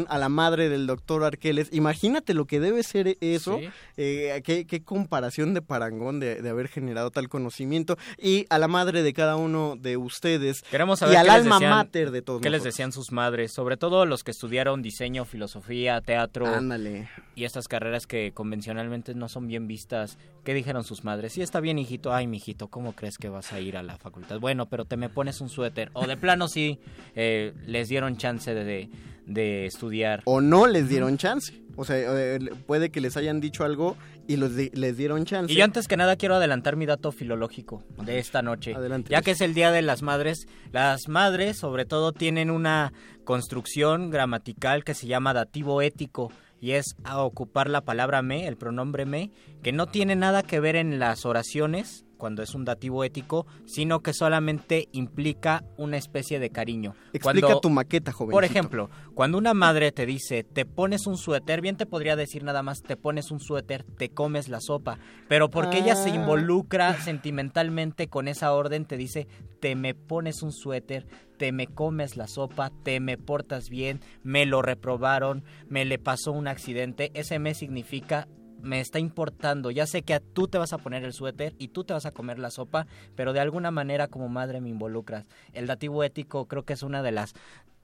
a la madre del doctor Arqueles. Imagínate lo que debe ser eso, Sí. eh, qué, qué comparación de parangón de, de haber generado tal conocimiento. Y a la madre de cada uno de ustedes. Queremos y saber al qué les alma decían- mater de todos ¿Qué les decían sus madres? Sobre todo los que estudiaron diseño, filosofía, teatro. Ándale. Y estas carreras que convencionalmente no son bien vistas. ¿Qué dijeron sus madres? Sí, está bien, hijito. Ay, mijito, ¿cómo crees que vas a ir a la facultad? Bueno, pero te me pones un suéter. O de plano sí, eh, les dieron chance de, de, de estudiar. O no les dieron chance. O sea, eh, puede que les hayan dicho algo y los di- les dieron chance. Y yo antes que nada quiero adelantar mi dato filológico de esta noche. Adelante, Ya que es el Día de las Madres, las madres sobre todo tienen una construcción gramatical que se llama dativo ético y es a ocupar la palabra me, el pronombre me, que no tiene nada que ver en las oraciones cuando es un dativo ético, sino que solamente implica una especie de cariño. Explica Cuando- tu maqueta, joven. por ejemplo, cuando una madre te dice, te pones un suéter, bien te podría decir nada más, te pones un suéter, te comes la sopa, pero porque ella se Ah. involucra sentimentalmente con esa orden, te dice, te me pones un suéter, te me comes la sopa, te me portas bien, me lo reprobaron, me le pasó un accidente, ese me significa me está importando, ya sé que a- tú te vas a poner el suéter y tú te vas a comer la sopa, pero de alguna manera como madre me involucras. El dativo ético creo que es una de las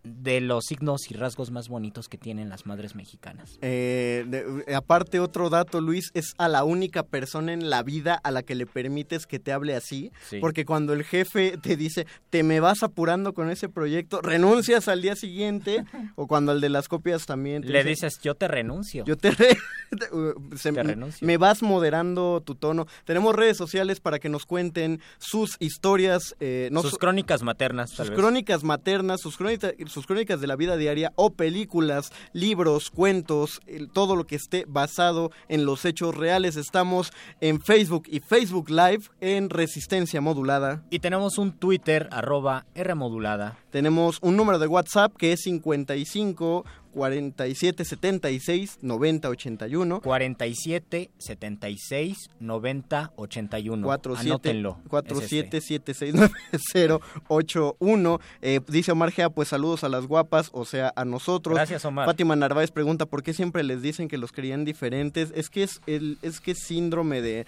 de los signos y rasgos más bonitos que tienen las madres mexicanas. Eh, de- aparte, otro dato, Luis, es a la única persona en la vida a la que le permites que te hable así. Sí. Porque cuando el jefe te dice, te me vas apurando con ese proyecto, renuncias al día siguiente. <laughs> o cuando el de las copias también. te Le dice, dices, yo te renuncio. Yo te, re- <laughs> se- Te renuncio. me vas moderando tu tono. Tenemos redes sociales para que nos cuenten sus historias, eh, no Sus so- crónicas maternas, tal sus vez. crónicas maternas, sus crónicas, sus crónicas de la vida diaria o películas, libros, cuentos, todo lo que esté basado en los hechos reales. Estamos en Facebook y Facebook Live en Resistencia Modulada. Y tenemos un Twitter, arroba Rmodulada. Tenemos un número de WhatsApp que es 55 47 76 90 81. 47 76 90 81. 47 Anótenlo. es este. 47769081. <laughs> Eh, dice Omar Gea, pues saludos a las guapas, o sea, a nosotros. Gracias, Omar. Fátima Narváez pregunta por qué siempre les dicen que los creían diferentes. Es que es el, es que es síndrome de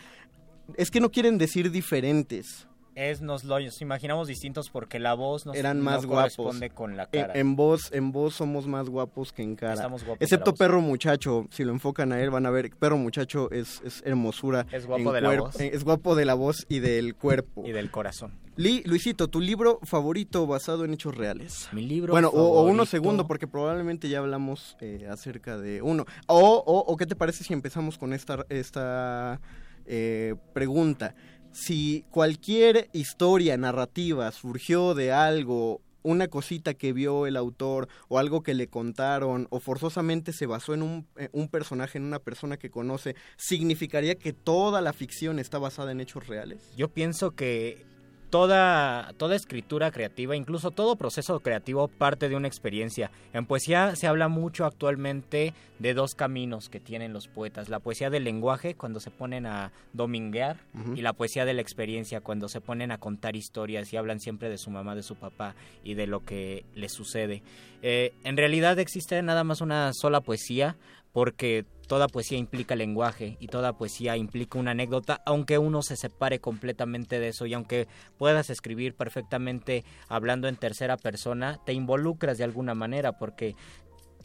es que no quieren decir diferentes. Es, nos lo imaginamos distintos porque la voz nos, Eran no más guapos. corresponde con la En, cara. en voz, en voz somos más guapos que en cara. Estamos guapos Excepto. Perro Muchacho, si lo enfocan a él van a ver, Perro Muchacho es, es hermosura. Es guapo en de la voz. Es guapo de la voz y del cuerpo. Y del corazón. Li- Luisito, tu libro favorito basado en hechos reales. Mi libro Bueno, o, o uno segundo, porque probablemente ya hablamos eh, acerca de uno. O, o, o qué te parece si empezamos con esta, esta eh, pregunta. Si cualquier historia narrativa surgió de algo, una cosita que vio el autor o algo que le contaron o forzosamente se basó en un, eh, un personaje, en una persona que conoce, ¿significaría que toda la ficción está basada en hechos reales? Yo pienso que toda, toda escritura creativa, incluso todo proceso creativo parte de una experiencia. En poesía se habla mucho actualmente de dos caminos que tienen los poetas. La poesía del lenguaje, cuando se ponen a dominguear, y la poesía de la experiencia, cuando se ponen a contar historias y hablan siempre de su mamá, de su papá y de lo que les sucede. Eh, en realidad existe nada más una sola poesía, porque toda poesía implica lenguaje y toda poesía implica una anécdota, aunque uno se separe completamente de eso y aunque puedas escribir perfectamente hablando en tercera persona, te involucras de alguna manera porque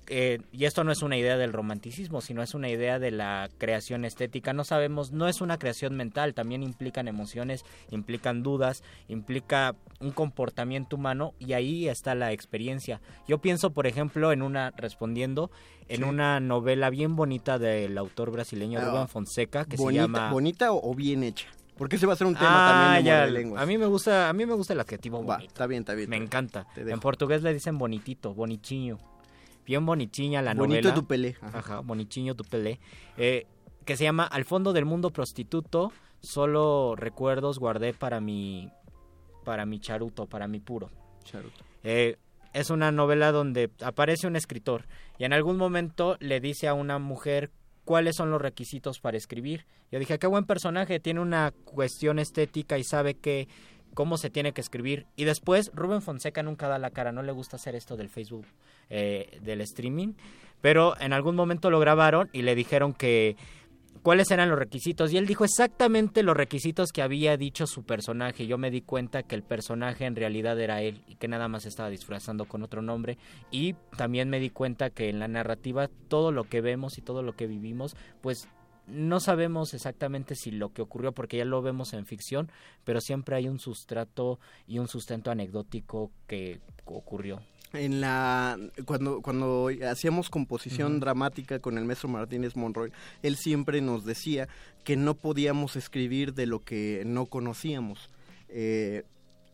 eh, y esto no es una idea del romanticismo, sino es una idea de la creación estética. No sabemos, no es una creación mental, también implican emociones, implican dudas, implica un comportamiento humano y ahí está la experiencia. Yo pienso, por ejemplo, en una, respondiendo, en Sí. una novela bien bonita del autor brasileño Ah, Rubén Fonseca que bonita, se llama... ¿Bonita o, bien hecha? Porque ese va a ser un tema Ah, también de ya, muerde lenguas. A mí me gusta, a mí me gusta el adjetivo Va, bonito. está bien, está bien. Me encanta. En portugués le dicen bonitito, bonitinho. Bien bonitinha la Bonito novela. tu pelé. Ajá. Ajá, bonitinho tu pelé. Eh, que se llama Al fondo del mundo prostituto. Solo recuerdos guardé para mi, para mi charuto, para mi puro. Charuto. Eh, es una novela donde aparece un escritor y en algún momento le dice a una mujer cuáles son los requisitos para escribir. Yo dije, qué buen personaje, tiene una cuestión estética y sabe que cómo se tiene que escribir. Y después Rubén Fonseca nunca da la cara, no le gusta hacer esto del Facebook, eh, del streaming, pero en algún momento lo grabaron y le dijeron que cuáles eran los requisitos y él dijo exactamente los requisitos que había dicho su personaje. Yo me di cuenta que el personaje en realidad era él y que nada más estaba disfrazando con otro nombre y también me di cuenta que en la narrativa todo lo que vemos y todo lo que vivimos pues no sabemos exactamente si lo que ocurrió porque ya lo vemos en ficción, pero siempre hay un sustrato y un sustento anecdótico que ocurrió. En la cuando cuando hacíamos composición dramática con el maestro Martínez Monroy, él siempre nos decía que no podíamos escribir de lo que no conocíamos. Eh,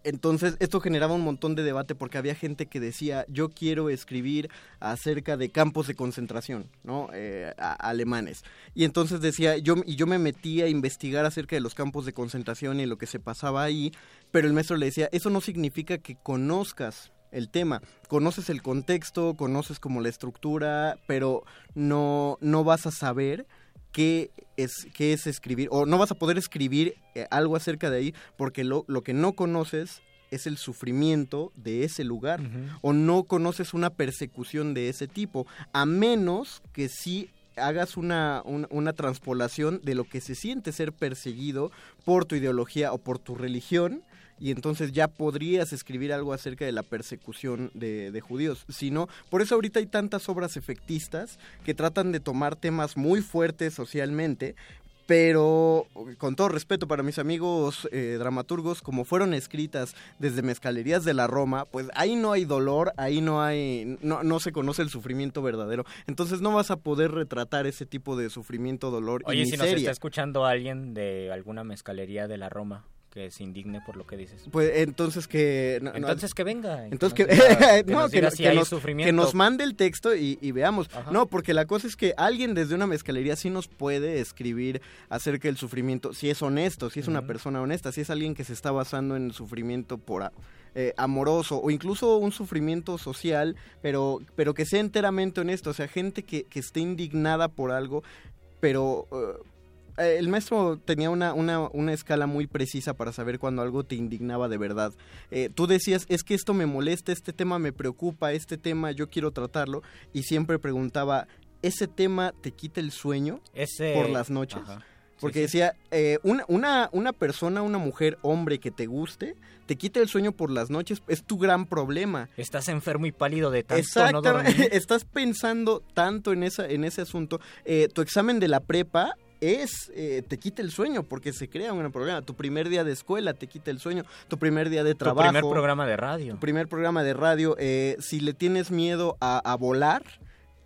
entonces, esto generaba un montón de debate porque había gente que decía, yo quiero escribir acerca de campos de concentración, ¿no? Eh, a- alemanes. Y entonces decía, yo, y yo me metí a investigar acerca de los campos de concentración y lo que se pasaba ahí, pero el maestro le decía, eso no significa que conozcas el tema, conoces el contexto, conoces como la estructura, pero no, no vas a saber qué es, qué es escribir, o no vas a poder escribir eh, algo acerca de ahí, porque lo, lo que no conoces es el sufrimiento de ese lugar, o no conoces una persecución de ese tipo, a menos que sí hagas una, una, una transpolación de lo que se siente ser perseguido por tu ideología o por tu religión, y entonces ya podrías escribir algo acerca de la persecución de, de judíos. Si no, por eso ahorita hay tantas obras efectistas que tratan de tomar temas muy fuertes socialmente, pero con todo respeto para mis amigos eh, dramaturgos, como fueron escritas desde Mezcalerías de la Roma, pues ahí no hay dolor, ahí no hay, no, no se conoce el sufrimiento verdadero. Entonces no vas a poder retratar ese tipo de sufrimiento, dolor Oye, y si nos miseria. está escuchando alguien de alguna mezcalería de la Roma que se indigne por lo que dices. Pues entonces que... no- no- Entonces que venga. Entonces que que, nos mande el texto y, y veamos. Ajá. No, porque la cosa es que alguien desde una mezcalería sí nos puede escribir acerca del sufrimiento, si es honesto, si es una persona honesta, si es alguien que se está basando en el sufrimiento por eh, amoroso o incluso un sufrimiento social, pero, pero que sea enteramente honesto, o sea, gente que, que esté indignada por algo, pero... eh, eh, el maestro tenía una, una, una escala muy precisa para saber cuando algo te indignaba de verdad. Eh, tú decías, es que esto me molesta, este tema me preocupa, este tema yo quiero tratarlo, y siempre preguntaba, ¿ese tema te quita el sueño Ese- por las noches? Ajá. Porque sí. decía, eh, una, una, una persona, una mujer, hombre que te guste, te quita el sueño por las noches, es tu gran problema. Estás enfermo y pálido de tanto Exactamente, <laughs> estás pensando tanto en, esa, en ese asunto. Eh, tu examen de la prepa es, eh, te quita el sueño porque se crea un problema. Tu primer día de escuela te quita el sueño. Tu primer día de Tu trabajo. primer programa de radio. Tu primer programa de radio. eh, si le tienes miedo a, a volar,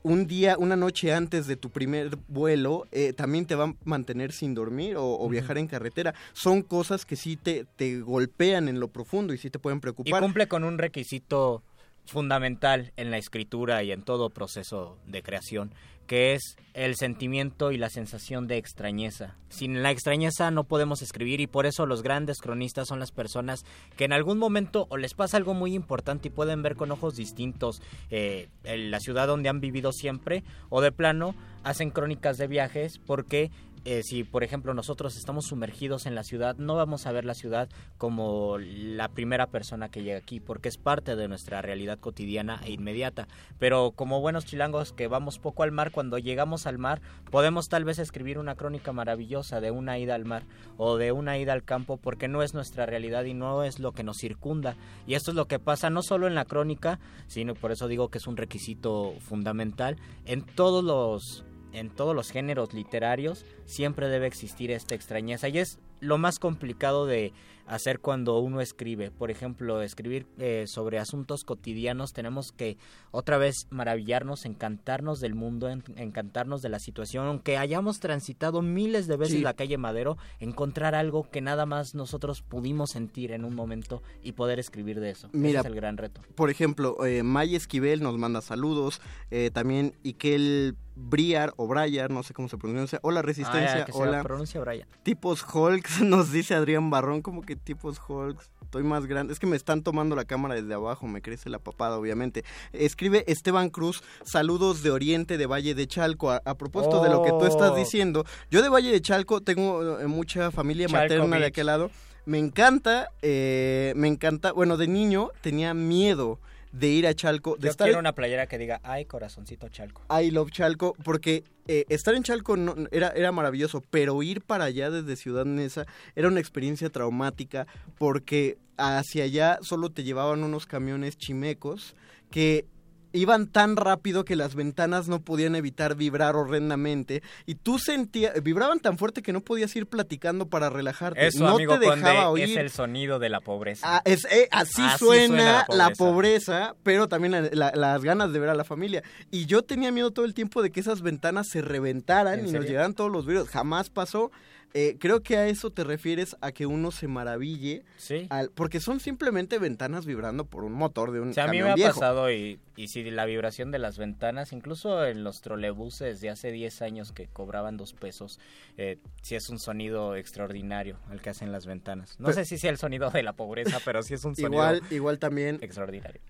un día, una noche antes de tu primer vuelo, eh, también te va a mantener sin dormir o, o viajar en carretera. Son cosas que sí te, te golpean en lo profundo y sí te pueden Y preocupar. cumple con un requisito fundamental en la escritura y en todo proceso de creación, que es el sentimiento y la sensación de extrañeza. Sin la extrañeza no podemos escribir y por eso los grandes cronistas son las personas que en algún momento o les pasa algo muy importante y pueden ver con ojos distintos eh, en la ciudad donde han vivido siempre o de plano hacen crónicas de viajes porque eh, si por ejemplo nosotros estamos sumergidos en la ciudad, no vamos a ver la ciudad como la primera persona que llega aquí, porque es parte de nuestra realidad cotidiana e inmediata. Pero como buenos chilangos que vamos poco al mar, cuando llegamos al mar, podemos tal vez escribir una crónica maravillosa de una ida al mar o de una ida al campo, porque no es nuestra realidad y no es lo que nos circunda. Y esto es lo que pasa no solo en la crónica, sino por eso digo que es un requisito fundamental en todos los en todos los géneros literarios siempre debe existir esta extrañeza y es lo más complicado de hacer cuando uno escribe. Por ejemplo, escribir eh, sobre asuntos cotidianos tenemos que otra vez maravillarnos, encantarnos del mundo, en- encantarnos de la situación, aunque hayamos transitado miles de veces Sí. la calle Madero, encontrar algo que nada más nosotros pudimos sentir en un momento y poder escribir de eso. Mira, Ese es el gran reto. Por ejemplo, eh, May Esquivel nos manda saludos. eh, también Ikel Briar o Briar, no sé cómo se pronuncia. Hola Resistencia, Ah, se hola. pronuncia Brian. Tipos Hulks, <laughs> nos dice Adrián Barrón, como que tipos Hulks. Estoy más grande. Es que me están tomando la cámara desde abajo, me crece la papada, obviamente. Escribe Esteban Cruz, saludos de Oriente, de Valle de Chalco. A, a propósito de lo que tú estás Oh. diciendo, yo de Valle de Chalco tengo eh, mucha familia materna de aquel lado. Me encanta, eh, me encanta. Bueno, de niño tenía miedo de ir a Chalco, de Yo estar quiero una playera que diga, ay, corazoncito chalco. I love Chalco, porque eh, estar en Chalco no- era, era maravilloso, pero ir para allá desde Ciudad Neza era una experiencia traumática, porque hacia allá solo te llevaban unos camiones chimecos que iban tan rápido que las ventanas no podían evitar vibrar horrendamente y tú sentías, vibraban tan fuerte que no podías ir platicando para relajarte. Eso, no amigo te dejaba Conde, oír. es el sonido de la pobreza. Ah, es, eh, así, Así suena, suena la la, pobreza. pero también la- la- las ganas de ver a la familia. Y yo tenía miedo todo el tiempo de que esas ventanas se reventaran ¿En y nos llegaran todos los virus. Jamás pasó. Eh, creo que a eso te refieres a que uno se maraville. Sí. al- porque son simplemente ventanas vibrando por un motor de un O sea, a mí camión me ha pasado y, y si la vibración de las ventanas, incluso en los trolebuses de hace 10 años que cobraban dos pesos, eh, sí es un sonido extraordinario el que hacen las ventanas. No Pero- sé si sea el sonido de la pobreza, pero sí es un sonido Igual, igual también. extraordinario.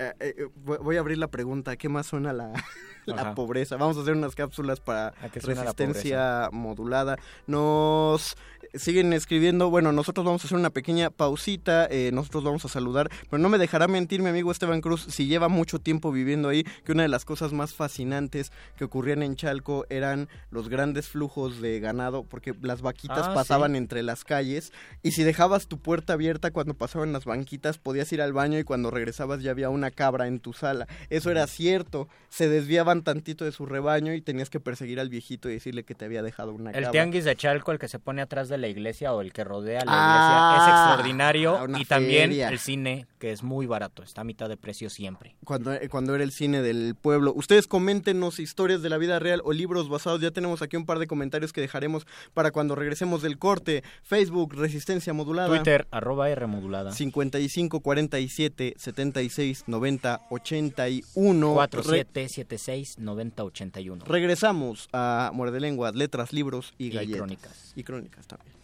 eh, eh, voy voy a abrir la pregunta. ¿Qué más suena la, <laughs> la pobreza? Vamos a hacer unas cápsulas para ¿A qué suena la resistencia modulada. Nos siguen escribiendo. Bueno, nosotros vamos a hacer una pequeña pausita. eh, nosotros vamos a saludar. Pero no me dejará mentir mi amigo Esteban Cruz, si lleva mucho tiempo viviendo ahí, que una de las cosas más fascinantes que ocurrían en Chalco eran los grandes flujos de ganado, porque las vaquitas Ah, pasaban sí. entre las calles. Y si dejabas tu puerta abierta cuando pasaban las banquitas, podías ir al baño y cuando regresabas ya había una cabra en tu sala. Eso era cierto. Se desviaban tantito de su rebaño y tenías que perseguir al viejito y decirle que te había dejado una El tianguis de Chalco, el que se pone atrás de la iglesia o el que rodea la Ah, iglesia, es extraordinario. una Y también el cine, que es muy barato, está a mitad de precio siempre. Cuando, eh, cuando era el cine del pueblo. Ustedes coméntenos historias de la vida real o libros basados. Ya tenemos aquí un par de comentarios que dejaremos para cuando regresemos del corte. Facebook, Resistencia Modulada. Twitter, arroba R modulada. 55 47 76 90 81. 4776 9081. Regresamos a Muerde Lengua, Letras, Libros y Y Galletas. crónicas. Y crónicas también.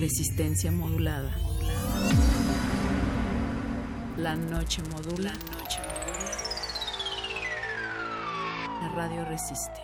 Resistencia modulada. La noche modula. La radio resiste.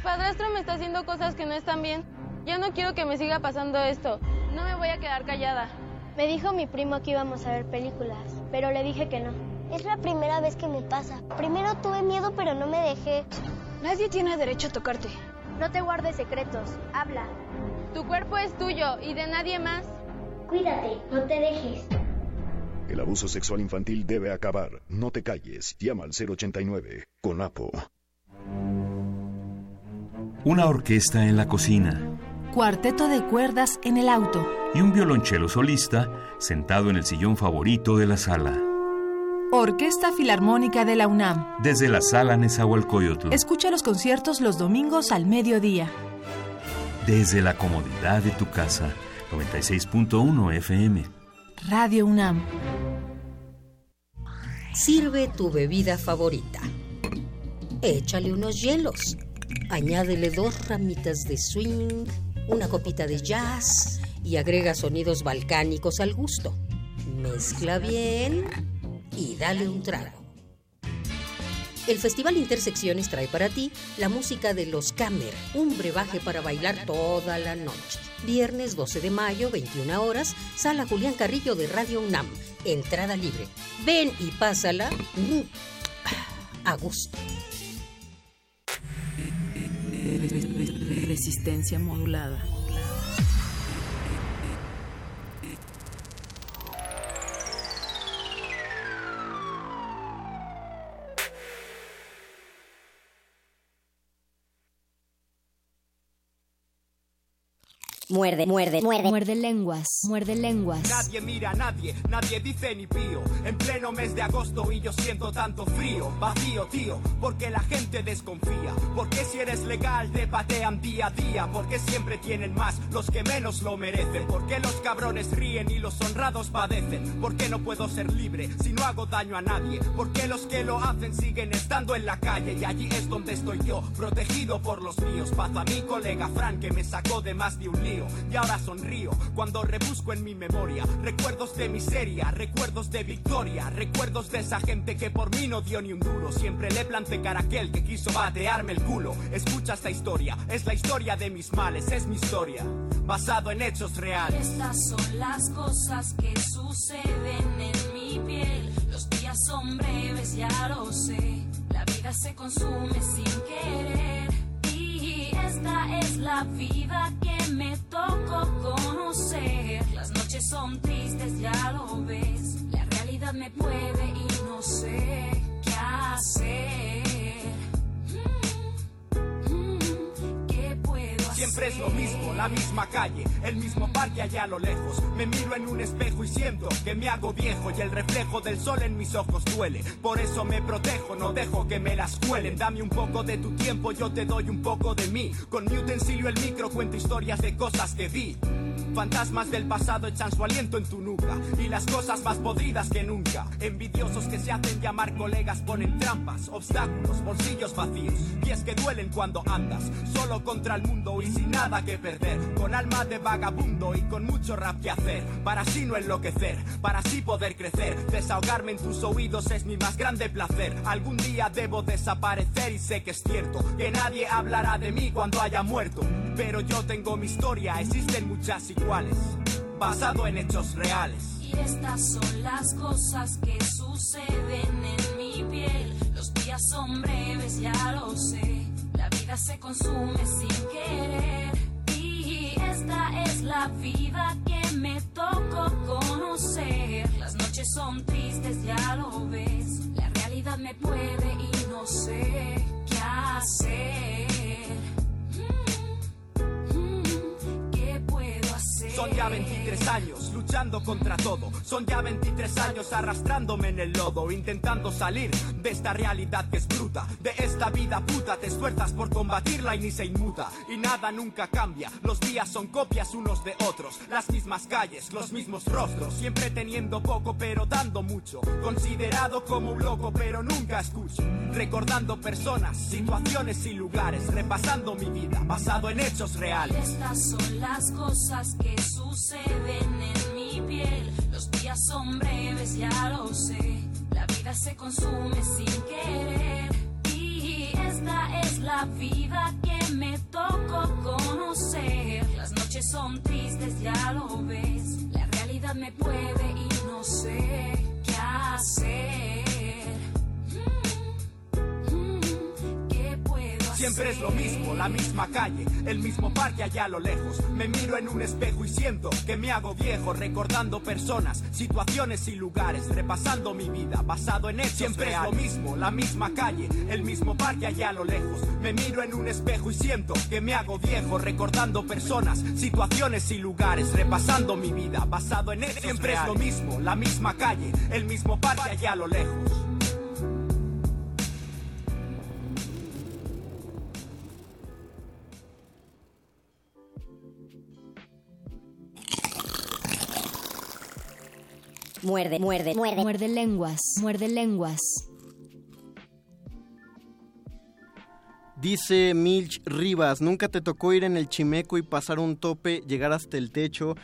Mi padrastro me está haciendo cosas que no están bien. Ya no quiero que me siga pasando esto. No me voy a quedar callada. Me dijo mi primo que íbamos a ver películas, pero le dije que no. Es la primera vez que me pasa. Primero tuve miedo, pero no me dejé. Nadie tiene derecho a tocarte. No te guardes secretos. Habla. Tu cuerpo es tuyo y de nadie más. Cuídate, no te dejes. El abuso sexual infantil debe acabar. No te calles. Llama al 089. Con Apo. Una orquesta en la cocina Cuarteto de cuerdas en el auto. y un violonchelo solista sentado en el sillón favorito de la sala. Orquesta Filarmónica de la UNAM. Desde la sala Nezahualcóyotl, Escucha los conciertos los domingos al mediodía. desde la comodidad de tu casa. 96.1 FM. Radio UNAM. Sirve tu bebida favorita. Échale unos hielos. Añádele dos ramitas de swing, una copita de jazz y agrega sonidos balcánicos al gusto. Mezcla bien y dale un trago. El Festival Intersecciones trae para ti la música de Los Camer, un brebaje para bailar toda la noche. Viernes 12 de mayo, 21 horas, Sala Julián Carrillo de Radio UNAM. Entrada libre. Ven y pásala mm, a gusto. Resistencia modulada. Muerde, muerde, muerde. Muerde lenguas, muerde lenguas. Nadie mira a nadie, nadie dice ni pío. En pleno mes de agosto y yo siento tanto frío, vacío, tío, porque la gente desconfía. Porque si eres legal te patean día a día. Porque siempre tienen más los que menos lo merecen. Porque los cabrones ríen y los honrados padecen. Porque no puedo ser libre si no hago daño a nadie. Porque los que lo hacen siguen estando en la calle. Y allí es donde estoy yo, protegido por los míos. Paz a mi colega Fran que me sacó de más de un lío. Y ahora sonrío cuando rebusco en mi memoria recuerdos de miseria, recuerdos de victoria, recuerdos de esa gente que por mí no dio ni un duro. Siempre le planté cara a aquel que quiso batearme el culo. Escucha esta historia, es la historia de mis males, es mi historia, basado en hechos reales. Estas son las cosas que suceden en mi piel. Los días son breves, ya lo sé. La vida se consume sin querer. Esta es la vida que me tocó conocer. Las noches son tristes, ya lo ves. La realidad me puede y no sé qué hacer. Siempre es lo mismo, la misma calle, el mismo parque allá a lo lejos. Me miro en un espejo y siento que me hago viejo y el reflejo del sol en mis ojos duele. Por eso me protejo, no dejo que me las cuelen. Dame un poco de tu tiempo, yo te doy un poco de mí. Con mi utensilio el micro cuento historias de cosas que vi. Fantasmas del pasado echan su aliento en tu nuca y las cosas más podridas que nunca. Envidiosos que se hacen llamar colegas ponen trampas, obstáculos, bolsillos vacíos. Y es que duelen cuando andas solo contra el mundo y sin nada que perder. Con alma de vagabundo y con mucho rap que hacer. Para así no enloquecer, para así poder crecer. Desahogarme en tus oídos es mi más grande placer. Algún día debo desaparecer y sé que es cierto que nadie hablará de mí cuando haya muerto. Pero yo tengo mi historia, existen muchas iguales, basado en hechos reales. Y estas son las cosas que suceden en mi piel. Los días son breves, ya lo sé. La vida se consume sin querer. Y esta es la vida que me tocó conocer. Las noches son tristes, ya lo ves. La realidad me puede y no sé qué hacer. Son ya 23 años luchando contra todo. Son ya 23 años arrastrándome en el lodo, intentando salir de esta realidad que es bruta. De esta vida puta te esfuerzas por combatirla y ni se inmuta. Y nada nunca cambia. Los días son copias unos de otros. Las mismas calles, los mismos rostros. Siempre teniendo poco pero dando mucho. Considerado como un loco pero nunca escucho. Recordando personas, situaciones y lugares. Repasando mi vida basado en hechos reales. Estas son las cosas que suceden en mi piel. Los días son breves, ya lo sé. La vida se consume sin querer. Y esta es la vida que me tocó conocer. Las noches son tristes, ya lo ves. La realidad me puede y no sé qué hacer. Siempre es lo mismo, la misma calle, el mismo parque allá a lo lejos. Me miro en un espejo y siento que me hago viejo, recordando personas, situaciones y lugares, repasando mi vida, basado en hechos Siempre es lo mismo, la misma calle, el mismo parque allá a lo lejos. Me miro en un espejo y siento que me hago viejo, recordando personas, situaciones y lugares, repasando mi vida, basado en hechos Siempre es lo mismo, la misma calle, el mismo parque allá a lo lejos. Muerde, muerde, muerde. Muerde lenguas, muerde lenguas. Dice Milch Rivas, nunca te tocó ir en el chimeco y pasar un tope, llegar hasta el techo.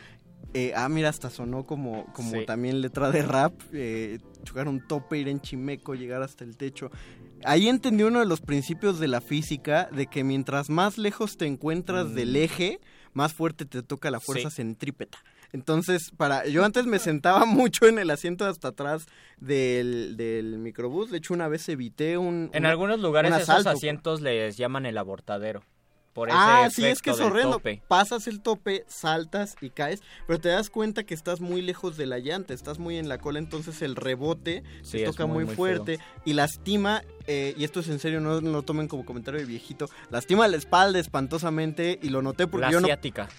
Eh, ah, mira, hasta sonó como, como Sí. también letra de rap. Eh, chocar un tope, ir en chimeco, llegar hasta el techo. Ahí entendí uno de los principios de la física, de que mientras más lejos te encuentras del eje, más fuerte te toca la fuerza Sí. centrípeta. Entonces, para yo antes me sentaba <laughs> mucho en el asiento hasta atrás del, del microbús. De hecho, una vez evité un... En un- algunos lugares esos asientos les llaman el abortadero. Por ese Ah, sí, es que es horrendo. tope. Pasas el tope, saltas y caes, pero te das cuenta que estás muy lejos de la llanta, estás muy en la cola, entonces el rebote Sí, es toca muy, fuerte y lastima, eh, y esto es en serio, no, no lo tomen como comentario de viejito, lastima la espalda espantosamente y lo noté porque La yo no,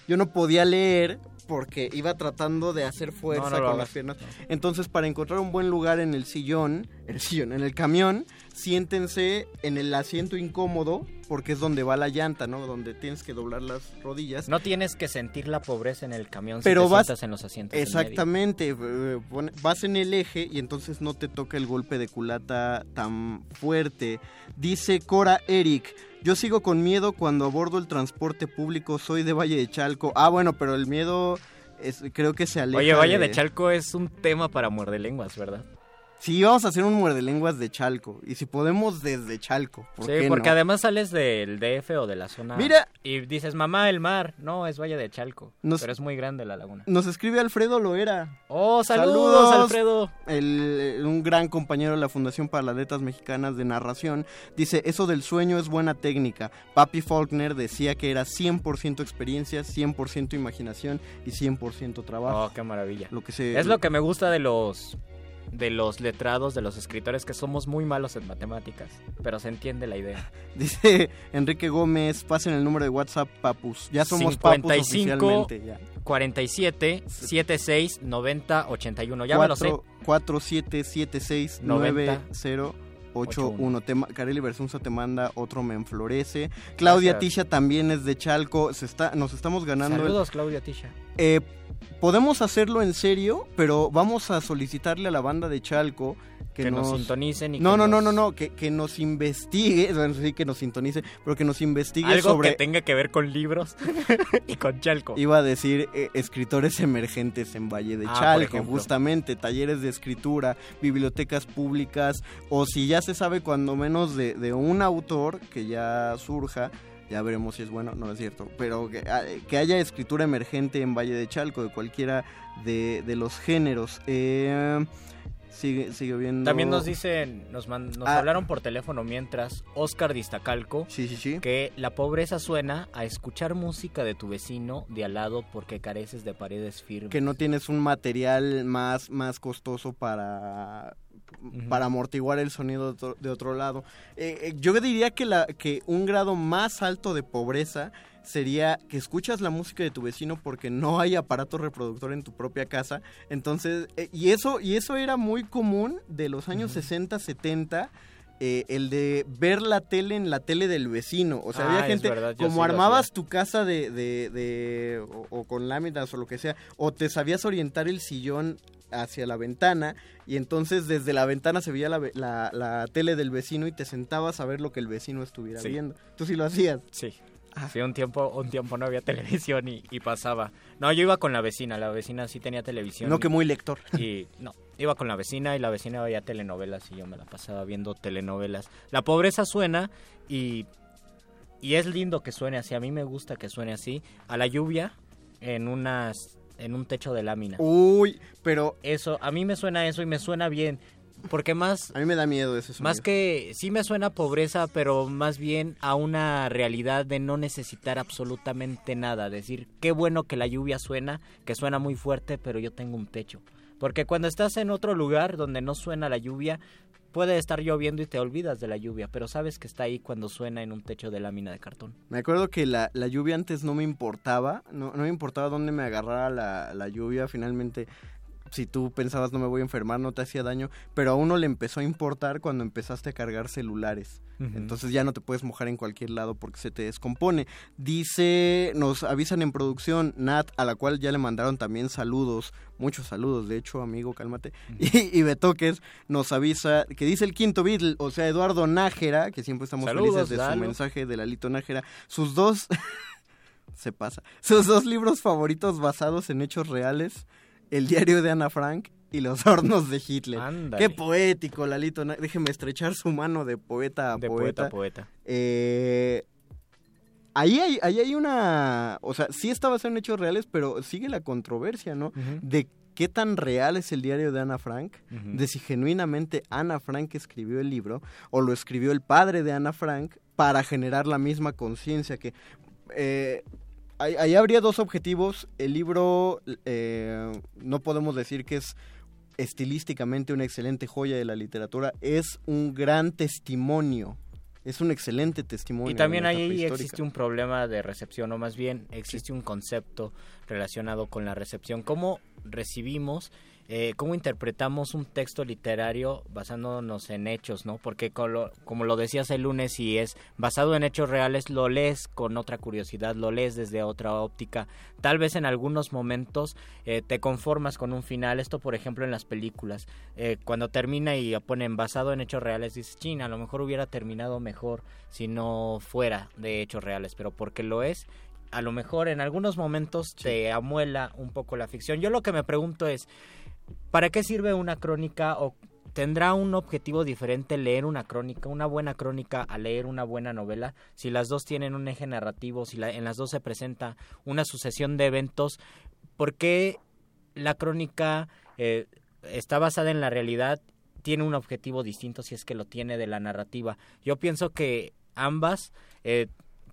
yo no podía leer porque iba tratando de hacer fuerza No, no lo con las piernas. Entonces, para encontrar un buen lugar en el sillón, el sillón, en el camión, siéntense en el asiento incómodo porque es donde va la llanta, ¿no? Donde tienes que doblar las rodillas. No tienes que sentir la pobreza en el camión pero si te vas sientas en los asientos. en medio. exactamente eh, vas en el eje y entonces no te toca el golpe de culata tan fuerte dice Cora Eric yo sigo con miedo cuando abordo el transporte público soy de Valle de Chalco ah bueno pero el miedo es- creo que se aleja Oye, Valle de Chalco es un tema para muerde lenguas, ¿verdad? Sí vamos a hacer un muerde lenguas de Chalco y si podemos desde Chalco ¿por Sí, qué porque no? además sales del DF o de la zona. Mira. Y dices, mamá, el mar. No, es Valle de Chalco. Nos- Pero es muy grande la laguna. Nos escribe Alfredo Loera. Oh, saludos, Alfredo. El- eh, un gran compañero de la Fundación para las Letras Mexicanas de Narración. Dice, eso del sueño es buena técnica. Papi Faulkner decía que era 100% experiencia, 100% imaginación y 100% trabajo. Oh, qué maravilla. Lo que se, Es lo que me gusta de los de los letrados, de los escritores, que somos muy malos en matemáticas, pero se entiende la idea. <laughs> Dice Enrique Gómez, pasen el número de WhatsApp, papus. Ya somos papus 55 oficialmente. Ya. 47 76 90 81. Ya me lo sé. 4776 90 9081. Te Carely Versunza te manda otro me enflorece. Claudia Gracias. Tisha también es de Chalco. Se está, nos estamos ganando. el- Saludos, Claudia Tisha. Eh, podemos hacerlo en serio, pero vamos a solicitarle a la banda de Chalco que, Que nos sintonicen y no, que no, no, nos- no, no, que, que nos investigue, <laughs> sí que nos sintonice, pero que nos investigue Algo sobre que tenga que ver con libros <laughs> y con Chalco. Iba a decir eh, escritores emergentes en Valle de Ah, Chalco, justamente, talleres de escritura, bibliotecas públicas, o si ya se sabe cuando menos de, de un autor que ya surja, ya veremos si es bueno, no es cierto, pero que, ah, que haya escritura emergente en Valle de Chalco, de cualquiera de, de los géneros. Eh, sigue, sigue viendo... También nos dicen, nos, man- nos Ah. hablaron por teléfono mientras Oscar Distacalco que la pobreza suena a escuchar música de tu vecino de al lado porque careces de paredes firmes. que no tienes un material más, más costoso para, para amortiguar el sonido de otro, de otro lado. Eh, eh, yo diría que, la, que un grado más alto de pobreza sería que escuchas la música de tu vecino porque no hay aparato reproductor en tu propia casa. Entonces, eh, y, eso, y eso era muy común de los años 60, 70. Eh, el de ver la tele en la tele del vecino. O sea, Ah, había es gente, verdad, como armabas hacía. tu casa de, de, de- o, o con láminas o lo que sea, o te sabías orientar el sillón hacia la ventana y entonces desde la ventana se veía la, la- la tele del vecino y te sentabas a ver lo que el vecino estuviera Sí. viendo. Tú sí lo hacías. Sí. Sí, un tiempo, un tiempo no había <laughs> televisión y, y pasaba. No, yo iba con la vecina, la vecina sí tenía televisión. No que muy lector. Y no, iba con la vecina y la vecina veía telenovelas y yo me la pasaba viendo telenovelas. La pobreza suena y, y es lindo que suene así, a mí me gusta que suene así, a la lluvia en unas en un techo de lámina. Uy, pero eso a mí me suena eso y me suena bien. Porque más... A mí me da miedo sonido. Más que... Sí me suena a pobreza, pero más bien a una realidad de no necesitar absolutamente nada. Decir, qué bueno que la lluvia suena, que suena muy fuerte, pero yo tengo un techo. Porque cuando estás en otro lugar donde no suena la lluvia, puede estar lloviendo y te olvidas de la lluvia, pero sabes que está ahí cuando suena en un techo de lámina de cartón. Me acuerdo que la, la lluvia antes no me importaba, no, no me importaba dónde me agarrara la, la lluvia, finalmente si tú pensabas no me voy a enfermar, no te hacía daño, pero a uno le empezó a importar cuando empezaste a cargar celulares. Entonces ya no te puedes mojar en cualquier lado porque se te descompone. Dice, nos avisan en producción, Nat, a la cual ya le mandaron también saludos, muchos saludos, de hecho, amigo, cálmate. Y, y Betoques nos avisa que dice el quinto Beatle, o sea, Eduardo Nájera, que siempre estamos Saludos, felices de su mensaje de Lalito Nájera, sus dos... <laughs> se pasa. Sus dos libros favoritos basados en hechos reales, El diario de Ana Frank y Los <laughs> hornos de Hitler. Ándale. Qué poético, Lalito. Déjeme estrechar su mano de poeta a De poeta. poeta a poeta. Eh, ahí, hay, ahí hay una... O sea, sí está basado en hechos reales, pero sigue la controversia, ¿no? De qué tan real es el diario de Ana Frank, de si genuinamente Ana Frank escribió el libro o lo escribió el padre de Ana Frank para generar la misma conciencia que... eh, ahí, ahí habría dos objetivos. El libro, eh, no podemos decir que es estilísticamente una excelente joya de la literatura, es un gran testimonio. Es un excelente testimonio. Y también ahí existe un problema de recepción, o más bien existe un concepto relacionado con la recepción. ¿Cómo recibimos eh, cómo interpretamos un texto literario basándonos en hechos, ¿no? Porque como lo, decías el lunes, si es basado en hechos reales, lo lees con otra curiosidad, lo lees desde otra óptica. Tal vez en algunos momentos eh, te conformas con un final. Esto, por ejemplo, en las películas. Eh, cuando termina y ponen basado en hechos reales, dices, china, a lo mejor hubiera terminado mejor si no fuera de hechos reales, pero porque lo es, a lo mejor en algunos momentos te amuela un poco la ficción. Yo lo que me pregunto es, ¿Para qué sirve una crónica o tendrá un objetivo diferente leer una crónica, una buena crónica a leer una buena novela? Si las dos tienen un eje narrativo, si en las dos se presenta una sucesión de eventos, ¿por qué la crónica eh, está basada en la realidad? Tiene un objetivo distinto si es que lo tiene de la narrativa. Yo pienso que ambas eh,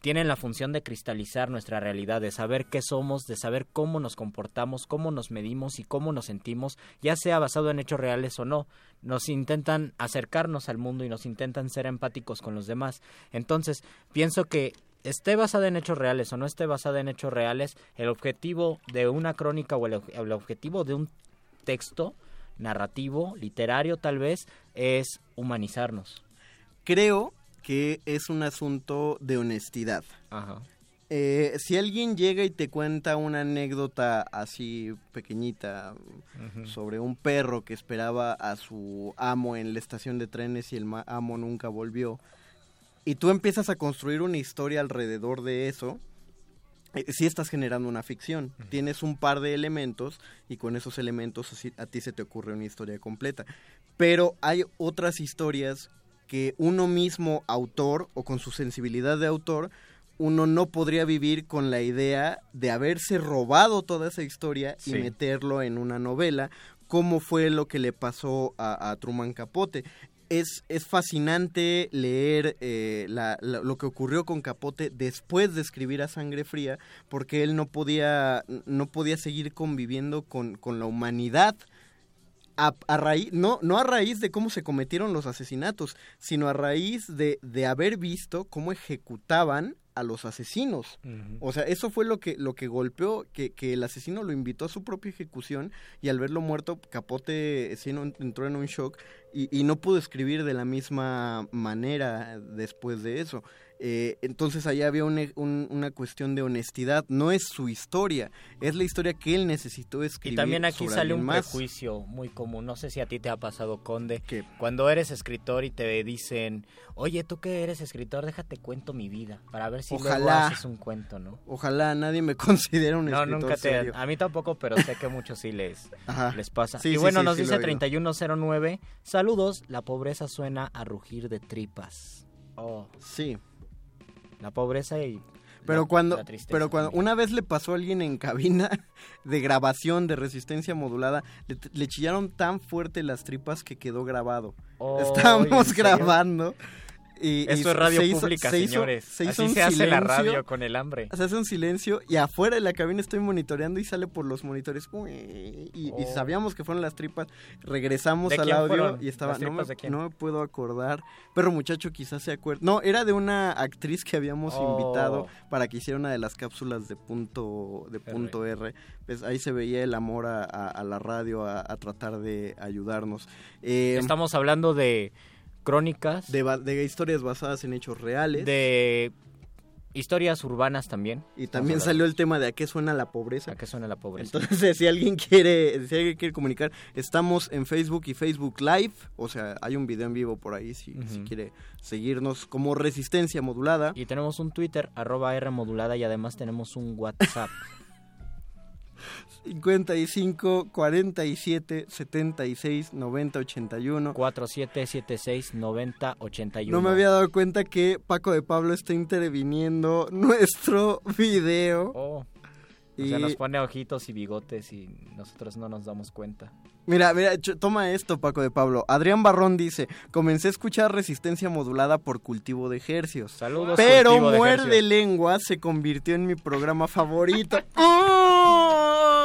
tienen la función de cristalizar nuestra realidad, de saber qué somos, de saber cómo nos comportamos, cómo nos medimos y cómo nos sentimos, ya sea basado en hechos reales o no. Nos intentan acercarnos al mundo y nos intentan ser empáticos con los demás. Entonces, pienso que esté basada en hechos reales o no esté basada en hechos reales, el objetivo de una crónica o el, el objetivo de un texto narrativo, literario tal vez, es humanizarnos. Creo que es un asunto de honestidad. Eh, si alguien llega y te cuenta una anécdota así pequeñita sobre un perro que esperaba a su amo en la estación de trenes y el amo nunca volvió, y tú empiezas a construir una historia alrededor de eso, eh, sí estás generando una ficción. Tienes un par de elementos y con esos elementos a ti se te ocurre una historia completa. Pero hay otras historias que uno mismo autor o con su sensibilidad de autor uno no podría vivir con la idea de haberse robado toda esa historia y meterlo en una novela, como fue lo que le pasó a, Truman Capote. Es, es fascinante leer eh, lo que ocurrió con Capote después de escribir a Sangre Fría, porque él no podía, no podía seguir conviviendo con, con la humanidad a, raíz, no, no a raíz de cómo se cometieron los asesinatos, sino a raíz de, de haber visto cómo ejecutaban a los asesinos. O sea, eso fue lo que, lo que golpeó, que, que, el asesino lo invitó a su propia ejecución y al verlo muerto, Capote sí, entró en un shock y, y no pudo escribir de la misma manera después de eso. Eh, entonces ahí había una cuestión de honestidad. No es su historia, es la historia que él necesitó escribir. Y también aquí sale un prejuicio muy común. No sé si a ti te ha pasado, Conde. Cuando eres escritor y te dicen, oye, tú que eres escritor, déjate cuento mi vida. Para ver si ojalá, luego haces un cuento, ¿no? Ojalá nadie me <laughs> considera un escritor. No, nunca te. A mí tampoco, pero sé que a muchos sí les, les pasa. y bueno, nos dice 3109. Saludos, la pobreza suena a rugir de tripas. Oh. Sí. La pobreza y pero cuando, pero cuando una vez le pasó a alguien en cabina <laughs> de grabación de resistencia modulada, le, chillaron tan fuerte las tripas que quedó grabado. Oh, Estábamos grabando y, Esto es radio pública, señores. se Así se hace la radio con el hambre. Se hace un silencio y afuera de la cabina estoy monitoreando y sale por los monitores. y, oh. sabíamos que fueron las tripas. Regresamos al audio y estaba. No me, no me, puedo acordar. Pero muchacho quizás se acuerda. No, era de una actriz que habíamos oh. invitado para que hiciera una de las cápsulas de punto, de punto R. Pues ahí se veía el amor a, la radio, a, tratar de ayudarnos. Eh, Estamos hablando de crónicas. De, historias basadas en hechos reales. De historias urbanas también. Y también salió el tema de a qué suena la pobreza. A qué suena la pobreza. Entonces, si alguien quiere, si alguien quiere comunicar, estamos en Facebook y Facebook Live. O sea, hay un video en vivo por ahí si, si quiere seguirnos como Resistencia Modulada. Y tenemos un Twitter, arroba R Modulada, y además tenemos un WhatsApp. <laughs> 55 47 76 90 81 4776 90 81 No me había dado cuenta que Paco de Pablo está interviniendo <laughs> nuestro video. Oh. Y... O nos pone ojitos y bigotes y nosotros no nos damos cuenta. Mira, mira, toma esto, Paco de Pablo. Adrián Barrón dice, comencé a escuchar resistencia modulada por cultivo de ejercios. Saludos. Pero Muerde Lengua se convirtió en mi programa favorito. ¡Oh! <laughs>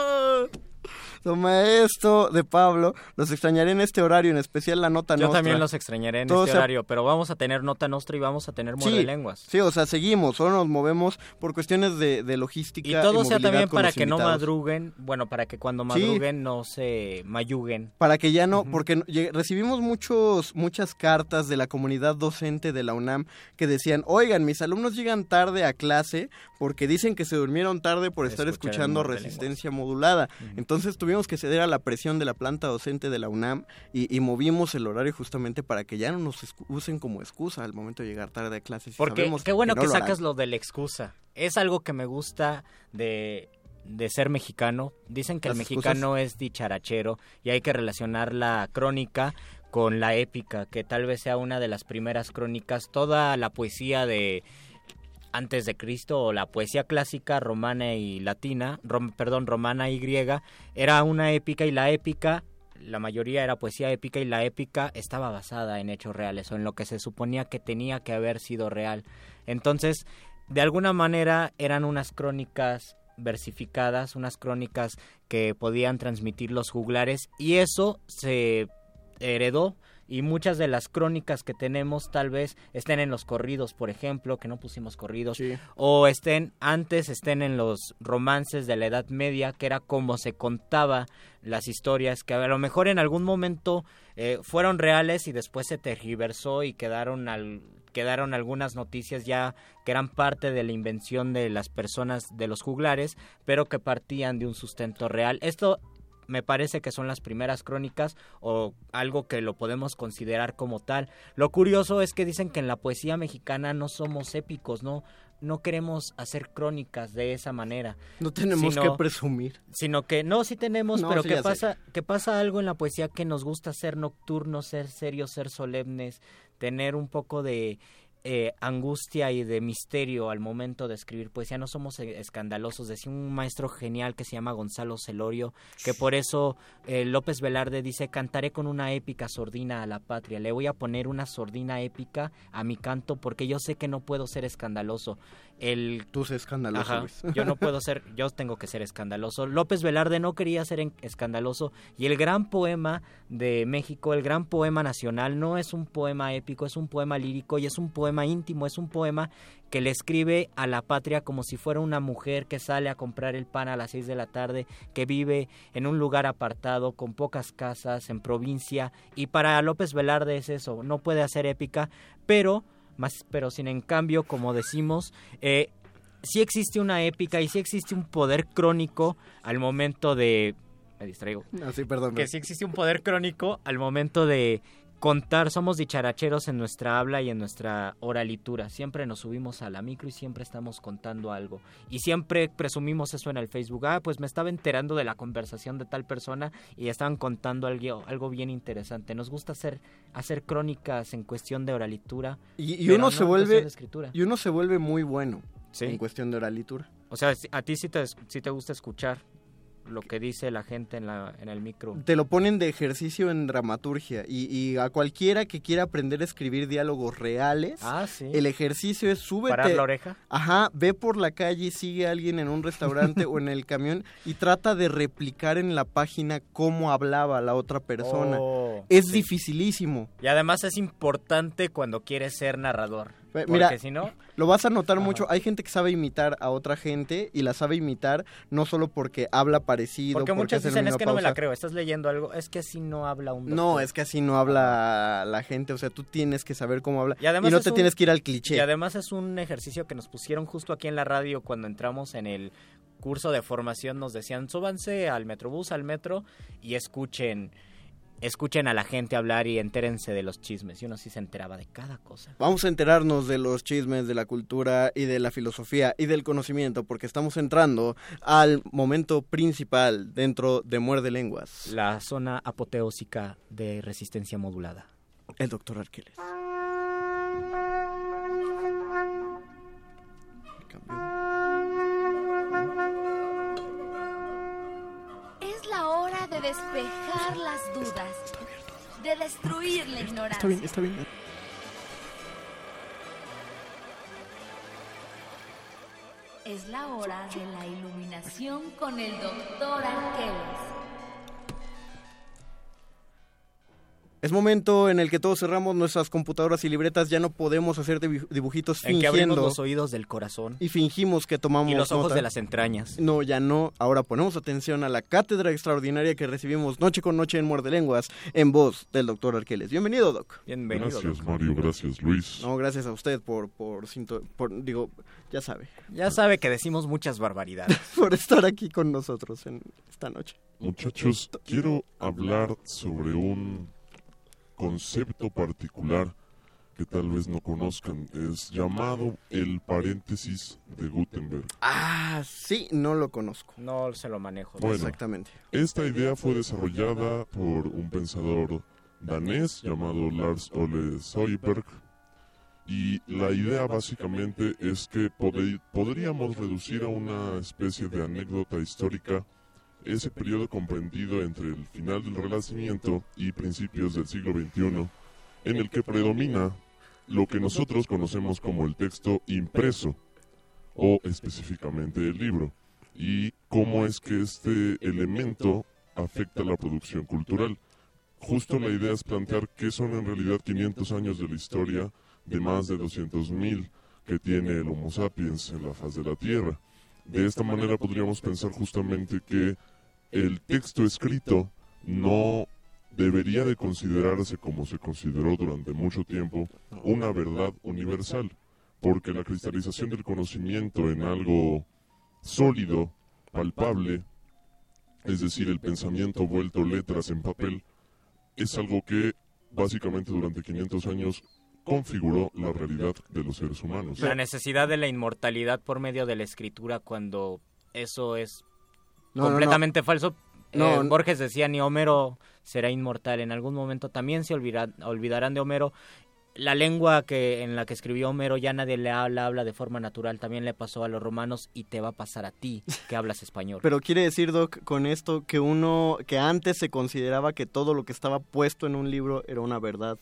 toma esto de Pablo. Los extrañaré en este horario, en especial la nota Yo nostra. también los extrañaré en Todo este horario, pero vamos a tener nota nostra y vamos a tener muerde Sí, lenguas. sí, o sea, seguimos, solo nos movemos por cuestiones de, de logística. Y todo sea también para que no madruguen, bueno, para que cuando Sí. madruguen no se mayuguen. Para que ya no, porque recibimos muchos, muchas cartas de la comunidad docente de la UNAM que decían, oigan, mis alumnos llegan tarde a clase porque dicen que se durmieron tarde por estar escuchando resistencia modulada. Entonces tuvimos que ceder a la presión de la planta docente de la UNAM y, y movimos el horario justamente para que ya no nos usen como excusa al momento de llegar tarde a clases. Porque qué bueno no que, lo harán. sacas lo de la excusa. Es algo que me gusta de, de ser mexicano. Dicen que el mexicano es dicharachero y hay que relacionar la crónica con la épica, que tal vez sea una de las primeras crónicas. Toda la poesía de antes de Cristo o la poesía clásica romana y latina, perdón, romana y griega, era una épica y la épica, la mayoría era poesía épica y la épica estaba basada en hechos reales o en lo que se suponía que tenía que haber sido real. Entonces, de alguna manera eran unas crónicas versificadas, unas crónicas que podían transmitir los juglares y eso se heredó y muchas de las crónicas que tenemos tal vez estén en los corridos, por ejemplo, que no pusimos corridos, o estén antes, estén en los romances de la Edad Media, que era como se contaba las historias, que a lo mejor en algún momento eh, fueron reales y después se tergiversó y quedaron al quedaron algunas noticias ya que eran parte de la invención de las personas de los juglares, pero que partían de un sustento real. Esto me parece que son las primeras crónicas o algo que lo podemos considerar como tal. Lo curioso es que dicen que en la poesía mexicana no somos épicos, no no queremos hacer crónicas de esa manera. No tenemos sino- que presumir. Sino que no, sí tenemos, No, pero sí, que sé. pasa, que pasa algo en la poesía que nos gusta ser nocturnos, ser serios, ser solemnes, tener un poco de eh, angustia y de misterio al momento de escribir poesía. No somos eh, escandalosos. Decía un maestro genial que se llama Gonzalo Celorio, que por eso eh, López Velarde dice, cantaré con una épica sordina a la patria. Le voy a poner una sordina épica a mi canto porque yo sé que no puedo ser escandaloso. El... Tú sé escandaloso, Ajá, Luis. yo no puedo <laughs> ser, yo tengo que ser escandaloso. López Velarde no quería ser en- escandaloso y el gran poema de México, el gran poema nacional, no es un poema épico, es un poema lírico y es un poema íntimo, es un poema que le escribe a la patria como si fuera una mujer que sale a comprar el pan a las seis de la tarde, que vive en un lugar apartado, con pocas casas, en provincia, y para López Velarde es eso, no puede hacer épica, pero más, pero sin en cambio, como decimos, eh, sí existe una épica y sí existe un poder crónico al momento de... Me distraigo. Ah, sí, perdón. Que sí existe un poder crónico al momento de contar, somos dicharacheros en nuestra habla y en nuestra oralitura. Siempre nos subimos a la micro y siempre estamos contando algo. Y siempre presumimos eso en el Facebook. Ah, pues me estaba enterando de la conversación de tal persona y estaban contando algo, algo bien interesante. Nos gusta hacer, hacer crónicas en cuestión de oralitura. Y, uno no se vuelve y uno se vuelve muy bueno Sí. en cuestión de oralitura. O sea, a ti sí te, sí te gusta escuchar lo que dice la gente en, la, en el micro. Te lo ponen de ejercicio en dramaturgia y, y a cualquiera que quiera aprender a escribir diálogos reales, Ah, sí. el ejercicio es súbete. ¿Parar la oreja? Ajá, ve por la calle, sigue a alguien en un restaurante <laughs> o en el camión y trata de replicar en la página cómo hablaba la otra persona. Oh, es sí. dificilísimo. Y además es importante cuando quieres ser narrador. Porque Mira, si no, lo vas a notar mucho. Hay gente que sabe imitar a otra gente y la sabe imitar no solo porque habla parecido. porque muchos hace la dicen es que no me la pausa". creo, estás leyendo algo, es que así no habla un No, doctor". es que así no habla la gente. O sea, tú tienes que saber cómo habla. Y además no te un- tienes que ir al cliché. Y además es un ejercicio que nos pusieron justo aquí en la radio cuando entramos en el curso de formación. Nos decían, súbanse al metrobús, al metro y escuchen, escuchen a la gente hablar y entérense de los chismes. Y uno sí se enteraba de cada cosa. Vamos a enterarnos de los chismes, de la cultura y de la filosofía y del conocimiento, porque estamos entrando al momento principal dentro de Muerde Lenguas. La zona apoteósica de resistencia modulada. El doctor Arqueles. Es despejar las dudas, de destruir la ignorancia. Está bien, está bien. Es la hora de la iluminación con el doctor Arqueles. Es momento en el que todos cerramos nuestras computadoras y libretas, ya no podemos hacer dibu- dibujitos En que abrimos fingiendo los oídos del corazón y fingimos que tomamos y los ojos nota. de las entrañas. No, ya no. Ahora ponemos atención a la cátedra extraordinaria que recibimos noche con noche en Muerde Lenguas en voz del doctor Arqueles. Bienvenido, Doc. Bienvenido. Gracias, Mario. Gracias, Luis. No, gracias a usted por, por, sinto- por digo, ya sabe, Ya sabe que decimos muchas barbaridades. <laughs> por estar aquí con nosotros en esta noche. Muchachos, quiero hablar sobre un concepto particular que tal vez no conozcan. Es llamado el paréntesis de Gutenberg. Ah, sí, no lo conozco. No se lo manejo. Bueno, Exactamente. Esta idea fue desarrollada por un pensador danés llamado Lars Ole Søberg y la idea básicamente es que podríamos reducir a una especie de anécdota histórica ese periodo comprendido entre el final del Renacimiento y principios del siglo XXI, en el que predomina lo que nosotros conocemos como el texto impreso, o específicamente el libro, y cómo es que este elemento afecta la producción cultural. Justo la idea es plantear qué son en realidad 500 años de la historia de más de 200.000 que tiene el Homo sapiens en la faz de la Tierra. De esta manera podríamos pensar justamente que el texto escrito no debería de considerarse como se consideró durante mucho tiempo una verdad universal, porque la cristalización del conocimiento en algo sólido, palpable, es decir, el pensamiento vuelto letras en papel, es algo que básicamente durante 500 años configuró la realidad de los seres humanos. La necesidad de la inmortalidad por medio de la escritura cuando eso es No, no, no. completamente falso. No, Eh, no. Borges decía ni Homero será inmortal. En algún momento también se olvida- olvidarán de Homero. La lengua que en la que escribió Homero ya nadie le habla, habla de forma natural. También le pasó a los romanos y te va a pasar a ti que hablas <laughs> español. Pero quiere decir, Doc, con esto que uno, que antes se consideraba que todo lo que estaba puesto en un libro era una verdad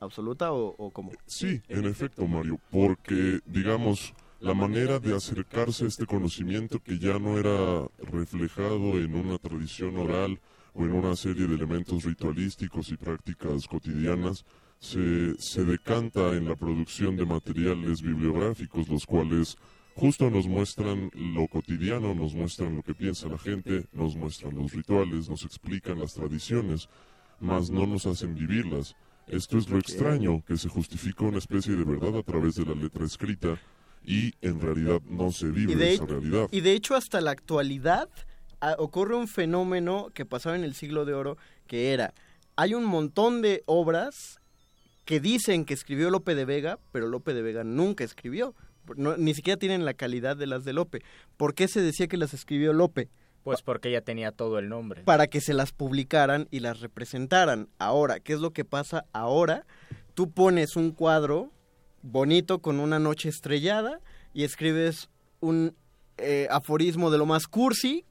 absoluta o, o cómo? Sí, en efecto, Mario, porque, digamos, la manera de acercarse a este conocimiento que ya no era reflejado en una tradición oral o en una serie de elementos ritualísticos y prácticas cotidianas, se, se decanta en la producción de materiales bibliográficos, los cuales justo nos muestran lo cotidiano, nos muestran lo que piensa la gente, nos muestran los rituales, nos explican las tradiciones, mas no nos hacen vivirlas. Esto es lo extraño, que se justifica una especie de verdad a través de la letra escrita y en realidad no se vive Y de, esa realidad. y de hecho hasta la actualidad ah, ocurre un fenómeno que pasaba en el siglo de oro, que era, hay un montón de obras que dicen que escribió Lope de Vega, pero Lope de Vega nunca escribió. No- ni siquiera tienen la calidad de las de Lope. ¿Por qué se decía que las escribió Lope? Pues porque ya tenía todo el nombre. para que se las publicaran y las representaran. Ahora, ¿qué es lo que pasa ahora? Tú pones un cuadro bonito con una noche estrellada y escribes un eh, aforismo de lo más cursi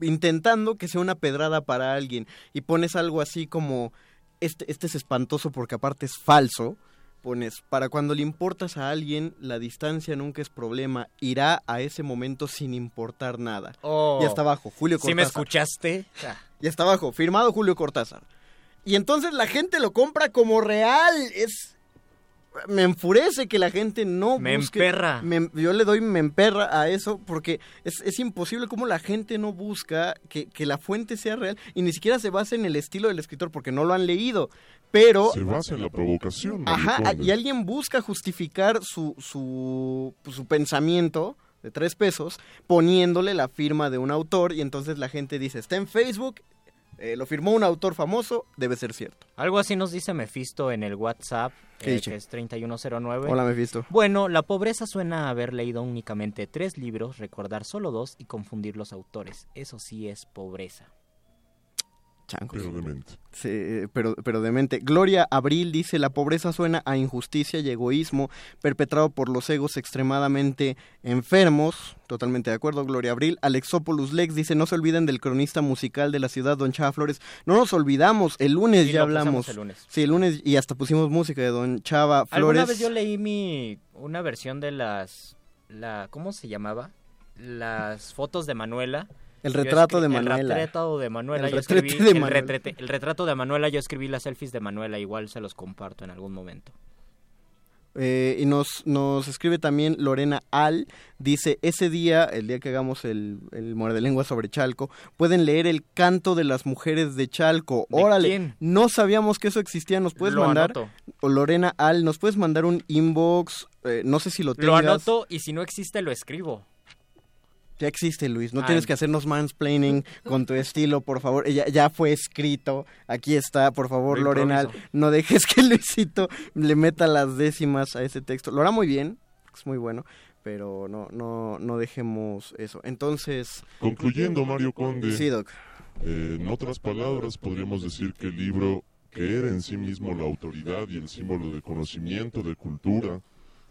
intentando que sea una pedrada para alguien y pones algo así como este, este es espantoso porque aparte es falso. Pones, para cuando le importas a alguien, la distancia nunca es problema. Irá a ese momento sin importar nada. Oh. Y hasta abajo, Julio Cortázar. ¿Sí me escuchaste? Ah. Y está abajo, firmado Julio Cortázar. Y entonces la gente lo compra como real. Es. Me enfurece que la gente no Me busque- emperra. me- yo le doy me emperra a eso porque es, es imposible como la gente no busca que, que la fuente sea real y ni siquiera se basa en el estilo del escritor porque no lo han leído. Pero Se basa en la provocación. Ajá, y alguien busca justificar su, su, su pensamiento de tres pesos poniéndole la firma de un autor y entonces la gente dice, está en Facebook, eh, lo firmó un autor famoso, debe ser cierto. Algo así nos dice Mephisto en el WhatsApp, ¿Qué eh, que es 3109. Hola, Mephisto. Bueno, la pobreza suena a haber leído únicamente tres libros, recordar solo dos y confundir los autores. Eso sí es pobreza. Chancos. Pero demente. Sí, eh, pero, pero demente. Gloria Abril dice, la pobreza suena a injusticia y egoísmo perpetrado por los egos extremadamente enfermos. Totalmente de acuerdo, Gloria Abril. Alexopoulos Lex dice, no se olviden del cronista musical de la ciudad, Don Chava Flores. No nos olvidamos, el lunes Sí, ya pusimos hablamos. el lunes. Sí, el lunes y hasta pusimos música de Don Chava Alguna Flores. vez yo leí mi una versión de las la ¿cómo se llamaba? Las fotos de Manuela El retrato de Manuela. El retrato de Manuela. El yo escribí- de el, el retrato de Manuela, yo escribí las selfies de Manuela, igual se los comparto en algún momento. Eh, y nos, nos escribe también Lorena Al, dice, ese día, el día que hagamos el, el muerde lengua sobre Chalco, pueden leer el canto de las mujeres de Chalco. ¿De Órale, quién? no sabíamos que eso existía, nos puedes Lo mandar, anoto. o Lorena Al, nos puedes mandar un inbox, eh, no sé si lo tengas. Lo anoto y si no existe lo escribo. Ya existe, Luis. No tienes que hacernos mansplaining con tu estilo, por favor. Ya, ya fue escrito. Aquí está, por favor, Lo Lorena. improviso. No dejes que <laughs> Luisito le meta las décimas a ese texto. Lo hará muy bien, es muy bueno, pero no, no, no dejemos eso. Entonces. Concluyendo, Mario Conde. Sí, Doc. eh, en otras palabras, podríamos decir que el libro, que era en sí mismo la autoridad y el símbolo de conocimiento, de cultura,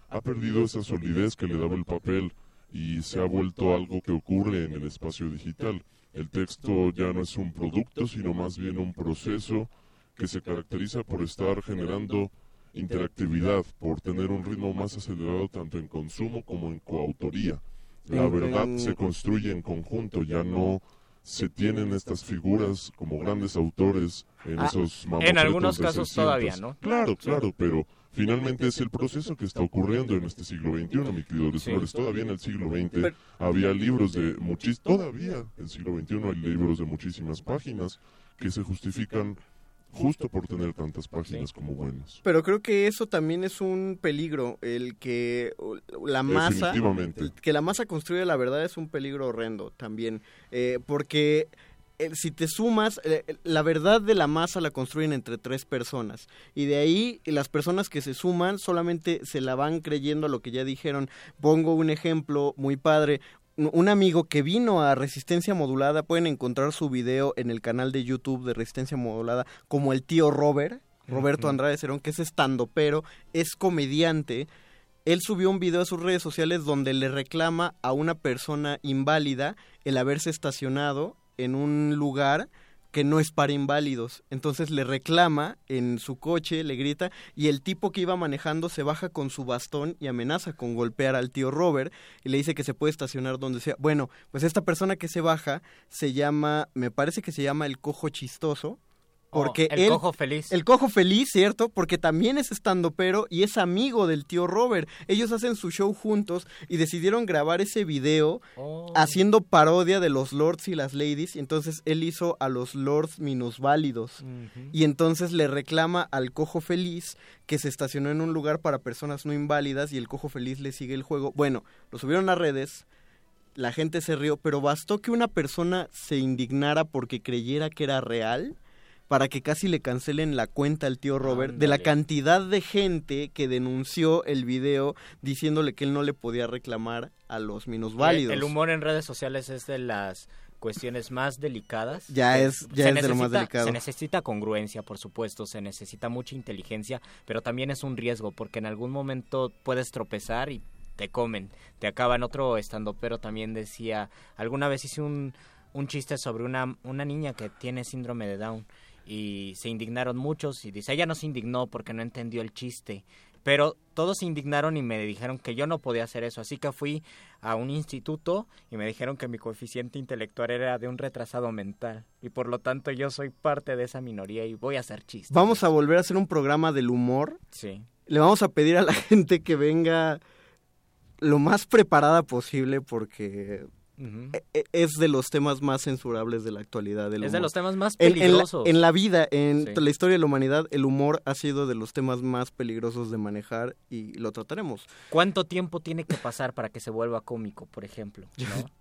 ha perdido esa solidez que le daba el papel y se ha vuelto algo que ocurre en el espacio digital. El texto ya no es un producto, sino más bien un proceso que se caracteriza por estar generando interactividad, por tener un ritmo más acelerado tanto en consumo como en coautoría. La verdad se construye en conjunto, ya no se tienen estas figuras como grandes autores en Ah, esos en algunos de casos 600. todavía, ¿no? Claro, claro, pero finalmente es el proceso que está ocurriendo en este siglo XXI, mi querido Luis Sí. Flores. Todavía en el siglo XX había libros de muchis, todavía en el siglo XXI hay libros de muchísimas páginas que se justifican justo por tener tantas páginas como buenos. Pero creo que eso también es un peligro, el que la masa, Definitivamente. que la masa construye la verdad es un peligro horrendo también, eh, porque si te sumas, eh, la verdad de la masa la construyen entre tres personas y de ahí las personas que se suman solamente se la van creyendo a lo que ya dijeron. Pongo un ejemplo muy padre. Un- amigo que vino a Resistencia Modulada, pueden encontrar su video en el canal de YouTube de Resistencia Modulada como el tío Robert, Roberto. Andrade Cerón, que es estando pero es comediante. Él subió un video a sus redes sociales donde le reclama a una persona inválida el haberse estacionado en un lugar que no es para inválidos. Entonces le reclama en su coche, le grita, y el tipo que iba manejando se baja con su bastón y amenaza con golpear al tío Robert y le dice que se puede estacionar donde sea. Bueno, pues esta persona que se baja se llama, me parece que se llama el cojo chistoso. Porque Oh, el él- cojo feliz. El cojo feliz, ¿cierto? Porque también es estando pero y es amigo del tío Robert. Ellos hacen su show juntos y decidieron grabar ese video Oh. haciendo parodia de los lords y las ladies. Y entonces él hizo a los lords minusválidos. Y entonces le reclama al cojo feliz que se estacionó en un lugar para personas no inválidas y el cojo feliz le sigue el juego. Bueno, lo subieron a redes. La gente se rió, pero bastó que una persona se indignara porque creyera que era real para que casi le cancelen la cuenta al tío Robert de la cantidad de gente que denunció el video diciéndole que él no le podía reclamar a los minusválidos. El humor en redes sociales es de las cuestiones más delicadas. Ya es- ya se es de lo más necesita- delicado. Se necesita congruencia, por supuesto, se necesita mucha inteligencia, pero también es un riesgo porque en algún momento puedes tropezar y te comen, te acaban. Otro estando, pero también decía, alguna vez hice un, un chiste sobre una, una niña que tiene síndrome de Down y se indignaron muchos y dice, ella no se indignó porque no entendió el chiste. Pero todos se indignaron y me dijeron que yo no podía hacer eso. Así que fui a un instituto y me dijeron que mi coeficiente intelectual era de un retrasado mental. Y por lo tanto yo soy parte de esa minoría y voy a hacer chistes. Vamos a volver a hacer un programa del humor. Sí. Le vamos a pedir a la <laughs> gente que venga lo más preparada posible porque E- e- es de los temas más censurables de la actualidad. del Es de los temas más En- en la- peligrosos. En la, vida, en Sí. la historia de la humanidad, el humor ha sido de los temas más peligrosos de manejar y lo trataremos. ¿Cuánto tiempo tiene que pasar para que se vuelva cómico, por ejemplo? <laughs>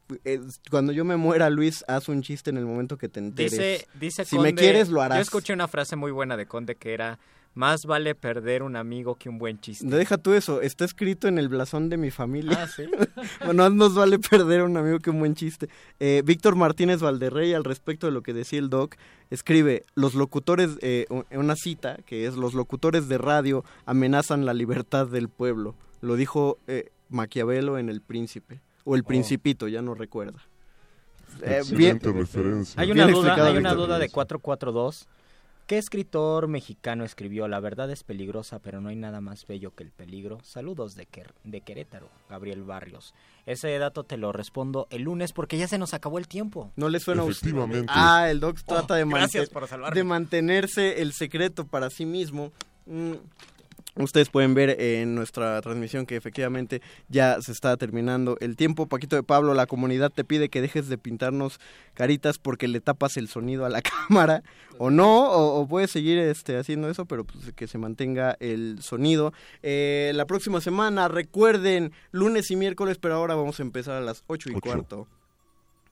Cuando yo me muera, Luis, haz un chiste en el momento que te enteres. Dice, dice si me quieres, lo harás. Yo escuché una frase muy buena de Conde que era, más vale perder un amigo que un buen chiste. No deja tú eso, está escrito en el blasón de mi familia. Ah, ¿sí? <laughs> bueno, más nos vale perder a un amigo que un buen chiste. Eh, Víctor Martínez Valderrey, al respecto de lo que decía el doc, escribe, los locutores, eh, una cita, que es, los locutores de radio amenazan la libertad del pueblo. Lo dijo eh, Maquiavelo en El Príncipe, o El Oh. Principito, ya no recuerda. Eh, Excelente referencia. Hay una bien duda, hay una duda de 442 ¿Qué escritor mexicano escribió La verdad es peligrosa, pero no hay nada más bello que el peligro? Saludos de, de Querétaro, Gabriel Barrios. Ese dato te lo respondo el lunes porque ya se nos acabó el tiempo. No le suena a usted. Efectivamente. Ah, el Doc trata de, Oh, gracias manten- por salvarme. de mantenerse el secreto para sí mismo. Mm, Ustedes pueden ver en nuestra transmisión que efectivamente ya se está terminando el tiempo. Paquito de Pablo, la comunidad te pide que dejes de pintarnos caritas porque le tapas el sonido a la <laughs> cámara. O no, o, o puedes seguir este, haciendo eso, pero pues que se mantenga el sonido. Eh, la próxima semana, recuerden, lunes y miércoles, pero ahora vamos a empezar a las ocho y Ocho. cuarto.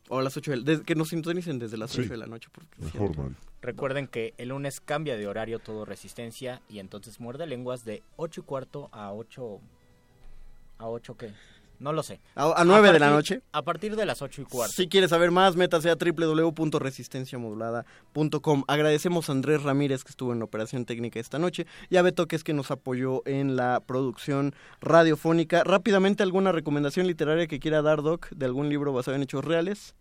O a las 8 de, que nos sintonicen desde las Sí. 8 de la noche. Porque, Mejor. Recuerden que el lunes cambia de horario todo Resistencia y entonces muerde lenguas de 8 y cuarto a 8... ¿A 8 qué? No lo sé. A- a nueve de la noche. A partir de las 8 y cuarto. Si quieres saber más, métase a www.resistenciamodulada.com. Agradecemos a Andrés Ramírez que estuvo en la operación técnica esta noche y a Beto que es que nos apoyó en la producción radiofónica. Rápidamente, ¿alguna recomendación literaria que quiera dar, Doc, de algún libro basado en hechos reales?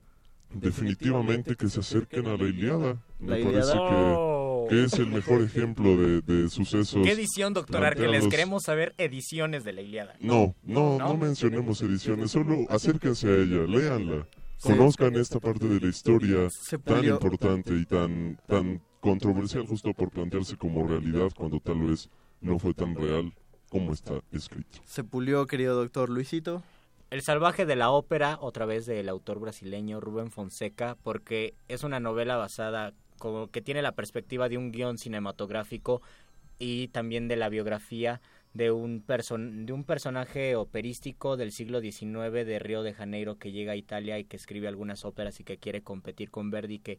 Definitivamente que se acerquen a la Iliada. Me La parece que, que es el mejor <laughs> ejemplo de, de sucesos. ¿Qué edición, doctor Arqueles? planteados- Queremos saber ediciones de la Iliada. No, no, ¿No? no mencionemos ediciones, solo acérquense a ella, léanla. Sí. Conozcan esta parte de la historia tan importante y tan, tan controversial justo por plantearse como realidad cuando tal vez no fue tan real como está escrito. Se pulió, querido doctor Luisito. El salvaje de la ópera, otra vez del autor brasileño Rubén Fonseca, porque es una novela basada, como que tiene la perspectiva de un guion cinematográfico y también de la biografía de un, person de un personaje operístico del siglo XIX de Río de Janeiro que llega a Italia y que escribe algunas óperas y que quiere competir con Verdi, que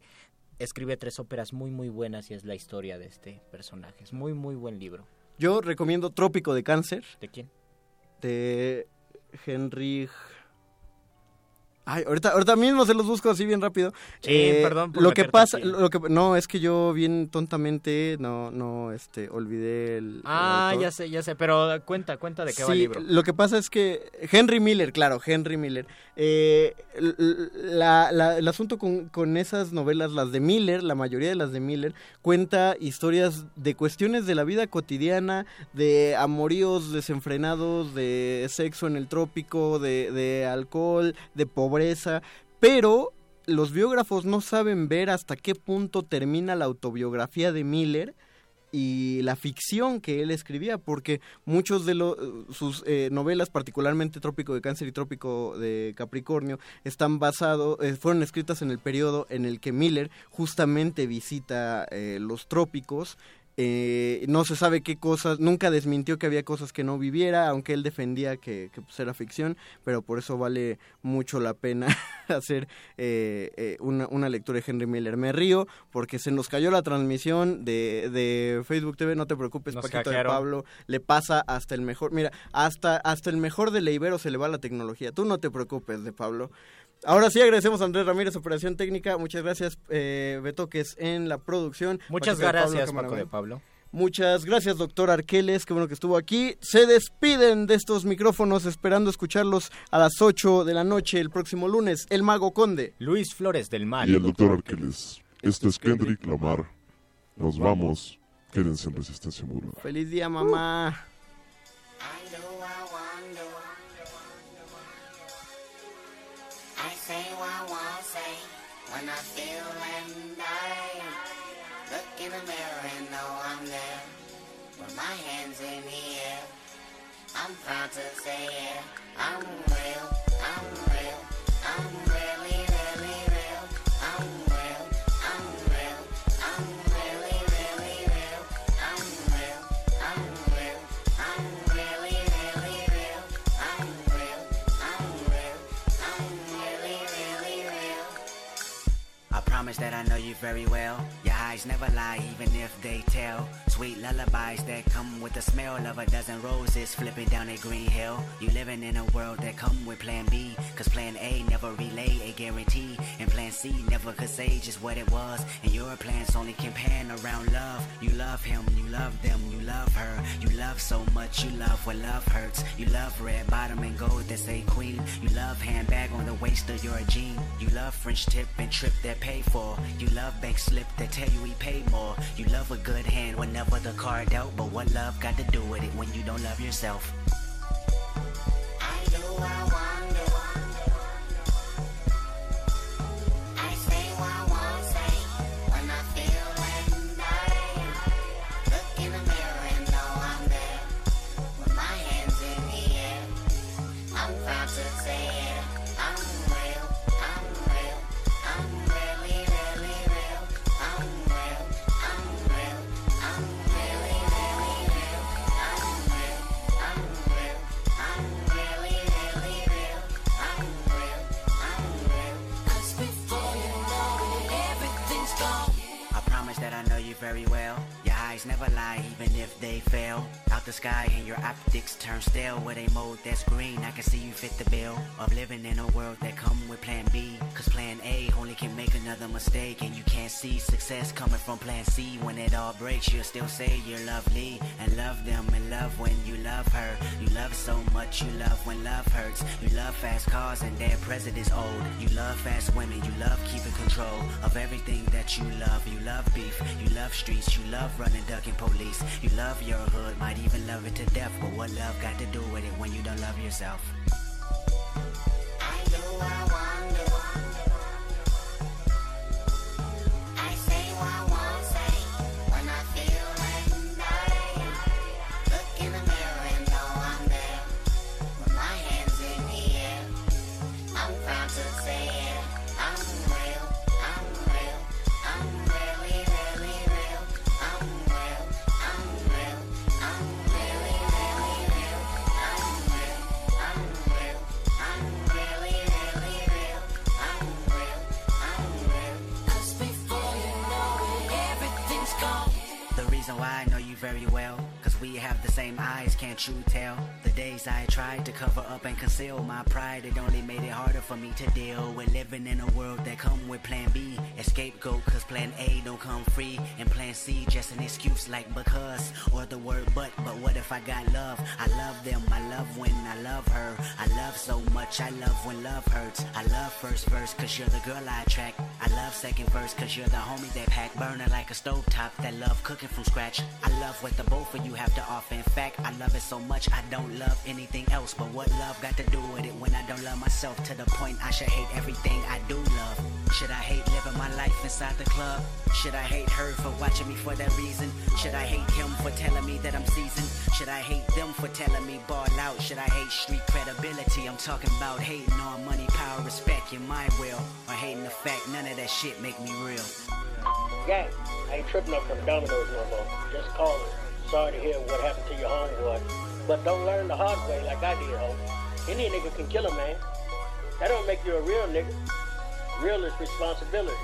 escribe tres óperas muy muy buenas y es la historia de este personaje. Es muy muy buen libro. Yo recomiendo Trópico de Cáncer ¿De quién? de Henry... Ay, ahorita, ahorita mismo se los busco así bien rápido. Sí, perdón por lo que pasa, lo que no es que yo bien tontamente no, no, este, olvidé el. Ah, ya sé, ya sé, pero cuenta, cuenta de qué va el libro. Lo que pasa es que Henry Miller, claro, Henry Miller. eh, la- la- el asunto con, con esas novelas, las de Miller, la mayoría de las de Miller, cuenta historias de cuestiones de la vida cotidiana, de amoríos desenfrenados, de sexo en el trópico, de, de alcohol, de pobreza, pero los biógrafos no saben ver hasta qué punto termina la autobiografía de Miller y la ficción que él escribía, porque muchos de lo- sus eh, novelas, particularmente Trópico de Cáncer y Trópico de Capricornio, están basados, eh, fueron escritas en el periodo en el que Miller justamente visita eh, los trópicos. Eh, no se sabe qué cosas, nunca desmintió que había cosas que no viviera, aunque él defendía que, que, pues, era ficción, pero por eso vale mucho la pena <laughs> hacer eh, eh, una, una lectura de Henry Miller. Me río porque se nos cayó la transmisión de, de Facebook TV, no te preocupes, Nos Paquito de. Pablo, le pasa hasta el mejor, mira, hasta, hasta el mejor de Leibero se le va la tecnología, tú no te preocupes de Pablo. Ahora sí, agradecemos a Andrés Ramírez, Operación Técnica. Muchas gracias, eh, Beto, que es en la producción. Muchas Paquito de Pablo, gracias, Paco de Pablo. Muchas gracias, doctor Arqueles, qué bueno que estuvo aquí. Se despiden de estos micrófonos esperando escucharlos a las 8 de la noche el próximo lunes. El Mago Conde. Luis Flores del Mal. Y el doctor Arqueles. Esto es Kendrick Lamar. Nos vamos. Quédense en Resistencia Modulada. Feliz día, mamá. I when I feel and I look in the mirror and know I'm there with my hands in the air. I'm proud to say yeah, I'm promise that I know you very well. Your eyes never lie, even if they tell. Sweet lullabies that come with the smell of a dozen roses flipping down a green hill. You living in a world that come with plan B. Cause plan A never relay a guarantee. And plan C never could say just what it was. And your plans only can pan around love. You love him, you love them, you love her. You love so much, you love what love hurts. You love red bottom and gold that say queen. You love handbag on the waist of your jean. You love French tip and trip that pay for. You love bank slip that tell you we pay more. You love a good hand whenever the card dealt, but what love got to do with it when you don't love yourself? I do, I wonder. Never lie, even if they fail. Out the sky and your optics turn stale. With a mode that's green, I can see you fit the bill of living in a world that come with plan B. Cause plan A only can make another mistake. And you can't see success coming from plan C. When it all breaks, you'll still say you're lovely. And love them and love when you love her. You love so much, you love when love hurts. You love fast cars and their president's old. You love fast women, you love keeping control of everything that you love. You love beef, you love streets, you love running, police. You love your hood, might even love it to death. But what love got to do with it when you don't love yourself? I do, I wonder. Very well, we have the same eyes, can't you tell? The days I tried to cover up and conceal my pride, it only made it harder for me to deal with living in a world that come with plan B. Scapegoat, cause plan A don't come free, and plan C just an excuse like because, or the word but, but what if I got love? I love them, I love when I love her. I love so much, I love when love hurts. I love first verse, cause you're the girl I attract. I love second verse, cause you're the homie that pack. Burning like a stovetop that love cooking from scratch. I love what the both of you have In fact, I love it so much I don't love anything else. But what love got to do with it when I don't love myself to the point I should hate everything I do love? Should I hate living my life inside the club? Should I hate her for watching me for that reason? Should I hate him for telling me that I'm seasoned? Should I hate them for telling me ball out? Should I hate street credibility? I'm talking about hating on money, power, respect, your mind will. Or hating the fact none of that shit make me real. Gang, I ain't tripping up from Domino's no more. Just calling. Sorry to hear what happened to your homeboy. But don't learn the hard way like I did, ho. Any nigga can kill a man. That don't make you a real nigga. Real is responsibility.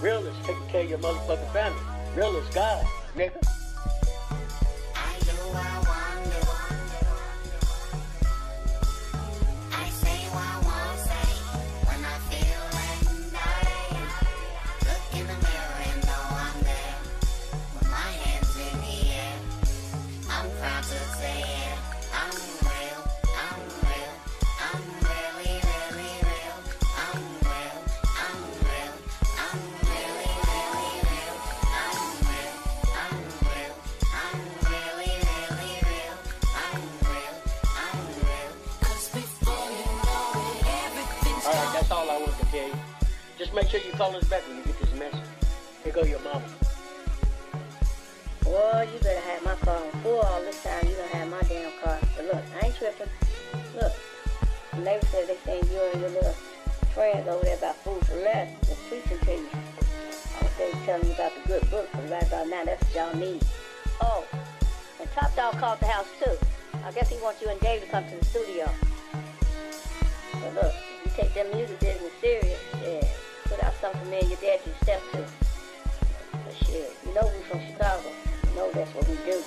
Real is taking care of your motherfucking family. Real is God, nigga. I do, I wonder. Just make sure you call us back when you get this message. Here go your mama. Well, you better have my phone on full all this time. You don't have my damn car. But look, I ain't tripping. Look, the neighbor said they saying you and your little friends over there about food for less and preaching to you. I was they telling you about the good book, but right about now, that's what y'all need. Oh, and Top Dog called the house too. I guess he wants you and Dave to come to the studio. But look, you take them music business serious, yeah, out something me and your dad can step to. But shit, you know we from Chicago. You know that's what we do.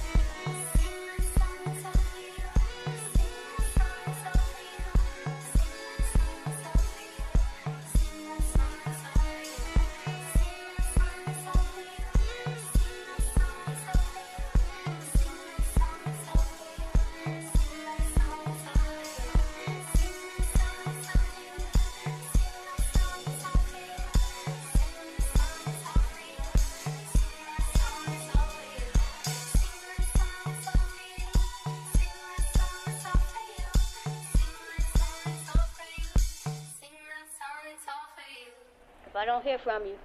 I don't hear from you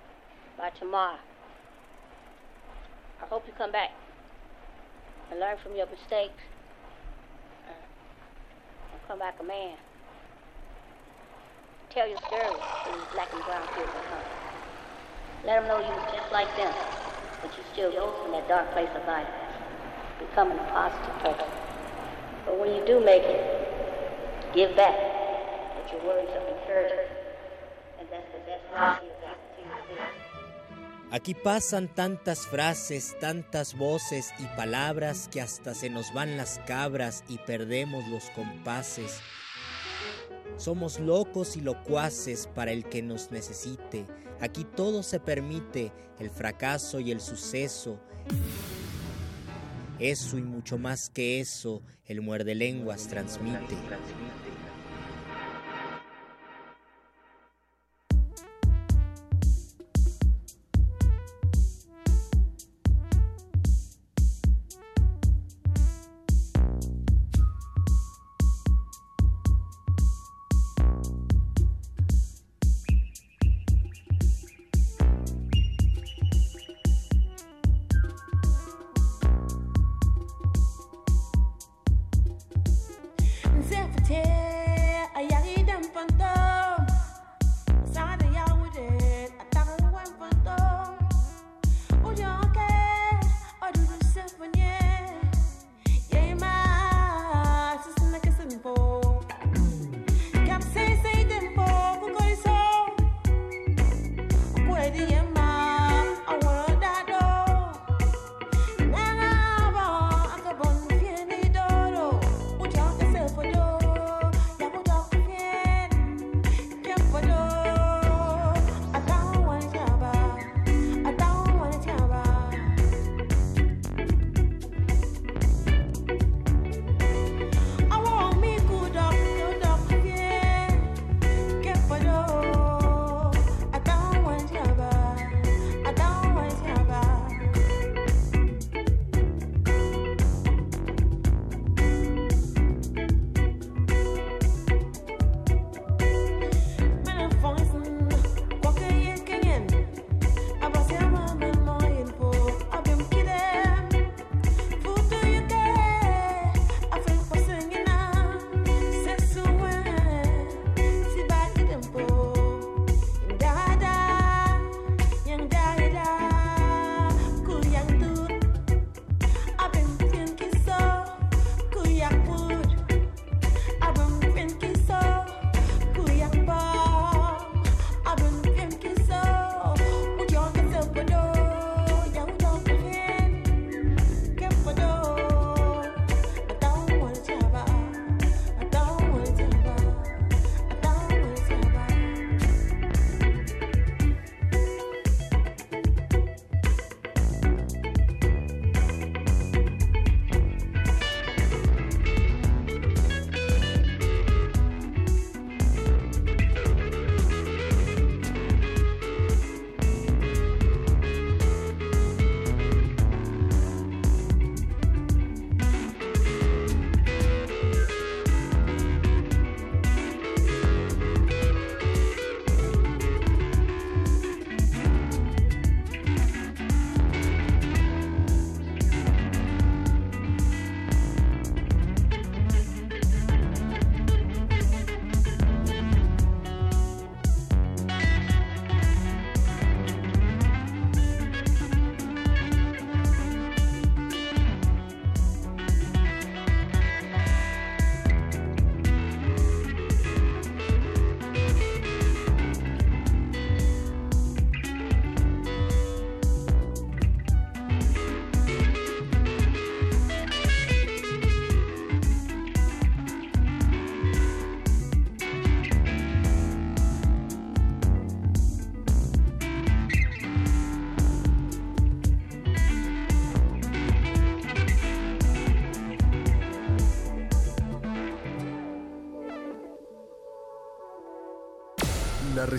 by tomorrow, I hope you come back and learn from your mistakes uh, and come back a man. Tell your story to these black and brown kids at. Let them know you was just like them, but you still rose from that dark place of life, becoming a positive person. But when you do make it, give back with your words of encouragement. Aquí pasan tantas frases, tantas voces y palabras que hasta se nos van las cabras y perdemos los compases. Somos locos y locuaces para el que nos necesite. Aquí todo se permite, el fracaso y el suceso. Eso y mucho más que eso, el muerde lenguas transmite. ¿La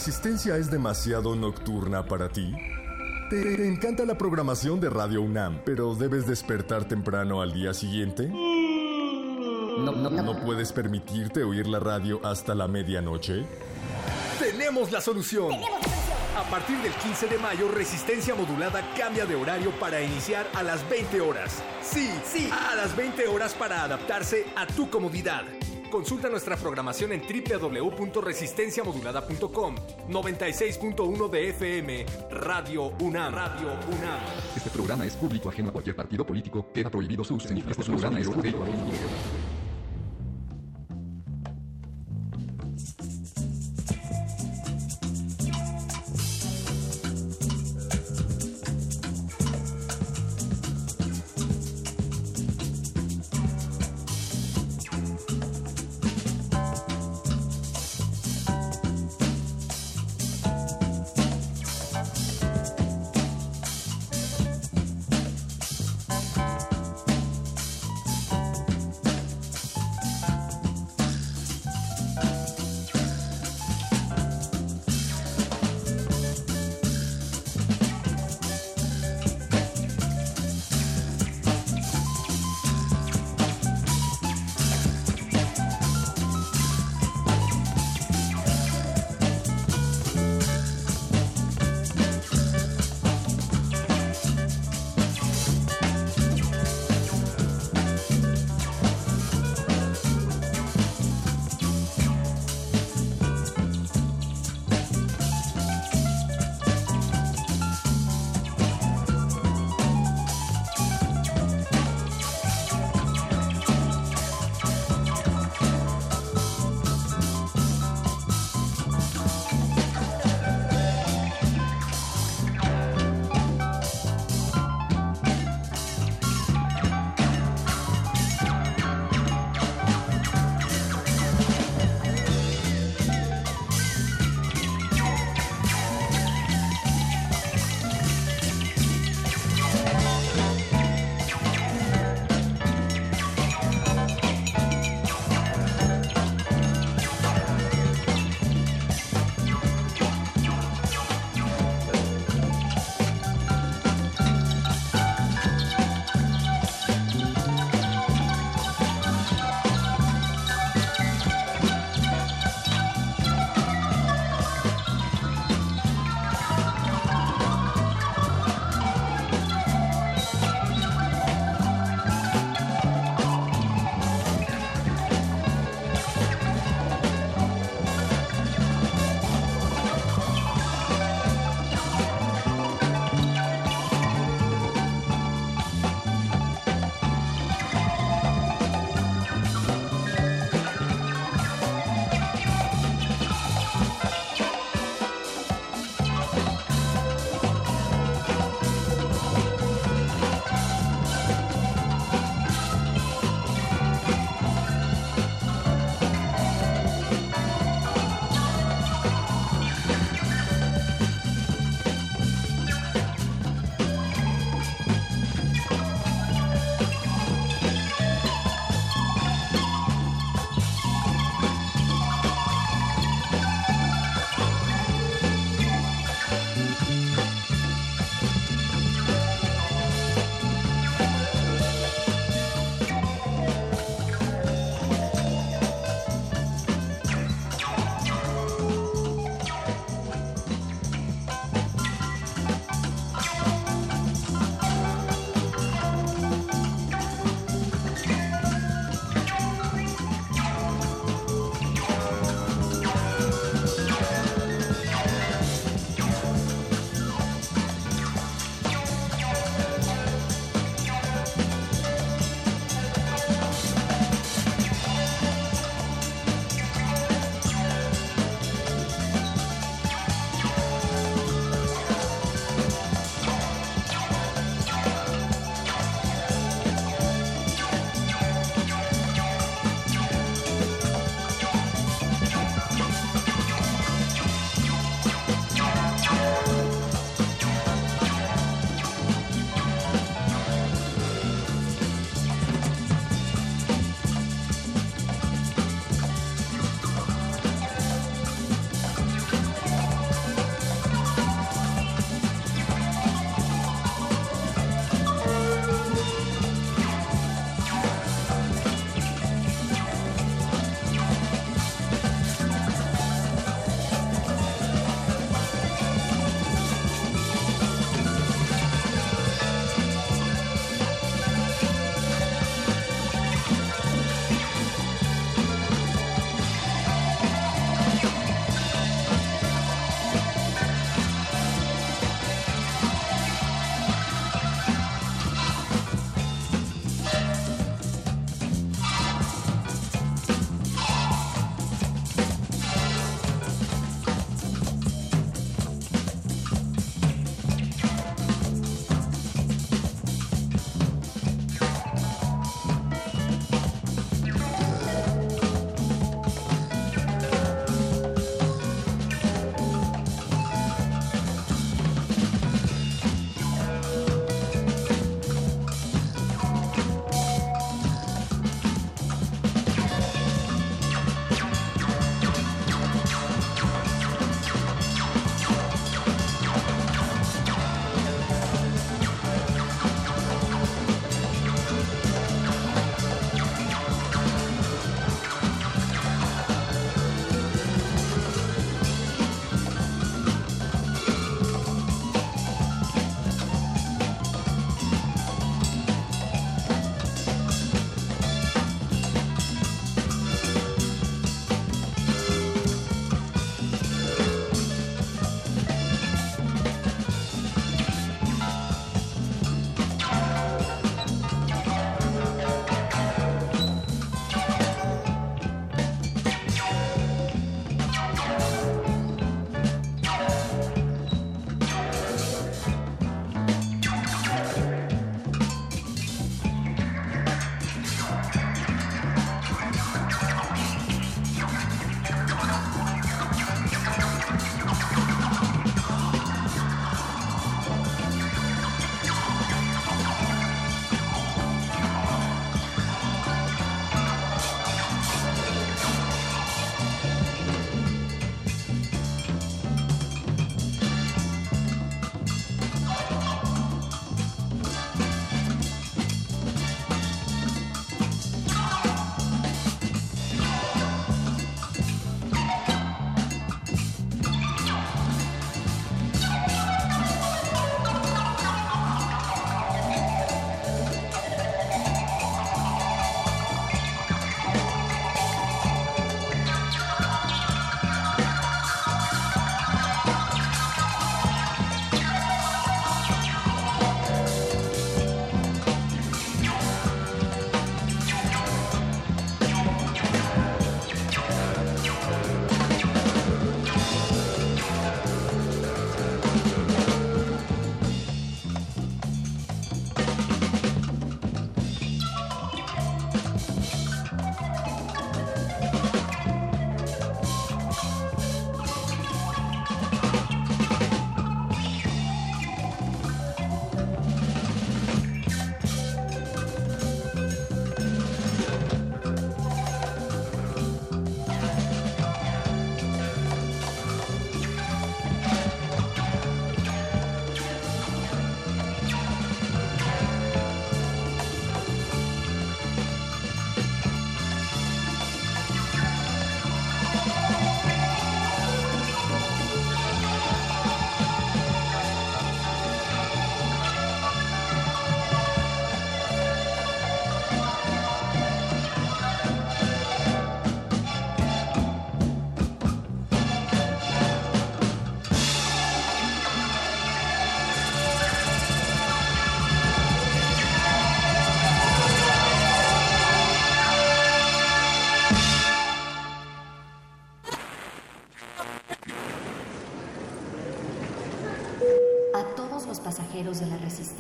resistencia es demasiado nocturna para ti? ¿Te encanta la programación de Radio UNAM, pero debes despertar temprano al día siguiente? No, no, no. ¿No puedes permitirte oír la radio hasta la medianoche? Tenemos la solución. Tenemos la solución. A partir del 15 de mayo, Resistencia Modulada cambia de horario para iniciar a las 20 horas. Sí, sí, a las 20 horas para adaptarse a tu comodidad. Consulta nuestra programación en www.resistenciamodulada.com 96.1 de FM Radio UNAM. Radio UNAM. Este programa es público ajeno a cualquier partido político. Queda prohibido su uso. Este programa es público